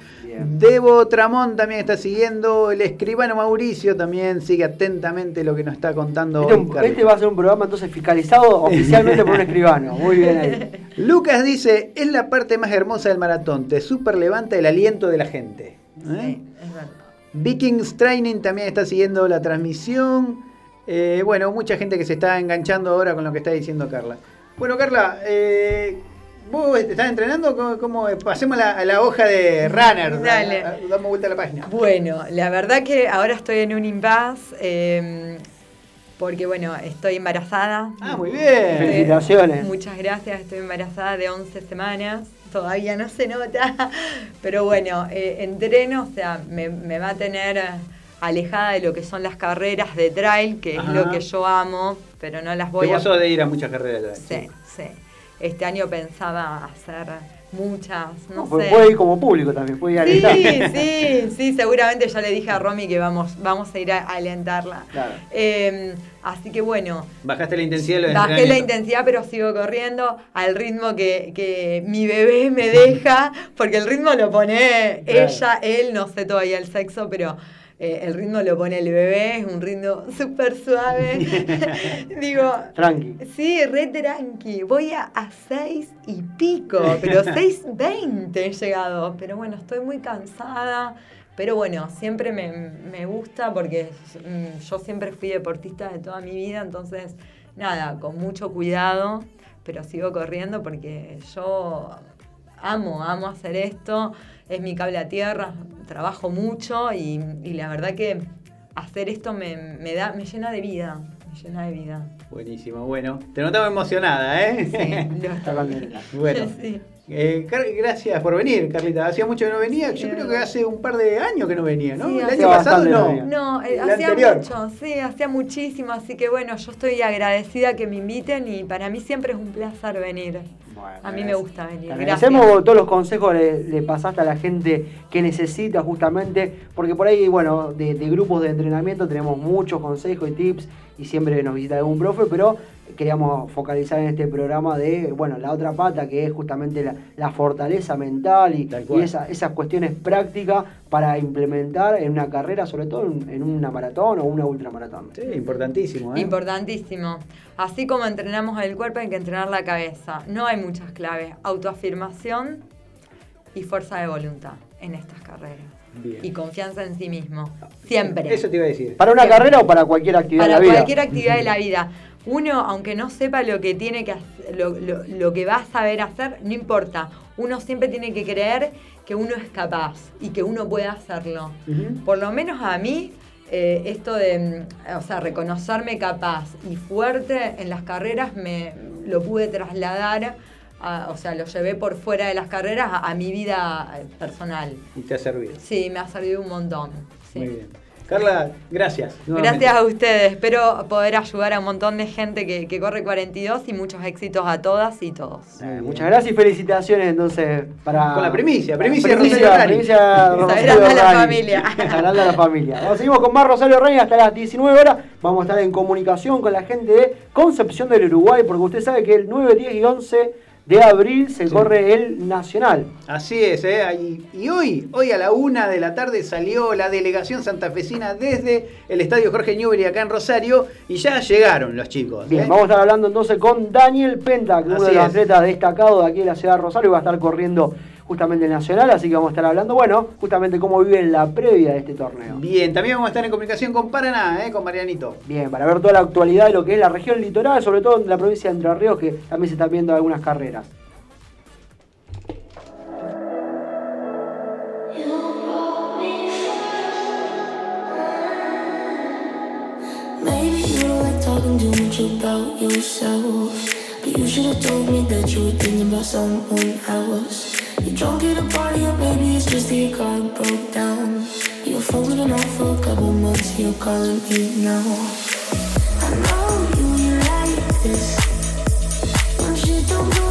Speaker 3: Debo Tramón también está siguiendo. El escribano Mauricio también sigue atentamente lo que nos está contando
Speaker 2: Este,
Speaker 3: hoy,
Speaker 2: un-
Speaker 3: Carlos.
Speaker 2: este va a ser un programa entonces fiscalizado oficialmente por un escribano. Muy bien ahí.
Speaker 3: Lucas dice, es la parte más hermosa del maratón, te super levanta el aliento de la gente. ¿Eh?
Speaker 14: Es verdad.
Speaker 3: Vikings Training también está siguiendo la transmisión. Eh, bueno, mucha gente que se está enganchando ahora con lo que está diciendo Carla. Bueno, Carla, eh, ¿vos estás entrenando? ¿Cómo, cómo- pasemos a la, a la hoja de runner.
Speaker 14: Dale.
Speaker 3: A- a- Damos vuelta a la página.
Speaker 14: Bueno, la verdad que ahora estoy en un impasse eh, porque, bueno, estoy embarazada.
Speaker 3: Ah, muy bien.
Speaker 2: Felicitaciones.
Speaker 14: Muchas gracias, estoy embarazada de 11 semanas. Todavía no se nota, pero bueno, eh, entreno, o sea, me, me va a tener eh, alejada de lo que son las carreras de trail, que
Speaker 3: Ajá.
Speaker 14: es lo que yo amo, pero no las voy a...
Speaker 3: vos sos de ir a muchas carreras.
Speaker 14: Sí, sí. Este año pensaba hacer muchas, no,
Speaker 2: No,
Speaker 14: sé.
Speaker 2: puede ir como público también, puede ir a
Speaker 14: Sí,
Speaker 2: alentar.
Speaker 14: sí, sí, seguramente ya le dije a Romy que vamos, vamos a ir a, alentarla.
Speaker 2: Claro.
Speaker 14: Eh, así que bueno,
Speaker 3: Bajaste la intensidad de los
Speaker 14: bajé la intensidad pero sigo corriendo al ritmo que, que mi bebé me deja, porque el ritmo lo pone
Speaker 2: Claro.
Speaker 14: ella, él, no sé todavía el sexo, pero eh, el ritmo lo pone el bebé, es un ritmo súper suave. Digo,
Speaker 2: Tranqui.
Speaker 14: Sí, re tranqui. Voy a, a 6 y pico, pero 6.20 he llegado. Pero bueno, estoy muy cansada. Pero bueno, siempre me, me gusta porque mm, yo siempre fui deportista de toda mi vida, entonces nada, con mucho cuidado, pero sigo corriendo porque yo amo, amo hacer esto, es mi cable a tierra, trabajo mucho y, y la verdad que hacer esto me, me da, me llena de vida, me llena de vida.
Speaker 3: Buenísimo, bueno. Te notamos emocionada, ¿eh?
Speaker 14: Sí,
Speaker 2: contenta.
Speaker 3: Bueno.
Speaker 14: Sí.
Speaker 3: Eh, gracias por venir, Carlita. Hacía mucho que no venía. Yo creo que hace un par de años que no venía, ¿no?
Speaker 14: Sí,
Speaker 3: el año pasado no.
Speaker 2: no
Speaker 14: eh, hacía
Speaker 3: anterior.
Speaker 14: mucho, sí, hacía muchísimo, así que bueno, yo estoy agradecida que me inviten y para mí siempre es un placer venir.
Speaker 2: Bueno,
Speaker 14: A mí me gusta venir.
Speaker 2: Te
Speaker 14: Gracias.
Speaker 2: agradecemos todos los consejos le, le pasaste a la gente que necesita justamente, porque por ahí, bueno, de, de grupos de entrenamiento tenemos muchos consejos y tips y siempre nos visita algún profe, pero queríamos focalizar en este programa de, bueno, la otra pata que es justamente la, la fortaleza mental y, esa- esas cuestiones prácticas para implementar en una carrera, sobre todo en, en una maratón o una ultramaratón.
Speaker 3: Sí, importantísimo, ¿eh?
Speaker 14: Importantísimo. Así como entrenamos el cuerpo, hay que entrenar la cabeza. No hay muchas claves. Autoafirmación y fuerza de voluntad en estas carreras.
Speaker 3: Bien.
Speaker 14: y confianza en sí mismo. Siempre.
Speaker 3: Eso te iba a decir.
Speaker 2: ¿Para una carrera o para cualquier actividad
Speaker 14: Para
Speaker 2: de la vida?
Speaker 14: cualquier actividad de la vida. Uno, aunque no sepa lo que tiene que hacer, lo, lo- lo que va a saber hacer, no importa. Uno siempre tiene que creer que uno es capaz y que uno puede hacerlo. Por lo menos a mí, eh, esto de, mm, o sea, reconocerme capaz y fuerte en las carreras me lo pude trasladar, a- o sea, lo llevé por fuera de las carreras a, a mi vida eh, personal.
Speaker 3: Y te ha servido.
Speaker 14: Sí, me ha servido un montón. sí.
Speaker 3: Muy bien. Carla, gracias. nuevamente.
Speaker 14: Gracias a ustedes. Espero poder ayudar a un montón de gente que, que corre 42 y muchos éxitos a todas y todos.
Speaker 2: Eh, Muchas gracias y felicitaciones entonces para...
Speaker 3: Con la primicia, primicia
Speaker 2: primicia,
Speaker 3: Rosario Rani.
Speaker 2: primicia Rosario
Speaker 14: a la
Speaker 2: Rani.
Speaker 14: familia.
Speaker 2: A la familia. Vamos, seguimos con más Rosario Rey hasta las 19 horas. Vamos a estar en comunicación con la gente de Concepción del Uruguay, porque usted sabe que el 9, 10 y 11 de abril se corre el Nacional.
Speaker 3: Así es, ¿eh? Y hoy, hoy a la una de la tarde salió la delegación santafesina desde el estadio Jorge Newbery acá en Rosario y ya llegaron los chicos.
Speaker 2: Bien,
Speaker 3: ¿eh?
Speaker 2: vamos a estar hablando entonces con Daniel Penta, que es uno de los atletas destacados de aquí de la ciudad de Rosario, va a estar corriendo justamente el Nacional, así que vamos a estar hablando, bueno, justamente cómo vive la previa de este torneo.
Speaker 3: Bien, también vamos a estar en comunicación con Paraná, ¿eh? con Marianito.
Speaker 2: Bien, para ver toda la actualidad de lo que es la región litoral, sobre todo en la provincia de Entre Ríos, que también se están viendo algunas carreras.
Speaker 6: Maybe you don't like talking too much about yourself. But you should have told me that you were thinking about someone else. You're drunk at a party, oh, or maybe it's just that your car broke down. Your phone's been off for a couple months, you're calling me now. I know you, you like this. When shit don't go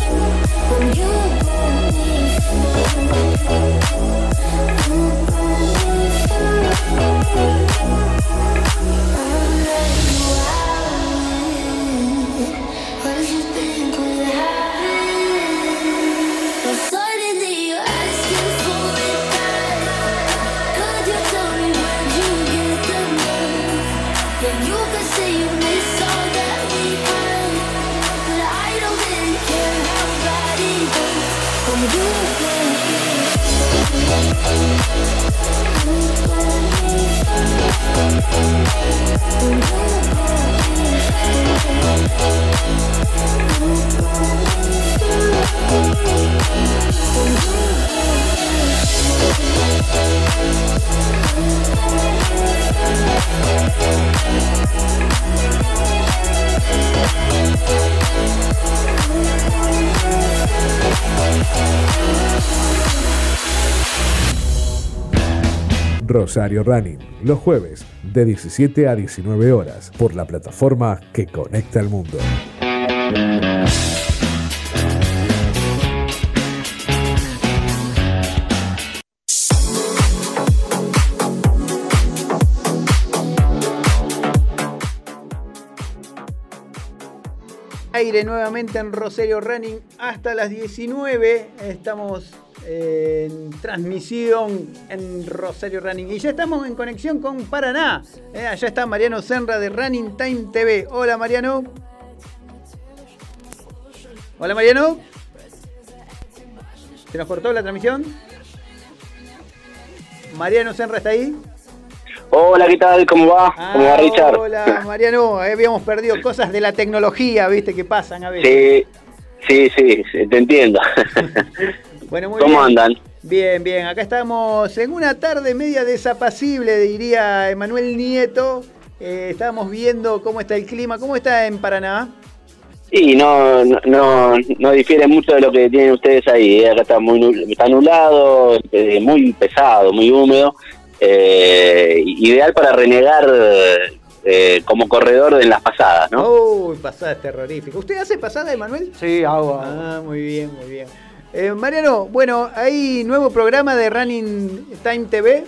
Speaker 6: When you What
Speaker 1: Rosario Running, los jueves de 17 a 19 horas por la plataforma que conecta al mundo.
Speaker 3: aire nuevamente en Rosario Running hasta las 19. Estamos en transmisión en Rosario Running. Y ya estamos en conexión con Paraná. Eh, allá está Mariano Senra de Running Time TV. Hola Mariano. Hola Mariano. ¿Se nos cortó la transmisión? Mariano Senra está ahí.
Speaker 16: Hola, ¿qué tal? ¿Cómo va? ¿Cómo va
Speaker 3: Ah,
Speaker 16: Richard?
Speaker 3: Hola Mariano, Eh, habíamos perdido cosas de la tecnología, viste, que pasan a veces.
Speaker 16: Sí, sí, sí, te entiendo.
Speaker 3: Bueno, muy
Speaker 16: ¿Cómo
Speaker 3: bien.
Speaker 16: andan?
Speaker 3: Bien, bien, acá estamos en una tarde media desapacible, diría Emanuel Nieto. Eh, estábamos viendo cómo está el clima, cómo está en Paraná.
Speaker 16: Y no, no, no, no difiere mucho de lo que tienen ustedes ahí. ¿eh? Acá está muy está nublado, eh, muy pesado, muy húmedo. Eh, ideal para renegar eh, como corredor en las pasadas, ¿no?
Speaker 3: Uy, pasada terrorífica. ¿Usted hace pasada, Emanuel?
Speaker 2: Sí, hago.
Speaker 3: Ah, muy bien, muy bien. Eh, Mariano, bueno, hay nuevo programa de Running Time TV.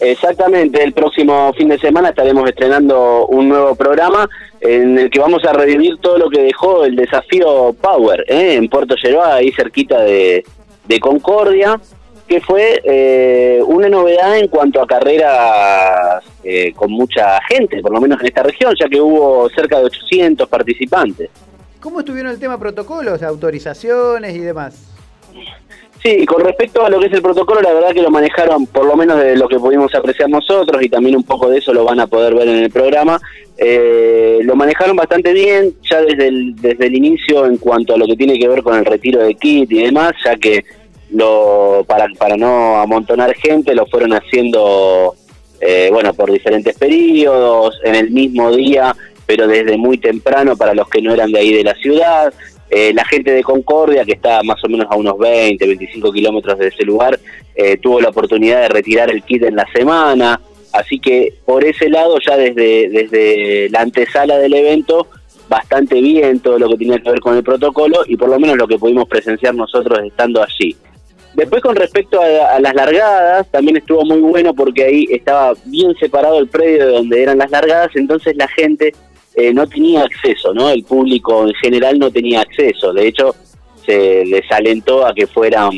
Speaker 16: Exactamente, el próximo fin de semana estaremos estrenando un nuevo programa en el que vamos a revivir todo lo que dejó el desafío Power ¿eh? en Puerto Lleroa, ahí cerquita de, de Concordia, que fue eh, una novedad en cuanto a carreras eh, con mucha gente, por lo menos en esta región, ya que hubo cerca de 800 participantes.
Speaker 3: ¿Cómo estuvieron el tema protocolos, autorizaciones y demás?
Speaker 16: Sí, con respecto a lo que es el protocolo, la verdad que lo manejaron, por lo menos de lo que pudimos apreciar nosotros, y también un poco de eso lo van a poder ver en el programa, eh, lo manejaron bastante bien, ya desde el, desde el inicio en cuanto a lo que tiene que ver con el retiro de kit y demás, ya que lo para, para no amontonar gente lo fueron haciendo, eh, bueno, por diferentes periodos, en el mismo día, pero desde muy temprano para los que no eran de ahí de la ciudad. Eh, la gente de Concordia, que está más o menos a unos 20, 25 kilómetros de ese lugar, eh, tuvo la oportunidad de retirar el kit en la semana. Así que por ese lado, ya desde, desde la antesala del evento, bastante bien todo lo que tiene que ver con el protocolo y por lo menos lo que pudimos presenciar nosotros estando allí. Después con respecto a las largadas, también estuvo muy bueno porque ahí estaba bien separado el predio de donde eran las largadas, entonces la gente eh, no tenía acceso, ¿no? El público en general no tenía acceso. De hecho, se desalentó a que fueran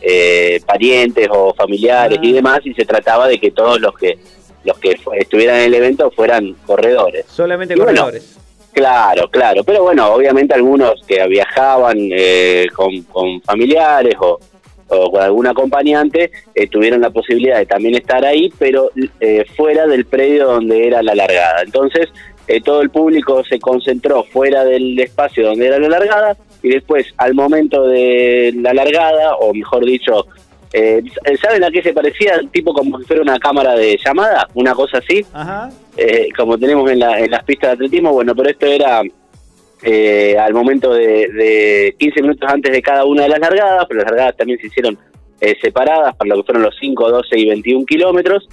Speaker 16: eh, parientes o familiares y demás, y se trataba de que todos los que los que estuvieran en el evento fueran corredores.
Speaker 3: Solamente
Speaker 16: Y bueno,
Speaker 3: corredores.
Speaker 16: Claro, claro, pero bueno, obviamente algunos que viajaban eh, con, con familiares o, o con algún acompañante eh, tuvieron la posibilidad de también estar ahí, pero eh, fuera del predio donde era la largada. Entonces, eh, todo el público se concentró fuera del espacio donde era la largada y después, al momento de la largada, o mejor dicho, eh, ¿saben a qué se parecía? Tipo como si fuera una cámara de llamada, una cosa así
Speaker 3: Ajá.
Speaker 16: eh, como tenemos en, la- en las pistas de atletismo, bueno, pero esto era eh, al momento de, de 15 minutos antes de cada una de las largadas, pero las largadas también se hicieron eh, separadas para lo que fueron los 5, 12 y 21 kilómetros.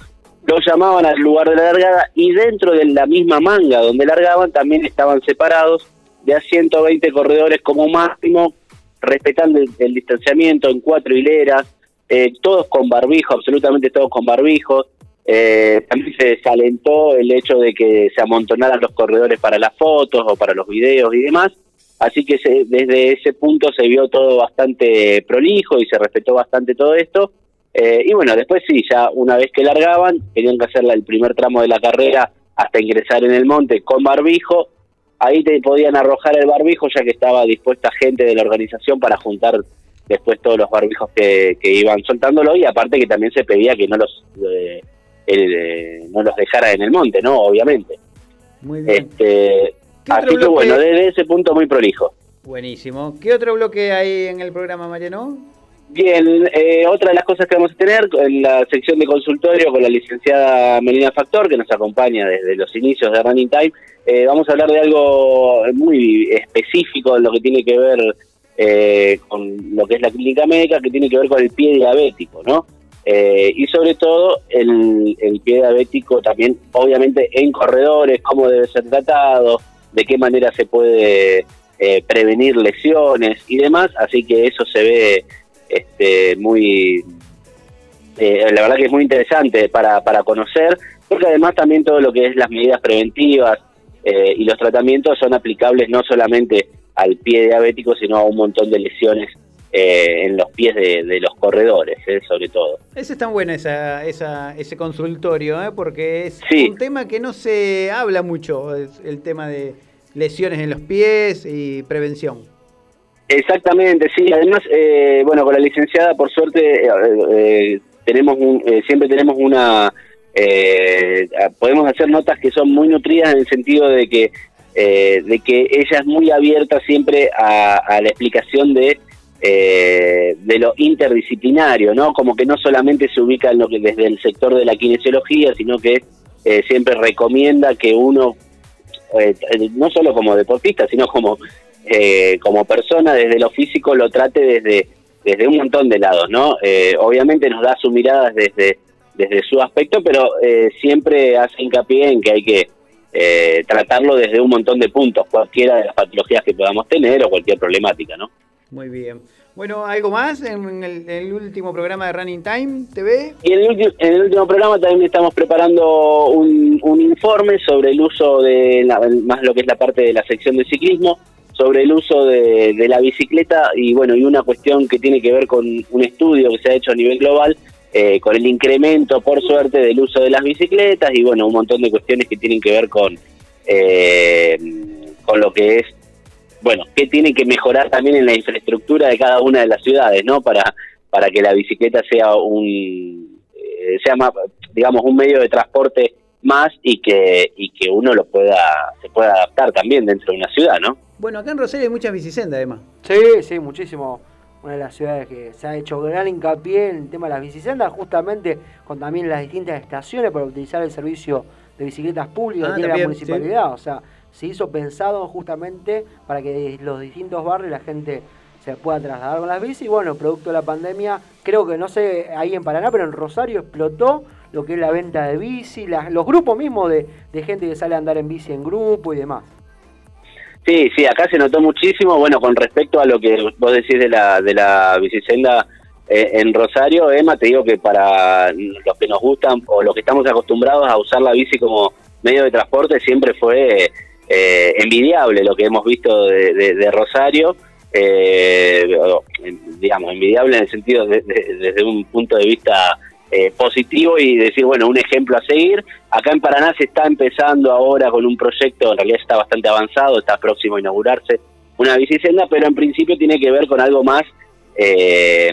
Speaker 16: Los llamaban al lugar de la largada y dentro de la misma manga donde largaban también estaban separados de a 120 corredores como máximo, respetando el, distanciamiento en cuatro hileras, eh, todos con barbijo, absolutamente todos con barbijo. Eh, también se desalentó el hecho de que se amontonaran los corredores para las fotos o para los videos y demás. Así que se- desde ese punto se vio todo bastante prolijo y se respetó bastante todo esto. Eh, y bueno, después sí, ya una vez que largaban, tenían que hacer el primer tramo de la carrera hasta ingresar en el monte con barbijo. Ahí te podían arrojar el barbijo ya que estaba dispuesta gente de la organización para juntar después todos los barbijos que, que iban soltándolo y aparte que también se pedía que no los eh, el, eh, no los dejara en el monte, ¿no? Obviamente.
Speaker 3: Muy bien.
Speaker 16: Este,
Speaker 3: ¿Qué
Speaker 16: así que bueno, desde ese punto muy prolijo.
Speaker 3: Buenísimo. ¿Qué otro bloque hay en el programa, Mariano?
Speaker 16: Bien, eh, otra de las cosas que vamos a tener en la sección de consultorio con la licenciada Melina Factor, que nos acompaña desde los inicios de Running Time, eh, vamos a hablar de algo muy específico en lo que tiene que ver eh, con lo que es la clínica médica, que tiene que ver con el pie diabético, ¿no? Eh, y sobre todo el, el pie diabético también, obviamente, en corredores, cómo debe ser tratado, de qué manera se puede eh, prevenir lesiones y demás, así que eso se ve este, muy, eh, la verdad que es muy interesante para, para conocer, porque además también todo lo que es las medidas preventivas, eh, y los tratamientos son aplicables no solamente al pie diabético, sino a un montón de lesiones eh, en los pies de, de los corredores, eh, sobre todo.
Speaker 3: Ese es tan bueno esa, esa, ese consultorio, ¿eh? porque es
Speaker 16: Sí.
Speaker 3: un tema que no se habla mucho, el tema de lesiones en los pies y prevención.
Speaker 16: Exactamente, sí. Además, eh, bueno, con la licenciada, por suerte, eh, eh, tenemos un- eh, siempre tenemos una... podemos hacer notas que son muy nutridas en el sentido de que eh, de que ella es muy abierta siempre a, la explicación de eh, de lo interdisciplinario, ¿no? Como que no solamente se ubica en lo que desde el sector de la kinesiología, sino que eh, siempre recomienda que uno no solo como deportista, sino como, eh, como persona desde lo físico lo trate desde, desde un montón de lados, ¿no? Eh, obviamente nos da su mirada desde, desde su aspecto, pero eh, siempre hace hincapié en que hay que eh, tratarlo desde un montón de puntos, cualquiera de las patologías que podamos tener o cualquier problemática, ¿no?
Speaker 3: Muy bien. Bueno, ¿algo más en el, en el último programa de Running Time TV?
Speaker 16: Y en el, ulti- en el último programa también estamos preparando un, un informe sobre el uso de la- más lo que es la parte de la sección de ciclismo, sobre el uso de, de la bicicleta y bueno, y una cuestión que tiene que ver con un estudio que se ha hecho a nivel global, eh, con el incremento, por suerte, del uso de las bicicletas y bueno, un montón de cuestiones que tienen que ver con, eh, con lo que es bueno, qué tiene que mejorar también en la infraestructura de cada una de las ciudades, ¿no? Para, para que la bicicleta sea un, eh, sea más, digamos, un medio de transporte más y que, y que uno lo pueda, se pueda adaptar también dentro de una ciudad, ¿no?
Speaker 3: Bueno, acá en Rosario hay muchas bicisendas además.
Speaker 2: Sí, sí, muchísimo. Una de las ciudades que se ha hecho gran hincapié en el tema de las bicisendas, justamente con también las distintas estaciones para utilizar el servicio de bicicletas públicas
Speaker 3: Ah,
Speaker 2: que tiene
Speaker 3: también,
Speaker 2: la
Speaker 3: sí.
Speaker 2: municipalidad. O sea, se hizo pensado justamente para que los distintos barrios la gente se pueda trasladar con las bicis. Y bueno, producto de la pandemia, creo que no sé ahí en Paraná, pero en Rosario explotó lo que es la venta de bici, las- los grupos mismos de, gente que sale a andar en bici en grupo y demás.
Speaker 16: Sí, sí, acá se notó muchísimo, bueno, con respecto a lo que vos decís de la, de la bicisenda eh, en Rosario, Emma, te digo que para los que nos gustan o los que estamos acostumbrados a usar la bici como medio de transporte, siempre fue eh, envidiable lo que hemos visto de Rosario, eh, digamos, envidiable en el sentido de- desde un punto de vista eh, positivo y decir, bueno, un ejemplo a seguir. Acá en Paraná se está empezando ahora con un proyecto, en realidad está bastante avanzado, está próximo a inaugurarse una bicicenda, pero en principio tiene que ver con algo más, eh,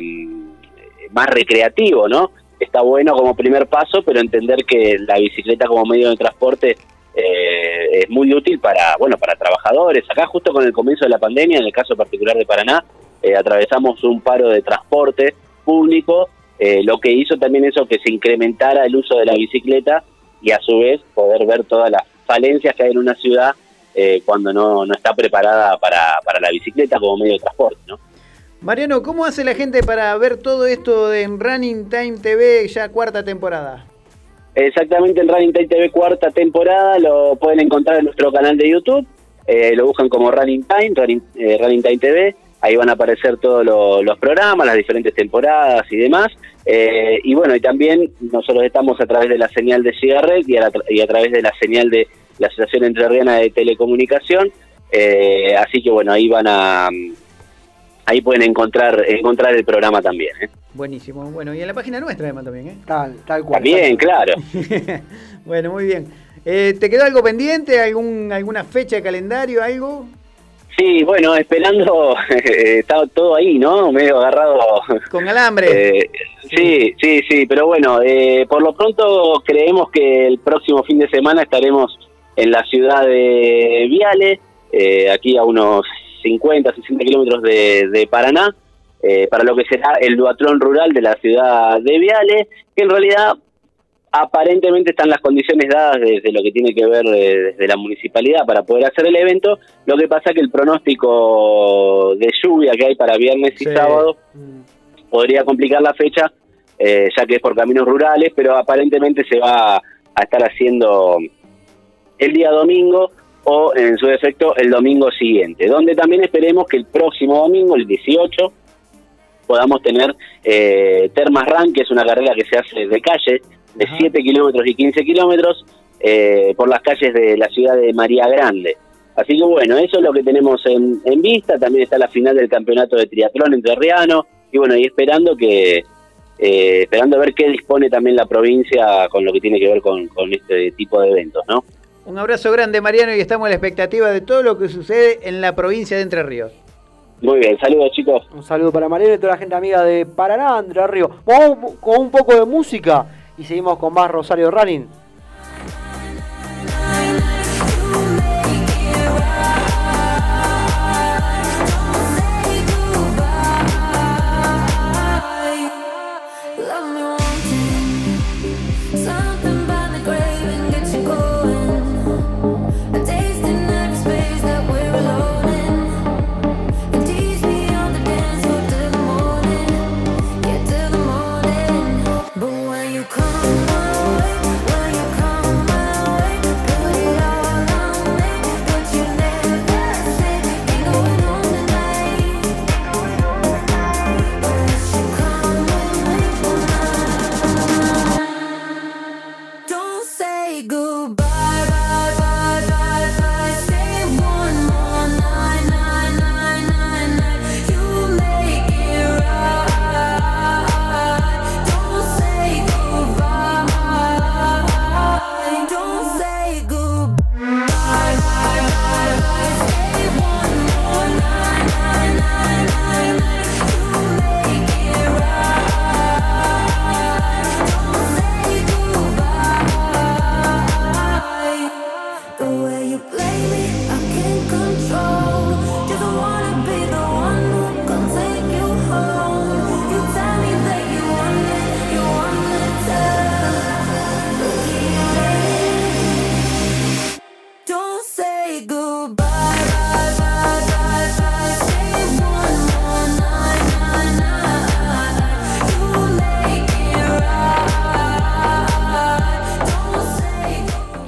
Speaker 16: más recreativo, ¿no? Está bueno como primer paso, pero entender que la bicicleta como medio de transporte eh, es muy útil para, bueno, para trabajadores. Acá justo con el comienzo de la pandemia, en el caso particular de Paraná, eh, atravesamos un paro de transporte público, eh, lo que hizo también eso que se incrementara el uso de la bicicleta y a su vez poder ver todas las falencias que hay en una ciudad eh, cuando no, no está preparada para, para la bicicleta como medio de transporte, ¿no?
Speaker 3: Mariano, ¿cómo hace la gente para ver todo esto en Running Time TV ya cuarta temporada?
Speaker 16: Exactamente en Running Time TV cuarta temporada, lo pueden encontrar en nuestro canal de YouTube, eh, lo buscan como Running Time, Running, eh, Running Time TV, ahí van a aparecer todos lo- los programas, las diferentes temporadas y demás. Eh, y bueno, y también nosotros estamos a través de la señal de Cigarret y a, la y a través de la señal de la Asociación Entrerriana de Telecomunicación. Eh, así que bueno, ahí van a ahí pueden encontrar encontrar el programa también. ¿eh?
Speaker 3: Buenísimo. Bueno, y en la página nuestra además también, ¿eh?
Speaker 2: Tal, tal cual.
Speaker 16: También, claro.
Speaker 3: bueno, muy bien. Eh, ¿Te quedó algo pendiente? ¿Algún, ¿Alguna fecha de calendario? ¿Algo?
Speaker 16: Sí, bueno, esperando, está todo ahí, ¿no? Medio agarrado.
Speaker 3: Con alambre.
Speaker 16: Eh, sí, sí, sí, pero bueno, eh, por lo pronto creemos que el próximo fin de semana estaremos en la ciudad de Viale, eh, aquí a unos 50, 60 kilómetros de, de Paraná, eh, para lo que será el duatlón rural de la ciudad de Viale, que en realidad aparentemente están las condiciones dadas desde lo que tiene que ver eh, desde la municipalidad para poder hacer el evento. Lo que pasa que el pronóstico de lluvia que hay para viernes y
Speaker 3: Sí.
Speaker 16: sábado podría complicar la fecha, eh, ya que es por caminos rurales, pero aparentemente se va a estar haciendo el día domingo o en su defecto el domingo siguiente, donde también esperemos que el próximo domingo, el 18, podamos tener eh, Termas Run, que es una carrera que se hace de calle, de 7 kilómetros y 15 kilómetros, eh, por las calles de la ciudad de María Grande. Así que bueno, eso es lo que tenemos en, en vista. También está la final del campeonato de triatlón entre Riano y bueno, y esperando que eh, esperando a ver qué dispone también la provincia con lo que tiene que ver con, con este tipo de eventos, ¿no?
Speaker 3: Un abrazo grande, Mariano, y estamos a la expectativa de todo lo que sucede en la provincia de Entre Ríos.
Speaker 16: Muy bien, saludos chicos.
Speaker 6: Un saludo para Mariano y toda la gente amiga de Paraná, Entre Ríos. Vamos con un poco de música y seguimos con más Rosario Running.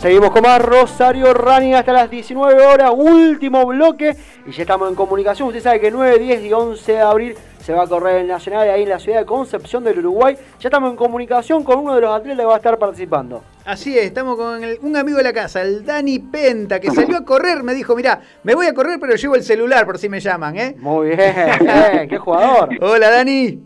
Speaker 6: Seguimos con más Rosario Running hasta las 19 horas, último bloque. Y ya estamos en comunicación. Usted sabe que 9, 10 y 11 de abril se va a correr el Nacional ahí en la ciudad de Concepción del Uruguay. Ya estamos en comunicación con uno de los atletas que va a estar participando.
Speaker 3: Así es, estamos con el- un amigo de la casa, el Dani Penta, que salió a correr, me dijo, mirá, me voy a correr pero llevo el celular por si me llaman, ¿eh?
Speaker 6: Muy bien, bien, qué jugador.
Speaker 3: Hola Dani.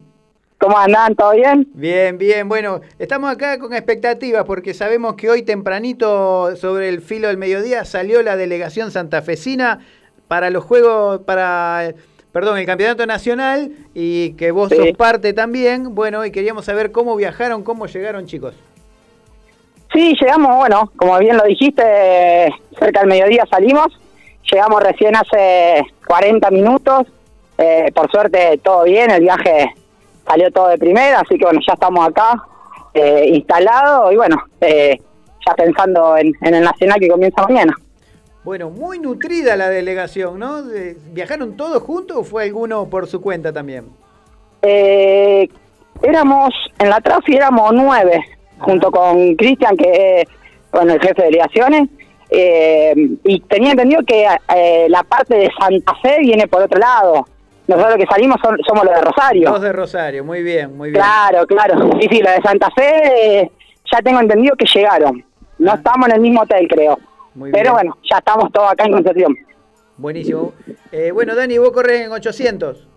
Speaker 17: ¿Cómo andan? ¿Todo bien?
Speaker 3: Bien, bien. Bueno, estamos acá con expectativas porque sabemos que hoy tempranito, sobre el filo del mediodía, salió la delegación santafesina para los Juegos, para, perdón, el Campeonato Nacional y que vos
Speaker 17: Sí.
Speaker 3: sos parte también. Bueno, y queríamos saber cómo viajaron, cómo llegaron chicos.
Speaker 17: Sí, llegamos, bueno, como bien lo dijiste, cerca del mediodía salimos. Llegamos recién hace 40 minutos. Eh, por suerte todo bien, el viaje salió todo de primera, así que bueno, ya estamos acá eh, instalados y bueno, eh, ya pensando en, en el Nacional que comienza mañana.
Speaker 3: Bueno, muy nutrida la delegación, ¿no? ¿Viajaron todos juntos o fue alguno por su cuenta también?
Speaker 17: Eh, éramos, en la trafi éramos nueve, junto con Cristian, que es bueno, el jefe de delegaciones, eh, y tenía entendido que eh, la parte de Santa Fe viene por otro lado. Nosotros que salimos son- somos los de Rosario.
Speaker 3: Dos de Rosario, muy bien, muy bien.
Speaker 17: Claro, claro. Sí, sí, los de Santa Fe eh, ya tengo entendido que llegaron. No estamos en el mismo hotel, creo.
Speaker 3: Ah. Muy
Speaker 17: Pero
Speaker 3: bien.
Speaker 17: bueno, ya estamos todos acá en Concepción.
Speaker 3: Buenísimo. Eh, bueno, Dani, vos corres en 800.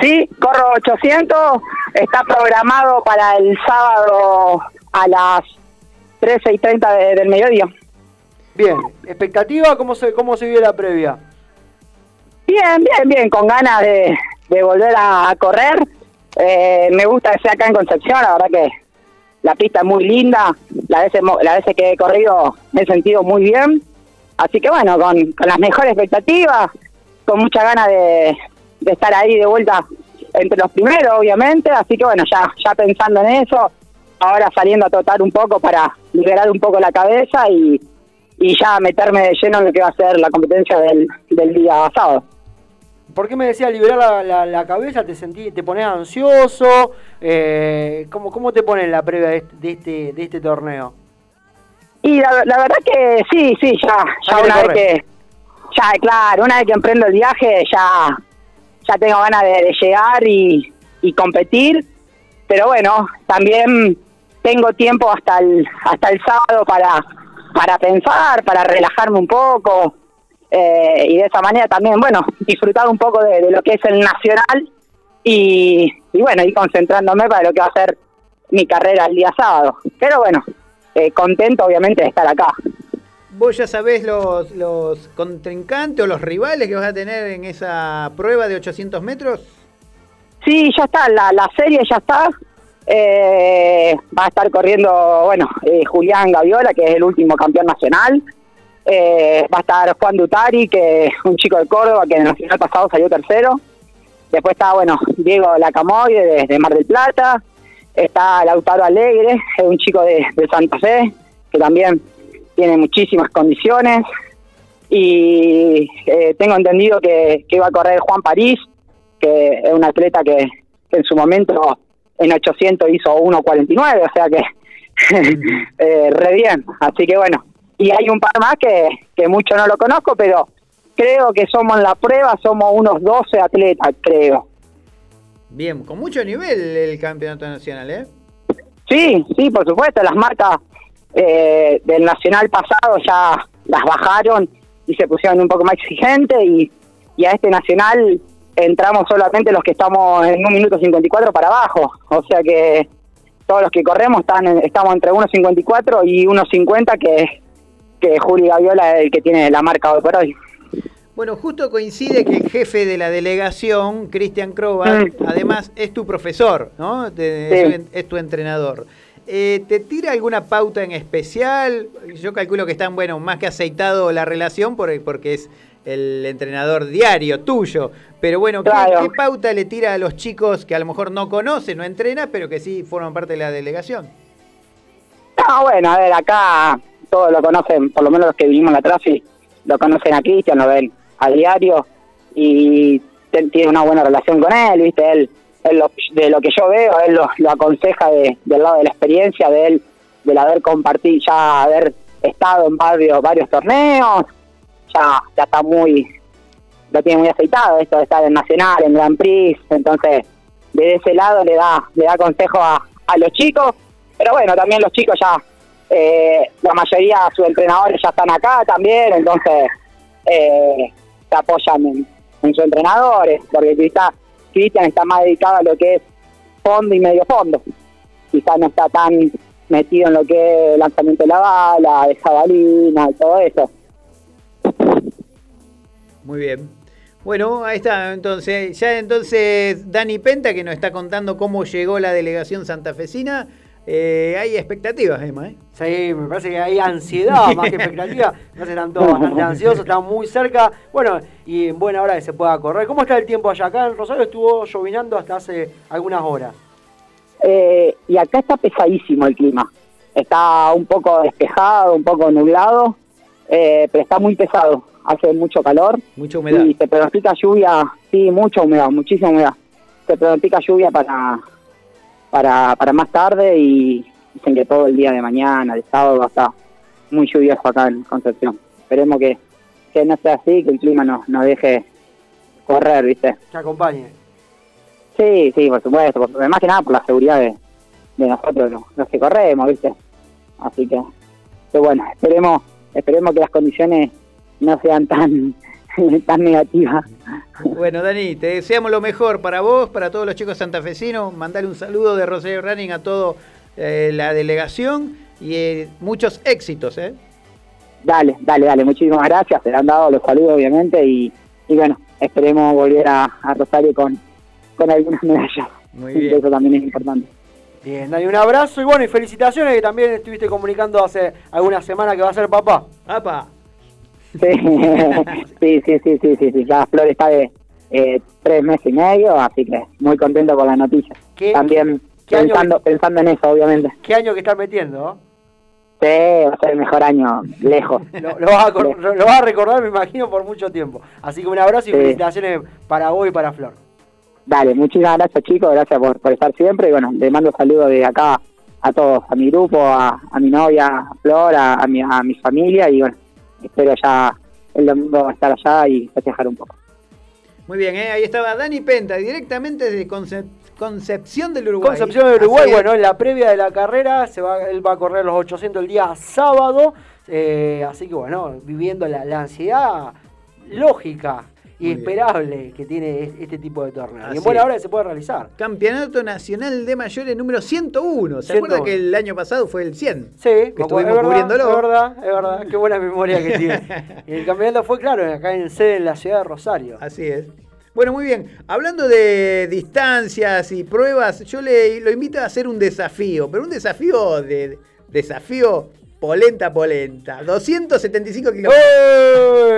Speaker 17: Sí, corro 800, está programado para el sábado a las 13 y 30 de- del mediodía.
Speaker 6: Bien, expectativa, ¿cómo se, cómo se vio la previa?
Speaker 17: Bien, bien, bien, con ganas de, de volver a, correr. Eh, me gusta que acá en Concepción, la verdad que la pista es muy linda, las veces, las veces que he corrido me he sentido muy bien. Así que bueno, con, con las mejores expectativas, con mucha ganas de, de estar ahí de vuelta entre los primeros, obviamente. Así que bueno, ya, ya pensando en eso, ahora saliendo a trotar un poco para liberar un poco la cabeza y, y ya meterme de lleno en lo que va a ser la competencia del, del día sábado.
Speaker 6: ¿Por qué me decía liberar la, la- la cabeza? ¿Te sentí, te pones ansioso? Eh, ¿cómo, ¿Cómo te pones la previa de este, de este, de este torneo?
Speaker 17: Y la, la verdad que sí, sí, ya, ya una vez que, ya claro, una vez que emprendo el viaje ya, ya tengo ganas de, de llegar y, y competir, pero bueno, también tengo tiempo hasta el, hasta el sábado para, para pensar, para relajarme un poco. Eh, y de esa manera también, bueno, disfrutar un poco de, de lo que es el nacional y, y bueno, ir concentrándome para lo que va a ser mi carrera el día sábado. Pero bueno, eh, contento obviamente de estar acá.
Speaker 3: ¿Vos ya sabés los, los contrincantes o los rivales que vas a tener en esa prueba de 800 metros?
Speaker 17: Sí, ya está, la, la serie ya está. Eh, va a estar corriendo, bueno, eh, Julián Gaviola, que es el último campeón nacional. Eh, va a estar Juan Dutari, que un chico de Córdoba, que en el nacional pasado salió tercero. Después está, bueno, Diego Lacamoy de, Mar del Plata. Está Lautaro Alegre, es un chico de, de Santa Fe, que también tiene muchísimas condiciones. Y eh, tengo entendido que, que va a correr Juan París, que es un atleta que, que en su momento en 800 hizo 1.49, o sea que eh, re bien. Así que bueno, y hay un par más que, que mucho no lo conozco, pero creo que somos en la prueba, somos unos 12 atletas, creo.
Speaker 3: Bien, con mucho nivel el campeonato nacional, ¿eh?
Speaker 17: Sí, sí, por supuesto, las marcas eh, del nacional pasado ya las bajaron y se pusieron un poco más exigentes y, y a este nacional entramos solamente los que estamos en un minuto 54 para abajo, o sea que todos los que corremos están en- estamos entre 1.54 y 1.50 que, que Juli Gaviola es el que tiene la marca hoy por hoy.
Speaker 3: Bueno, justo coincide que el jefe de la delegación, Cristian Krovar, además es tu profesor, ¿no? Te-
Speaker 17: Sí.
Speaker 3: es, tu- entrenador. Eh, ¿Te tira alguna pauta en especial? Yo calculo que están, bueno, más que aceitado la relación por- porque es el entrenador diario tuyo. Pero bueno, ¿qué,
Speaker 17: Claro.
Speaker 3: qué pauta le tira a los chicos que a lo mejor no conocen, no entrena, pero que sí forman parte de la delegación?
Speaker 17: No, bueno, a ver, acá todos lo conocen, por lo menos los que vivimos en la Trafi, lo conocen a Cristian, lo ven a diario y te- tiene una buena relación con él, ¿viste? Él, él lo- de lo que yo veo, él lo, lo aconseja de- del lado de la experiencia, de él, del haber compartido, ya haber estado en varios, varios torneos, ya, ya está muy, lo tiene muy aceitado, esto de estar en Nacional, en Grand Prix, entonces de ese lado le da, le da consejo a, a los chicos, pero bueno, también los chicos ya, eh, la mayoría de sus entrenadores ya están acá también, entonces eh, se apoyan en, sus entrenadores, porque quizá Cristian está más dedicado a lo que es fondo y medio fondo, quizá no está tan metido en lo que es lanzamiento de la bala, de jabalina y todo eso.
Speaker 3: Muy bien. Bueno, ahí está. Entonces, ya entonces Dani Penta que nos está contando cómo llegó la delegación santafesina. Eh, hay expectativas, Emma, ¿eh?
Speaker 2: Sí, me parece que hay ansiedad más que expectativa. Me parece que están todos bastante ansiosos, están muy cerca. Bueno, y en buena hora que se pueda correr. ¿Cómo está el tiempo allá? Acá en Rosario estuvo llovinando hasta hace algunas horas.
Speaker 17: Eh, y acá está pesadísimo el clima. Está un poco despejado, un poco nublado, eh, pero está muy pesado. Hace mucho calor.
Speaker 3: Mucha humedad.
Speaker 17: Y se pronostica lluvia, sí, mucha humedad, muchísima humedad. Se pronostica lluvia para, para, para más tarde y dicen que todo el día de mañana, de sábado, va a estar muy lluvioso acá en Concepción. Esperemos que, que no sea así, que el clima nos, nos deje correr, ¿viste?
Speaker 2: Que acompañe.
Speaker 17: Sí, sí, por supuesto, por, más que nada por la seguridad de, de nosotros, los, los que corremos, ¿viste? Así que, que bueno, esperemos, esperemos que las condiciones no sean tan, tan negativas.
Speaker 3: Bueno, Dani, te deseamos lo mejor para vos, para todos los chicos santafesinos. Mandar un saludo de Rosario Running a toda la delegación y eh, muchos éxitos, ¿eh?
Speaker 17: Dale, dale, dale, muchísimas gracias, le han dado los saludos obviamente y, y bueno, esperemos volver a, a Rosario con, con algunas medallas.
Speaker 3: Muy
Speaker 17: bien. Eso también es importante.
Speaker 2: Bien, Dani, un abrazo y bueno, y felicitaciones que también estuviste comunicando hace algunas semanas que va a ser papá.
Speaker 3: ¡Apa!
Speaker 17: Sí, sí, sí, sí, sí, ya Flor está de eh, tres meses y medio, así que muy contento con la noticia.
Speaker 2: ¿Qué-
Speaker 17: También pensando, pensando en eso, obviamente.
Speaker 2: ¿Qué año que estás metiendo?
Speaker 17: Sí, va a ser el mejor año, lejos.
Speaker 2: Lo, lo vas a, lo vas a recordar, me imagino, por mucho tiempo. Así que un abrazo y
Speaker 17: Sí.
Speaker 2: felicitaciones para vos y para Flor.
Speaker 17: Dale, muchísimas gracias chicos, gracias por, por estar siempre y bueno, le mando saludos de acá a todos, a mi grupo, a, a mi novia, a Flor, a, a mi, a mi familia y bueno, espero ya el domingo estar allá y festejar un poco.
Speaker 3: Muy bien, ¿eh? ahí estaba Dani Penta, directamente desde Conce- Concepción del Uruguay.
Speaker 2: Concepción de Uruguay,
Speaker 3: Así
Speaker 2: bueno, en la previa de la carrera se va, él va a correr los 800 el día sábado. Eh, así que bueno, viviendo la, la ansiedad lógica y
Speaker 3: Muy bien.
Speaker 2: esperable que tiene es- este tipo de torneo. Y en buena hora se puede realizar.
Speaker 3: Campeonato Nacional de Mayores número 101. ¿Se
Speaker 2: 101.
Speaker 3: acuerda que el año pasado fue el 100?
Speaker 2: Sí,
Speaker 3: que estuvimos
Speaker 2: es verdad,
Speaker 3: cubriéndolo.
Speaker 2: Es verdad, es verdad. Qué buena memoria que tiene. Y el campeonato fue, claro, acá en sede en la ciudad de Rosario.
Speaker 3: Así es. Bueno, muy bien. Hablando de distancias y pruebas, yo le lo invito a hacer un desafío, pero un desafío de desafío polenta polenta. 275 kilómetros.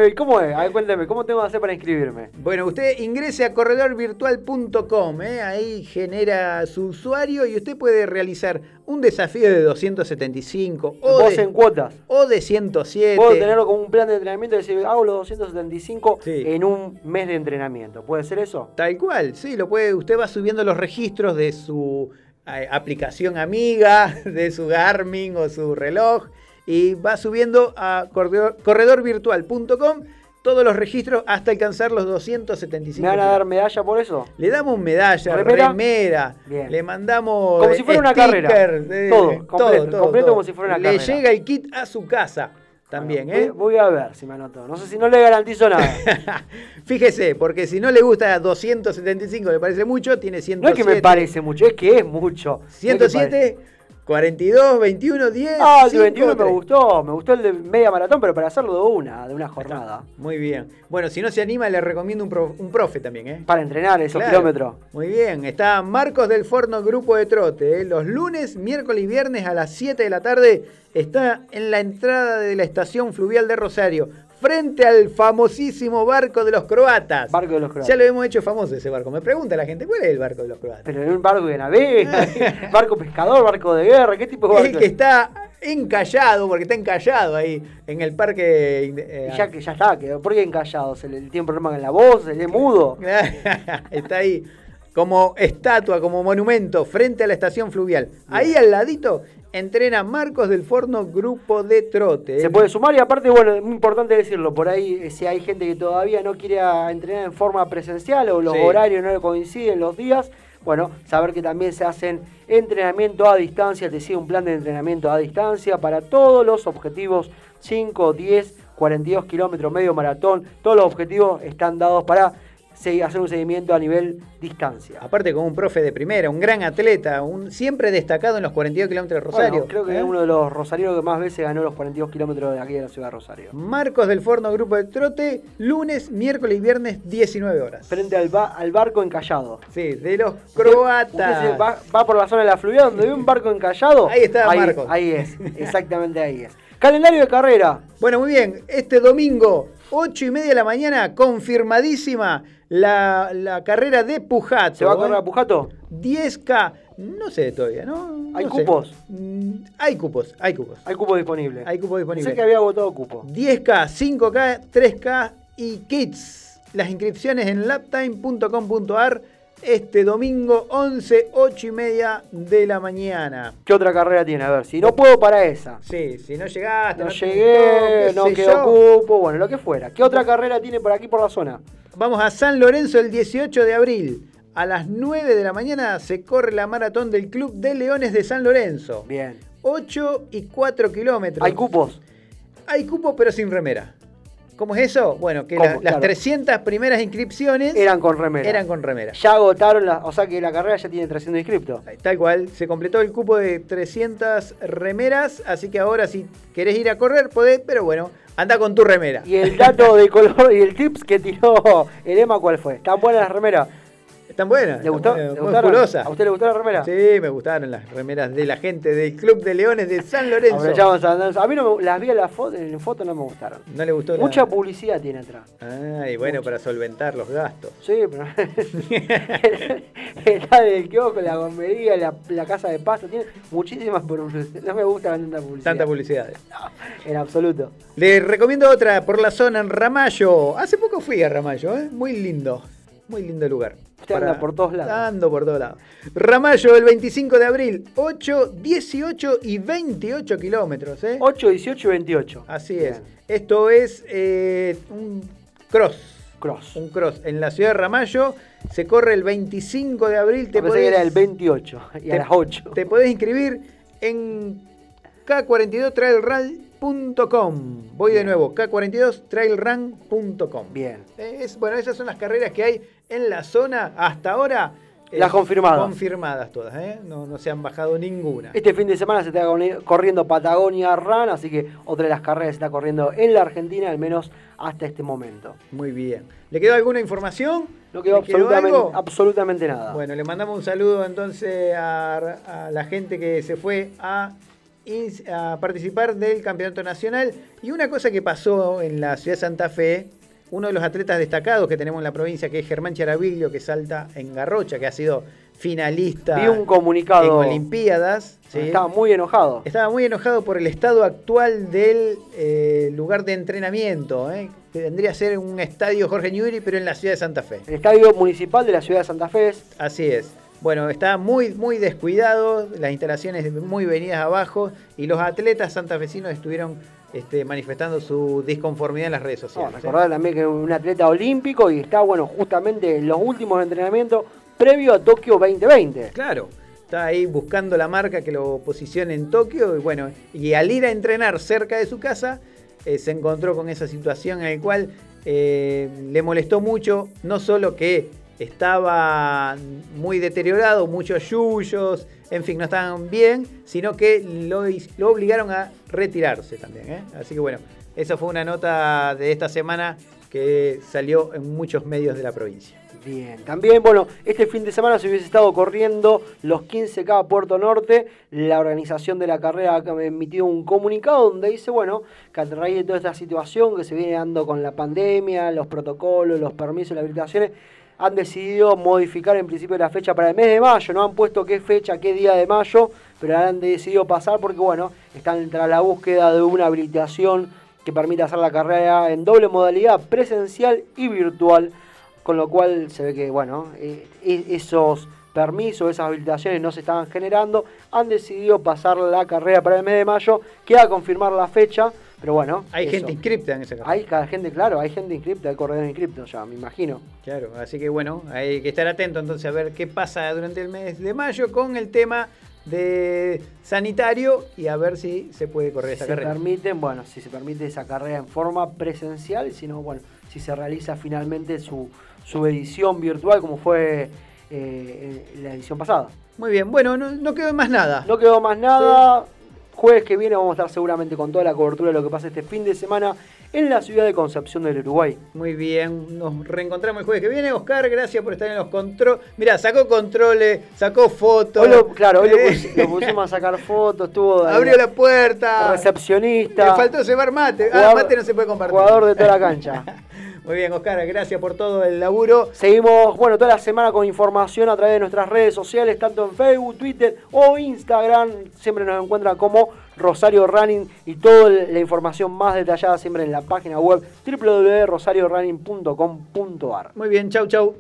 Speaker 2: ¡Ey! ¿Cómo es? A ver, cuéntame, ¿cómo tengo que hacer para inscribirme?
Speaker 3: Bueno, usted ingrese a corredorvirtual.com, ¿eh? ahí genera su usuario y usted puede realizar un desafío de 275 o
Speaker 2: Vos
Speaker 3: de,
Speaker 2: en cuotas.
Speaker 3: o de 107.
Speaker 2: Puedo tenerlo como un plan de entrenamiento y decir, hago los 275 en un mes de entrenamiento. ¿Puede ser eso?
Speaker 3: Tal cual, sí, lo puede. Usted va subiendo los registros de su aplicación amiga, de su Garmin o su reloj y va subiendo a corredor- corredorvirtual.com todos los registros hasta alcanzar los 275.
Speaker 2: ¿Me van a dar medalla por eso?
Speaker 3: Le damos medalla,
Speaker 2: ¿Remera?
Speaker 3: remera,
Speaker 2: Bien.
Speaker 3: le mandamos
Speaker 2: Como si fuera una
Speaker 3: sticker,
Speaker 2: carrera.
Speaker 3: eh,
Speaker 2: Todo, completo, completo como si fuera una
Speaker 3: Le
Speaker 2: carrera.
Speaker 3: llega el kit a su casa también, ¿eh?
Speaker 2: voy a ver si me anoto. No sé si no le garantizo nada.
Speaker 3: Fíjese, porque si no le gusta 275, le parece mucho, tiene 107.
Speaker 2: No es que me parece mucho, es que es mucho. No es que parece.
Speaker 3: 107, 42, 21, 10.
Speaker 2: Ah, el de
Speaker 3: 5,
Speaker 2: 21 me
Speaker 3: 3.
Speaker 2: gustó. Me gustó el de media maratón, pero para hacerlo de una, de una jornada.
Speaker 3: Muy bien. Bueno, si no se anima, le recomiendo un, pro- un profe también, ¿eh?
Speaker 2: Para entrenar esos
Speaker 3: Claro.
Speaker 2: kilómetros.
Speaker 3: Muy bien, está Marcos del Forno Grupo de Trote. ¿eh? Los lunes, miércoles y viernes a las 7 de la tarde está en la entrada de la estación fluvial de Rosario, frente al famosísimo barco de los croatas.
Speaker 2: Barco de los croatas.
Speaker 3: Ya lo hemos hecho famoso ese barco. Me pregunta la gente, ¿cuál es el barco de los croatas?
Speaker 2: Pero en un barco que navega, barco pescador, barco de guerra, ¿qué tipo de barco?
Speaker 3: El que está encallado, porque está encallado ahí en el parque. eh,
Speaker 2: Y ya que ya está, ¿por qué encallado? ¿Se le tiene un problema con la voz? ¿Se le mudo?
Speaker 3: está ahí como estatua, como monumento, frente a la estación fluvial. Ahí al ladito entrena Marcos del Forno Grupo de Trote.
Speaker 2: Se puede sumar y aparte, bueno, es muy importante decirlo, por ahí eh, si hay gente que todavía no quiere entrenar en forma presencial o los
Speaker 3: Sí.
Speaker 2: horarios no le coinciden los días, bueno, saber que también se hacen entrenamiento a distancia, te sigue un plan de entrenamiento a distancia para todos los objetivos 5, 10, 42 kilómetros, medio maratón, todos los objetivos están dados para hacer un seguimiento a nivel distancia.
Speaker 3: Aparte con un profe de primera, un gran atleta, un siempre destacado en los 42 kilómetros de Rosario.
Speaker 2: Bueno, creo que
Speaker 3: ¿eh?
Speaker 2: es uno de los rosarinos que más veces ganó los 42 kilómetros de aquí de la ciudad de Rosario.
Speaker 3: Marcos del Forno Grupo de Trote, lunes, miércoles y viernes, 19 horas.
Speaker 2: Frente al, ba- al barco encallado.
Speaker 3: Sí, de los croatas.
Speaker 2: va, va por la zona de la fluvial donde ve un barco encallado.
Speaker 3: Ahí está
Speaker 2: ahí,
Speaker 3: Marcos.
Speaker 2: Ahí es, exactamente ahí es. Calendario de carrera.
Speaker 3: Bueno, muy bien. Este domingo, 8 y media de la mañana, confirmadísima la, la carrera de Pujato.
Speaker 2: ¿Se va a correr
Speaker 3: ¿eh?
Speaker 2: a Pujato?
Speaker 3: 10K. No sé todavía, ¿no?
Speaker 2: ¿Hay
Speaker 3: No
Speaker 2: cupos?
Speaker 3: Mm, Hay cupos, hay cupos.
Speaker 2: Hay cupo disponible.
Speaker 3: Hay cupos disponibles.
Speaker 2: Sé que había agotado cupo.
Speaker 3: 10K, 5K, 3K y kits. Las inscripciones en laptime.com.ar este domingo 11, 8 y media de la mañana.
Speaker 2: ¿Qué otra carrera tiene? A ver, si no puedo para esa.
Speaker 3: Sí, si no llegaste,
Speaker 2: No llegué, no quedó cupo, bueno, lo que fuera. ¿Qué otra carrera tiene por aquí por la zona?
Speaker 3: Vamos a San Lorenzo el 18 de abril. A las 9 de la mañana se corre la maratón del Club de Leones de San Lorenzo.
Speaker 2: Bien.
Speaker 3: 8 y 4 kilómetros.
Speaker 2: ¿Hay cupos?
Speaker 3: Hay cupos, pero sin remera. ¿Cómo es eso? Bueno, que las
Speaker 2: Claro.
Speaker 3: 300 primeras inscripciones
Speaker 2: Eran con remera.
Speaker 3: eran con remera.
Speaker 2: Ya agotaron, la, o sea que la carrera ya tiene 300 inscriptos.
Speaker 3: Tal cual, se completó el cupo de 300 remeras, así que ahora si querés ir a correr, podés, pero bueno, anda con tu remera.
Speaker 2: Y el dato de color y el tips que tiró el Ema, ¿cuál fue? ¿Están buenas las remeras?
Speaker 3: Están buenas.
Speaker 2: ¿Le gustó?
Speaker 3: buenas,
Speaker 2: ¿Le
Speaker 3: muy.
Speaker 2: ¿A usted le gustó la remera?
Speaker 3: Sí, me gustaron las remeras de la gente del Club de Leones de San Lorenzo.
Speaker 2: A mí no me- las vi en la foto, en foto no me gustaron.
Speaker 3: ¿No le gustó la-
Speaker 2: Mucha publicidad tiene atrás.
Speaker 3: Ay, bueno, para solventar los gastos.
Speaker 2: Sí, pero. Está del kiosco, la gomería, la, la casa de pasto, tiene muchísimas publicidades. No me gusta tanta publicidad.
Speaker 3: Tanta publicidad.
Speaker 2: En absoluto.
Speaker 3: Les recomiendo otra por la zona en Ramallo. Hace poco fui a Ramallo, ¿eh? muy lindo. Muy lindo lugar.
Speaker 2: Usted anda por todos lados.
Speaker 3: Ando por todos lados. Ramallo el 25 de abril, 8, 18 y 28 kilómetros. ¿eh?
Speaker 2: 8, 18 y 28.
Speaker 3: Así es. Esto es eh, un cross.
Speaker 2: Cross.
Speaker 3: Un cross. En la ciudad de Ramallo se corre el 25 de abril. Te
Speaker 2: pensé que
Speaker 3: podés-
Speaker 2: era el 28 y a
Speaker 3: te-
Speaker 2: las 8.
Speaker 3: Te podés inscribir en K42 Trail Run K42trailrun.com. Voy de nuevo, K42trailrun.com.
Speaker 2: Bien.
Speaker 3: Eh, Es, bueno, esas son las carreras que hay en la zona hasta ahora. eh,
Speaker 2: Las confirmadas.
Speaker 3: Confirmadas todas, ¿eh? No, no se han bajado ninguna.
Speaker 2: Este fin de semana se está corri- corriendo Patagonia Run, así que otra de las carreras se está corriendo en la Argentina, al menos hasta este momento.
Speaker 3: Muy bien. ¿Le quedó alguna información?
Speaker 2: No quedó
Speaker 3: ¿Le quedó
Speaker 2: absolutamente, absolutamente nada.
Speaker 3: Bueno, le mandamos un saludo entonces a, a la gente que se fue a, a participar del campeonato nacional. Y una cosa que pasó en la ciudad de Santa Fe, uno de los atletas destacados que tenemos en la provincia, que es Germán Charaviglio, que salta en Garrocha, que ha sido finalista
Speaker 2: Vi un comunicado.
Speaker 3: en Olimpiadas. ¿sí?
Speaker 2: Estaba muy enojado.
Speaker 3: Estaba muy enojado por el estado actual del eh, lugar de entrenamiento, ¿eh? que vendría a ser un estadio Jorge Newbery, pero en la ciudad de Santa Fe.
Speaker 2: El estadio municipal de la ciudad de Santa Fe.
Speaker 3: Así es. Bueno, está muy, muy descuidado, las instalaciones muy venidas abajo y los atletas santafesinos estuvieron este, manifestando su disconformidad en las redes
Speaker 2: No,
Speaker 3: sociales. ¿eh?
Speaker 2: recordar también que es un atleta olímpico y está, bueno, justamente en los últimos entrenamientos previo a Tokio 2020.
Speaker 3: Claro, está ahí buscando la marca que lo posicione en Tokio y bueno, y al ir a entrenar cerca de su casa eh, se encontró con esa situación en la cual eh, le molestó mucho, no solo que estaba muy deteriorado, muchos yuyos, en fin, no estaban bien, sino que lo, lo obligaron a retirarse también. ¿eh? Así que bueno, esa fue una nota de esta semana que salió en muchos medios de la provincia.
Speaker 2: Bien, también, bueno, este fin de semana se hubiese estado corriendo los 15K a Puerto Norte. La organización de la carrera ha emitido un comunicado donde dice, bueno, que a raíz de toda esta situación que se viene dando con la pandemia, los protocolos, los permisos, las habilitaciones, han decidido modificar en principio la fecha para el mes de mayo. No han puesto qué fecha, qué día de mayo, pero han decidido pasar porque, bueno, están tras la búsqueda de una habilitación que permita hacer la carrera en doble modalidad, presencial y virtual con lo cual se ve que, bueno, eh, esos permisos, esas habilitaciones no se estaban generando, han decidido pasar la carrera para el mes de mayo, queda confirmar la fecha, pero bueno.
Speaker 3: Hay
Speaker 2: eso.
Speaker 3: gente inscripta en esa carrera.
Speaker 2: Hay cada gente, claro, hay gente inscripta, hay corredores inscriptos ya, me imagino.
Speaker 3: Claro, así que bueno, hay que estar atento entonces a ver qué pasa durante el mes de mayo con el tema de sanitario y a ver si se puede correr esta
Speaker 2: se
Speaker 3: carrera.
Speaker 2: permiten, bueno, si se permite esa carrera en forma presencial, y si no, bueno, si se realiza finalmente su, su edición virtual como fue eh, en la edición pasada.
Speaker 3: Muy bien, bueno, no, no quedó más nada.
Speaker 2: No quedó más nada. Jueves que viene vamos a estar seguramente con toda la cobertura de lo que pasa este fin de semana en la ciudad de Concepción del Uruguay.
Speaker 3: Muy bien, nos reencontramos el jueves que viene. Oscar, gracias por estar en los controles. Mira, sacó controles, sacó fotos.
Speaker 2: Hoy lo- claro, hoy lo,
Speaker 3: Eh,
Speaker 2: pus- lo pusimos a sacar fotos, estuvo ahí
Speaker 3: Abrió la puerta.
Speaker 2: recepcionista.
Speaker 3: Le faltó llevar mate. Ah,
Speaker 2: Jugador-
Speaker 3: mate no se puede compartir.
Speaker 2: Jugador de toda la cancha.
Speaker 3: Muy bien, Oscar, gracias por todo el laburo.
Speaker 2: Seguimos, bueno, toda la semana con información a través de nuestras redes sociales, tanto en Facebook, Twitter o Instagram. Siempre nos encuentran como Rosario Running y toda la información más detallada siempre en la página web www.rosariorunning.com.ar.
Speaker 3: Muy bien, chau, chau.